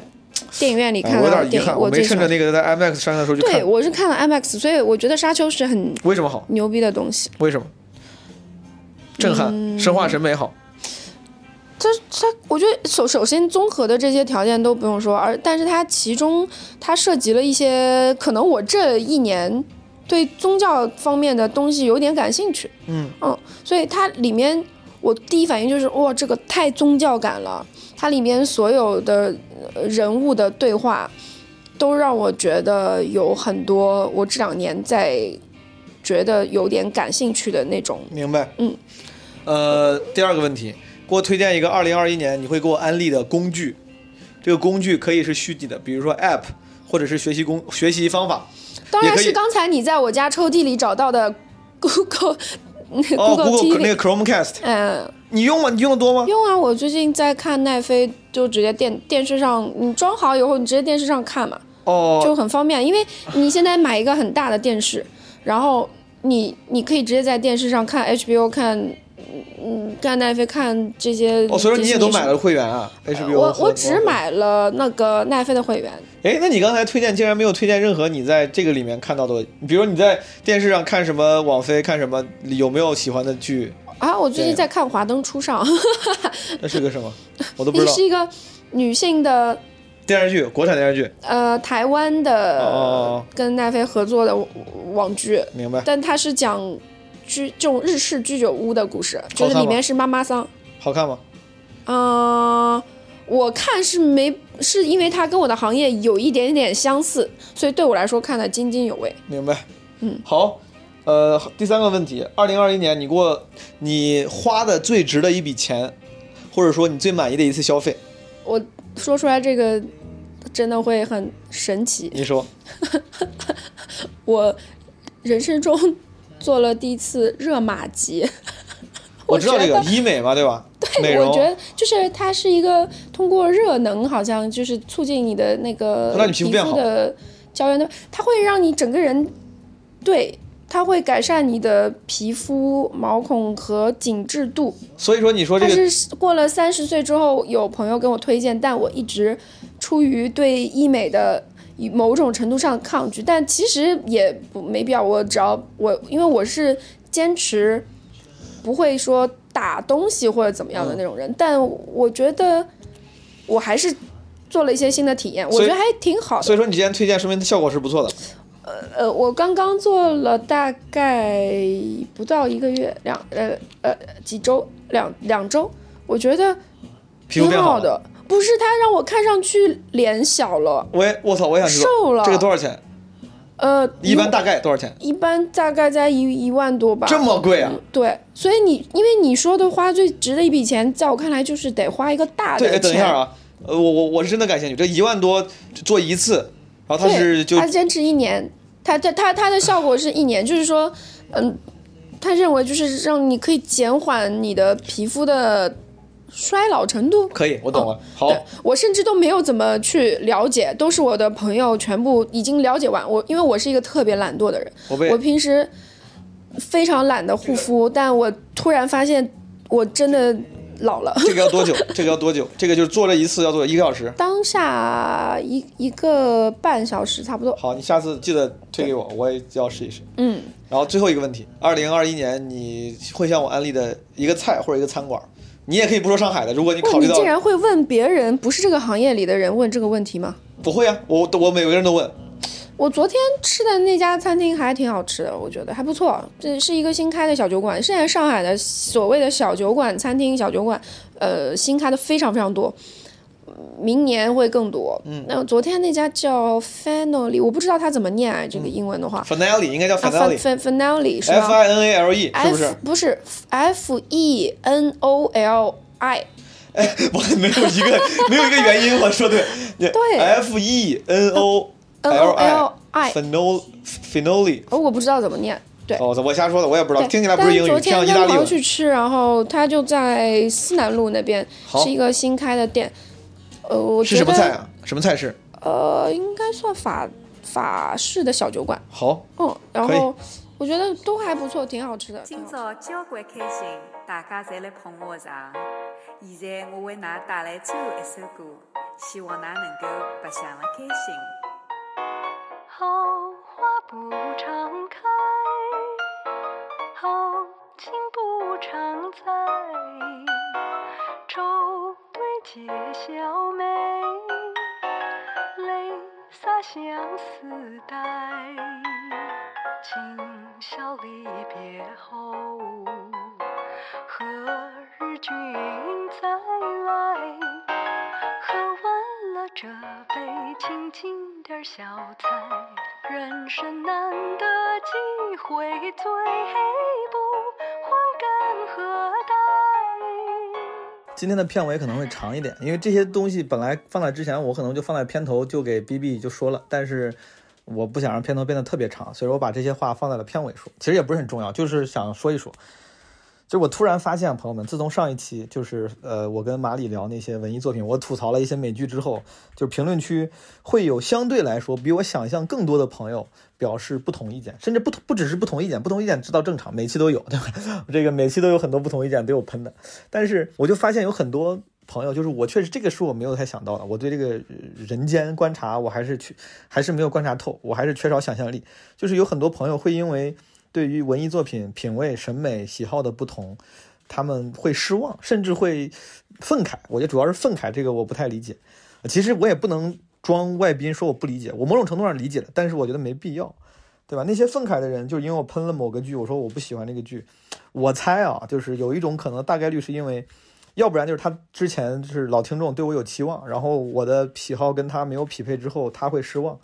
电影院里哎我有看的电影，点遗憾，我没。趁着那个在 IMAX 上映的时候去对，我是看了 IMAX，所以我觉得沙丘是很为什么好？牛逼的东西。为什么？震撼，嗯生化审美好。它它，我觉得首首先综合的这些条件都不用说，而但是它其中它涉及了一些可能我这一年对宗教方面的东西有点感兴趣，嗯。嗯，所以它里面我第一反应就是哇，这个太宗教感了，它里面所有的呃人物的对话都让我觉得有很多我这两年在觉得有点感兴趣的那种。明白。嗯。呃，第二个问题，给我推荐一个二零二一年你会给我安利的工具。这个工具可以是虚拟的，比如说 App，或者是学习工学习方法。当然是刚才你在我家抽屉里找到的 Google 哦 Google，Google 那个 Chromecast，嗯，你用吗？你用的多吗？用啊，我最近在看奈飞，就直接电电视上，你装好以后，你直接电视上看嘛，哦，就很方便。因为你现在买一个很大的电视，然后你你可以直接在电视上看 HBO 看。嗯，看奈飞看这些，哦，所以说你也都买了会员啊？HBO 我我只买了那个奈飞的会员，哎，那你刚才推荐竟然没有推荐任何你在这个里面看到的，比如你在电视上看什么网飞看什么，有没有喜欢的剧？啊，我最近在看《华灯初上》，那是个什么？我都不知道那 是。一个女性的电视剧，国产电视剧，呃，台湾的、哦跟奈飞合作的网网剧，明白？但它是讲居这种日式居酒屋的故事，就是里面是妈妈桑。好看吗？嗯、我看是没是因为它跟我的行业有一点点相似，所以对我来说看得津津有味。明白。嗯，好。呃，第三个问题，二零二一年你给我你花的最值的一笔钱，或者说你最满意的一次消费，我说出来这个真的会很神奇。你说？我人生中做了第一次热玛吉。我知道这个医美嘛，对吧？对。我觉得就是它是一个通过热能，好像就是促进你的那个皮肤的胶原的，它会让你整个人，对，它会改善你的皮肤毛孔和紧致度。所以说你说这它个是过了三十岁之后，有朋友跟我推荐，但我一直出于对医美的某种程度上抗拒，但其实也不没必要。我只要我，因为我是坚持不会说打东西或者怎么样的那种人，但我觉得我还是做了一些新的体验，我觉得还挺好的。所以说你今天推荐，说明效果是不错的。呃呃，我刚刚做了大概不到一个月，两呃呃几周，两两周，我觉得挺。好的。不是它让我看上去脸小了，我也我操，我也想知道瘦了这个多少钱？呃，一般大概多少钱？一般大概在一一万多吧。这么贵啊？对，所以你因为你说的花最值的一笔钱，在我看来就是得花一个大的对，哎钱。等一下啊，呃，我我我是真的感兴趣，这一万多做一次，然后他是对，就他坚持一年，他他他他的效果是一年，就是说，嗯，他认为就是让你可以减缓你的皮肤的衰老程度。可以，我懂了。好，我甚至都没有怎么去了解，都是我的朋友全部已经了解完。我因为我是一个特别懒惰的人，我我平时非常懒得护肤，但我突然发现我真的老了。这个要多久？这个要多久？这个就是做这一次要做一个小时。当下一一个半小时差不多。好，你下次记得推给我，我也要试一试。嗯，然后最后一个问题，二零二一年你会向我安利的一个菜或者一个餐馆，你也可以不说上海的，如果你，考虑到你竟然会问别人不是这个行业里的人问这个问题吗？不会啊，我我每个人都问。我昨天吃的那家餐厅还挺好吃的，我觉得还不错。这是一个新开的小酒馆，现在上海的所谓的小酒馆、餐厅、小酒馆，呃，新开的非常非常多，明年会更多。嗯，那昨天那家叫 Finale，我不知道它怎么念啊，这个英文的话。Finale 应该叫啊 Finale，F f Finale 是 I 吧 N A L E 是不是？F 不是 F E N O L I 哎，我没有一个 没有一个原因，我说对，对，F E N O L I，Finoli Finoli，哦，我不知道怎么念。对，哦，我瞎说的，我也不知道，对。听起来不是英语，昨天像意大利文。跟朋友去吃，然后他就在思南路那边，是一个新开的店。呃，我是觉得什么菜啊？什么菜式？呃，应该算法法式的小酒馆。好，嗯，然后我觉得都还不错，挺好吃的。今好吃朝交关开心，大家侪来捧我场。现在我为㑚带来最后一首歌，希望㑚能够白相了开心。好花不常开，好景不常在。愁解笑眉，泪洒相思带。今宵离别后，何日君再来？喝完了这杯，请进点小菜。人生难得几回醉，不欢干何待？今天的片尾可能会长一点，因为这些东西本来放在之前，我可能就放在片头就给 B B 就说了，但是我不想让片头变得特别长，所以我把这些话放在了片尾说。其实也不是很重要，就是想说一说。就我突然发现，朋友们，自从上一期就是呃，我跟马里聊那些文艺作品，我吐槽了一些美剧之后，就是评论区会有相对来说比我想象更多的朋友表示不同意见，甚至不同不只是不同意见，不同意见知道正常，每期都有，对吧？这个每期都有很多不同意见，都有喷的。但是我就发现有很多朋友，就是我确实这个是我没有太想到的，我对这个人间观察我还是去还是没有观察透，我还是缺少想象力。就是有很多朋友会因为对于文艺作品品味、审美、喜好的不同，他们会失望，甚至会愤慨。我觉得主要是愤慨，这个我不太理解。其实我也不能装外宾说我不理解，我某种程度上理解了，但是我觉得没必要，对吧？那些愤慨的人，就是因为我喷了某个剧，我说我不喜欢这个剧，我猜啊，就是有一种可能，大概率是因为，要不然就是他之前就是老听众对我有期望，然后我的喜好跟他没有匹配之后，他会失望。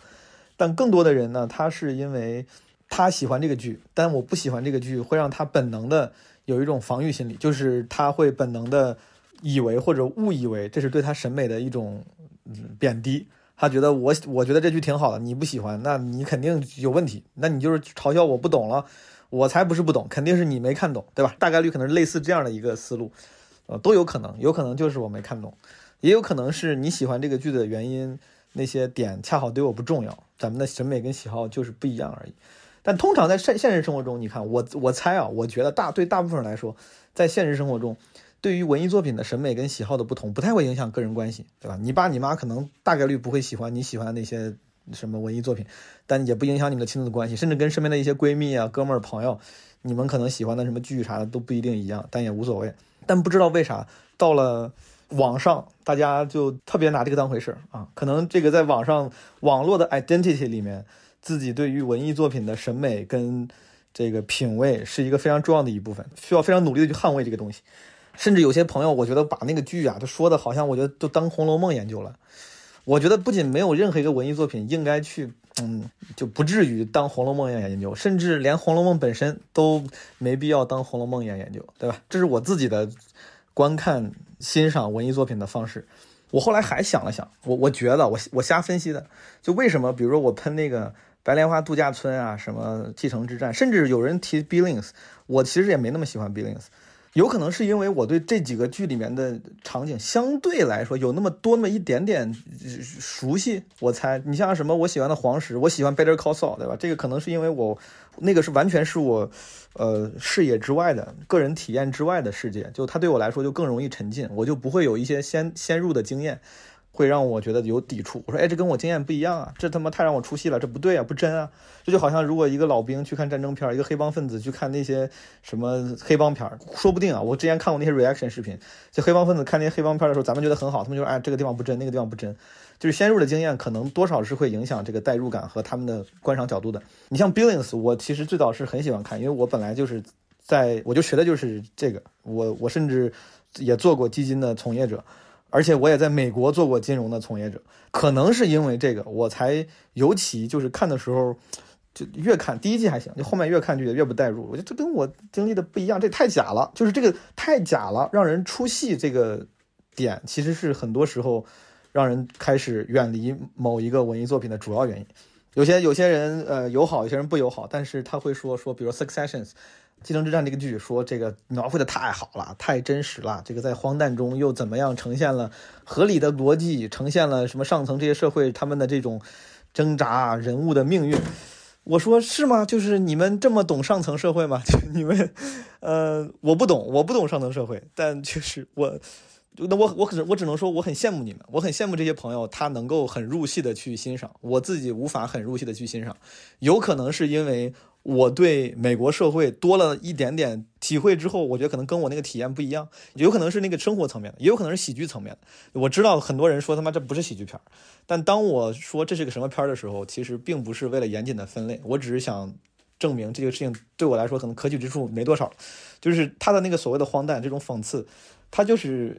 但更多的人呢，他是因为他喜欢这个剧，但我不喜欢这个剧，会让他本能的有一种防御心理，就是他会本能的以为或者误以为这是对他审美的一种贬低。他觉得我我觉得这剧挺好的，你不喜欢，那你肯定有问题，那你就是嘲笑我不懂了，我才不是不懂，肯定是你没看懂，对吧？大概率可能是类似这样的一个思路，呃，都有可能，有可能就是我没看懂，也有可能是你喜欢这个剧的原因，那些点恰好对我不重要，咱们的审美跟喜好就是不一样而已。但通常在现现实生活中，你看我我猜啊，我觉得大对大部分人来说，在现实生活中，对于文艺作品的审美跟喜好的不同，不太会影响个人关系，对吧？你爸你妈可能大概率不会喜欢你喜欢的那些什么文艺作品，但也不影响你们的亲子关系，甚至跟身边的一些闺蜜啊、哥们儿、朋友，你们可能喜欢的什么剧啥的都不一定一样，但也无所谓。但不知道为啥到了网上，大家就特别拿这个当回事儿啊。可能这个在网上网络的 identity 里面，自己对于文艺作品的审美跟这个品味是一个非常重要的一部分，需要非常努力的去捍卫这个东西。甚至有些朋友，我觉得把那个剧啊，都说的好像我觉得都当《红楼梦》研究了。我觉得不仅没有任何一个文艺作品应该去，嗯，就不至于当《红楼梦》一样研究，甚至连《红楼梦》本身都没必要当《红楼梦》一样研究，对吧？这是我自己的观看、欣赏文艺作品的方式。我后来还想了想，我我觉得我我瞎分析的，就为什么，比如说我喷那个白莲花度假村啊，什么继承之战，甚至有人提 Billings，我其实也没那么喜欢 Billings。有可能是因为我对这几个剧里面的场景相对来说有那么多那么一点点熟悉，我猜你像什么我喜欢的黄石，我喜欢 Better Call Saul，对吧？这个可能是因为我那个是完全是我呃视野之外的个人体验之外的世界，就它对我来说就更容易沉浸，我就不会有一些先先入的经验。会让我觉得有抵触。我说，哎，这跟我经验不一样啊，这他妈太让我出戏了，这不对啊，不真啊。这就好像如果一个老兵去看战争片，一个黑帮分子去看那些什么黑帮片，说不定啊，我之前看过那些 reaction 视频，就黑帮分子看那些黑帮片的时候，咱们觉得很好，他们就说，哎，这个地方不真，那个地方不真。就是先入的经验，可能多少是会影响这个代入感和他们的观赏角度的。你像 Billings，我其实最早是很喜欢看，因为我本来就是在我就学的就是这个，我我甚至也做过基金的从业者。而且我也在美国做过金融的从业者，可能是因为这个，我才尤其就是看的时候，就越看第一季还行，就后面越看就越不代入。我觉得这跟我经历的不一样，这太假了，就是这个太假了，让人出戏。这个点，其实是很多时候让人开始远离某一个文艺作品的主要原因。有些有些人呃友好，有些人不友好，但是他会说说，比如《Successions》。继承之战这个剧说这个描绘的太好了，太真实了。这个在荒诞中又怎么样呈现了合理的逻辑，呈现了什么上层这些社会他们的这种挣扎人物的命运。我说是吗？就是你们这么懂上层社会吗？你们，呃，我不懂，我不懂上层社会，但确实我。那我我可能我只能说我很羡慕你们，我很羡慕这些朋友，他能够很入戏的去欣赏，我自己无法很入戏的去欣赏，有可能是因为我对美国社会多了一点点体会之后，我觉得可能跟我那个体验不一样，有可能是那个生活层面的，也有可能是喜剧层面的。我知道很多人说他妈这不是喜剧片，但当我说这是个什么片的时候，其实并不是为了严谨的分类，我只是想证明这个事情对我来说可能可取之处没多少，就是他的那个所谓的荒诞这种讽刺。它就是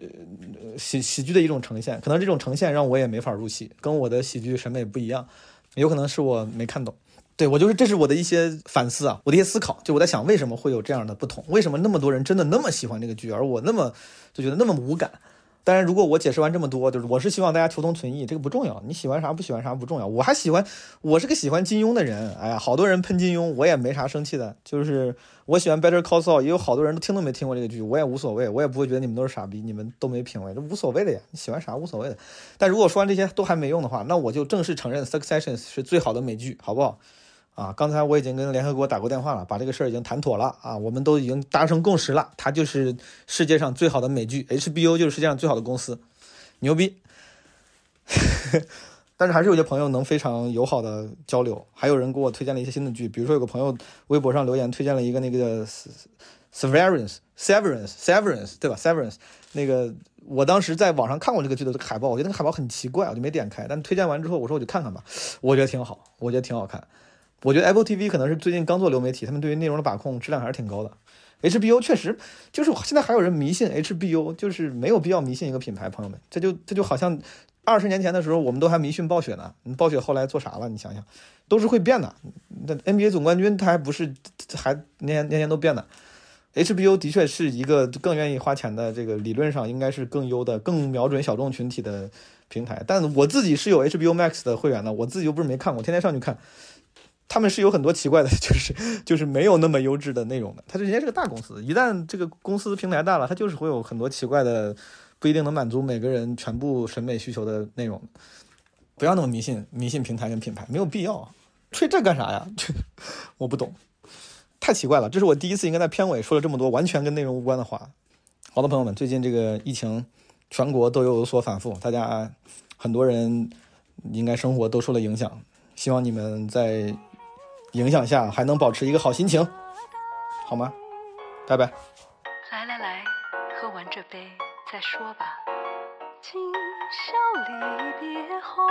喜喜剧的一种呈现，可能这种呈现让我也没法入戏，跟我的喜剧审美不一样，有可能是我没看懂。对我就是这是我的一些反思啊，我的一些思考，就我在想为什么会有这样的不同，为什么那么多人真的那么喜欢这个剧，而我那么就觉得那么无感。当然，如果我解释完这么多，就是我是希望大家求同存异，这个不重要。你喜欢啥不喜欢啥不重要。我还喜欢，我是个喜欢金庸的人。哎呀，好多人喷金庸，我也没啥生气的。就是我喜欢 Better Call Saul，也有好多人都听都没听过这个剧，我也无所谓，我也不会觉得你们都是傻逼，你们都没品位，这无所谓的呀。你喜欢啥无所谓的。但如果说完这些都还没用的话，那我就正式承认 Succession 是最好的美剧，好不好？啊，刚才我已经跟联合国打过电话了，把这个事儿已经谈妥了啊，我们都已经达成共识了，它就是世界上最好的美剧，HBO 就是世界上最好的公司。牛逼，但是还是有些朋友能非常友好的交流，还有人给我推荐了一些新的剧，比如说有个朋友微博上留言推荐了一个那个 Severance Severance Severance 对吧 Severance 那个我当时在网上看过这个剧的海报，我觉得那个海报很奇怪，我就没点开。但推荐完之后，我说我就看看吧，我觉得挺好，我觉得挺好看。我觉得 Apple TV 可能是最近刚做流媒体，他们对于内容的把控质量还是挺高的。HBO 确实就是现在还有人迷信 HBO，就是没有必要迷信一个品牌，朋友们，这就这就好像二十年前的时候，我们都还迷信暴雪呢。暴雪后来做啥了？你想想，都是会变的。那 NBA 总冠军他还不是还年年年都变的。HBO 的确是一个更愿意花钱的，这个理论上应该是更优的、更瞄准小众群体的平台。但我自己是有 HBO Max 的会员的，我自己又不是没看过，天天上去看。他们是有很多奇怪的，就是就是没有那么优质的内容的。它人家是个大公司，一旦这个公司平台大了，它就是会有很多奇怪的，不一定能满足每个人全部审美需求的内容。不要那么迷信，迷信平台跟品牌没有必要。吹这干啥呀？我不懂，太奇怪了。这是我第一次应该在片尾说了这么多完全跟内容无关的话。好的，朋友们，最近这个疫情全国都有所反复，大家很多人应该生活都受了影响。希望你们在。影响下还能保持一个好心情，好吗？拜拜。来来来，喝完这杯再说吧。今宵离别后。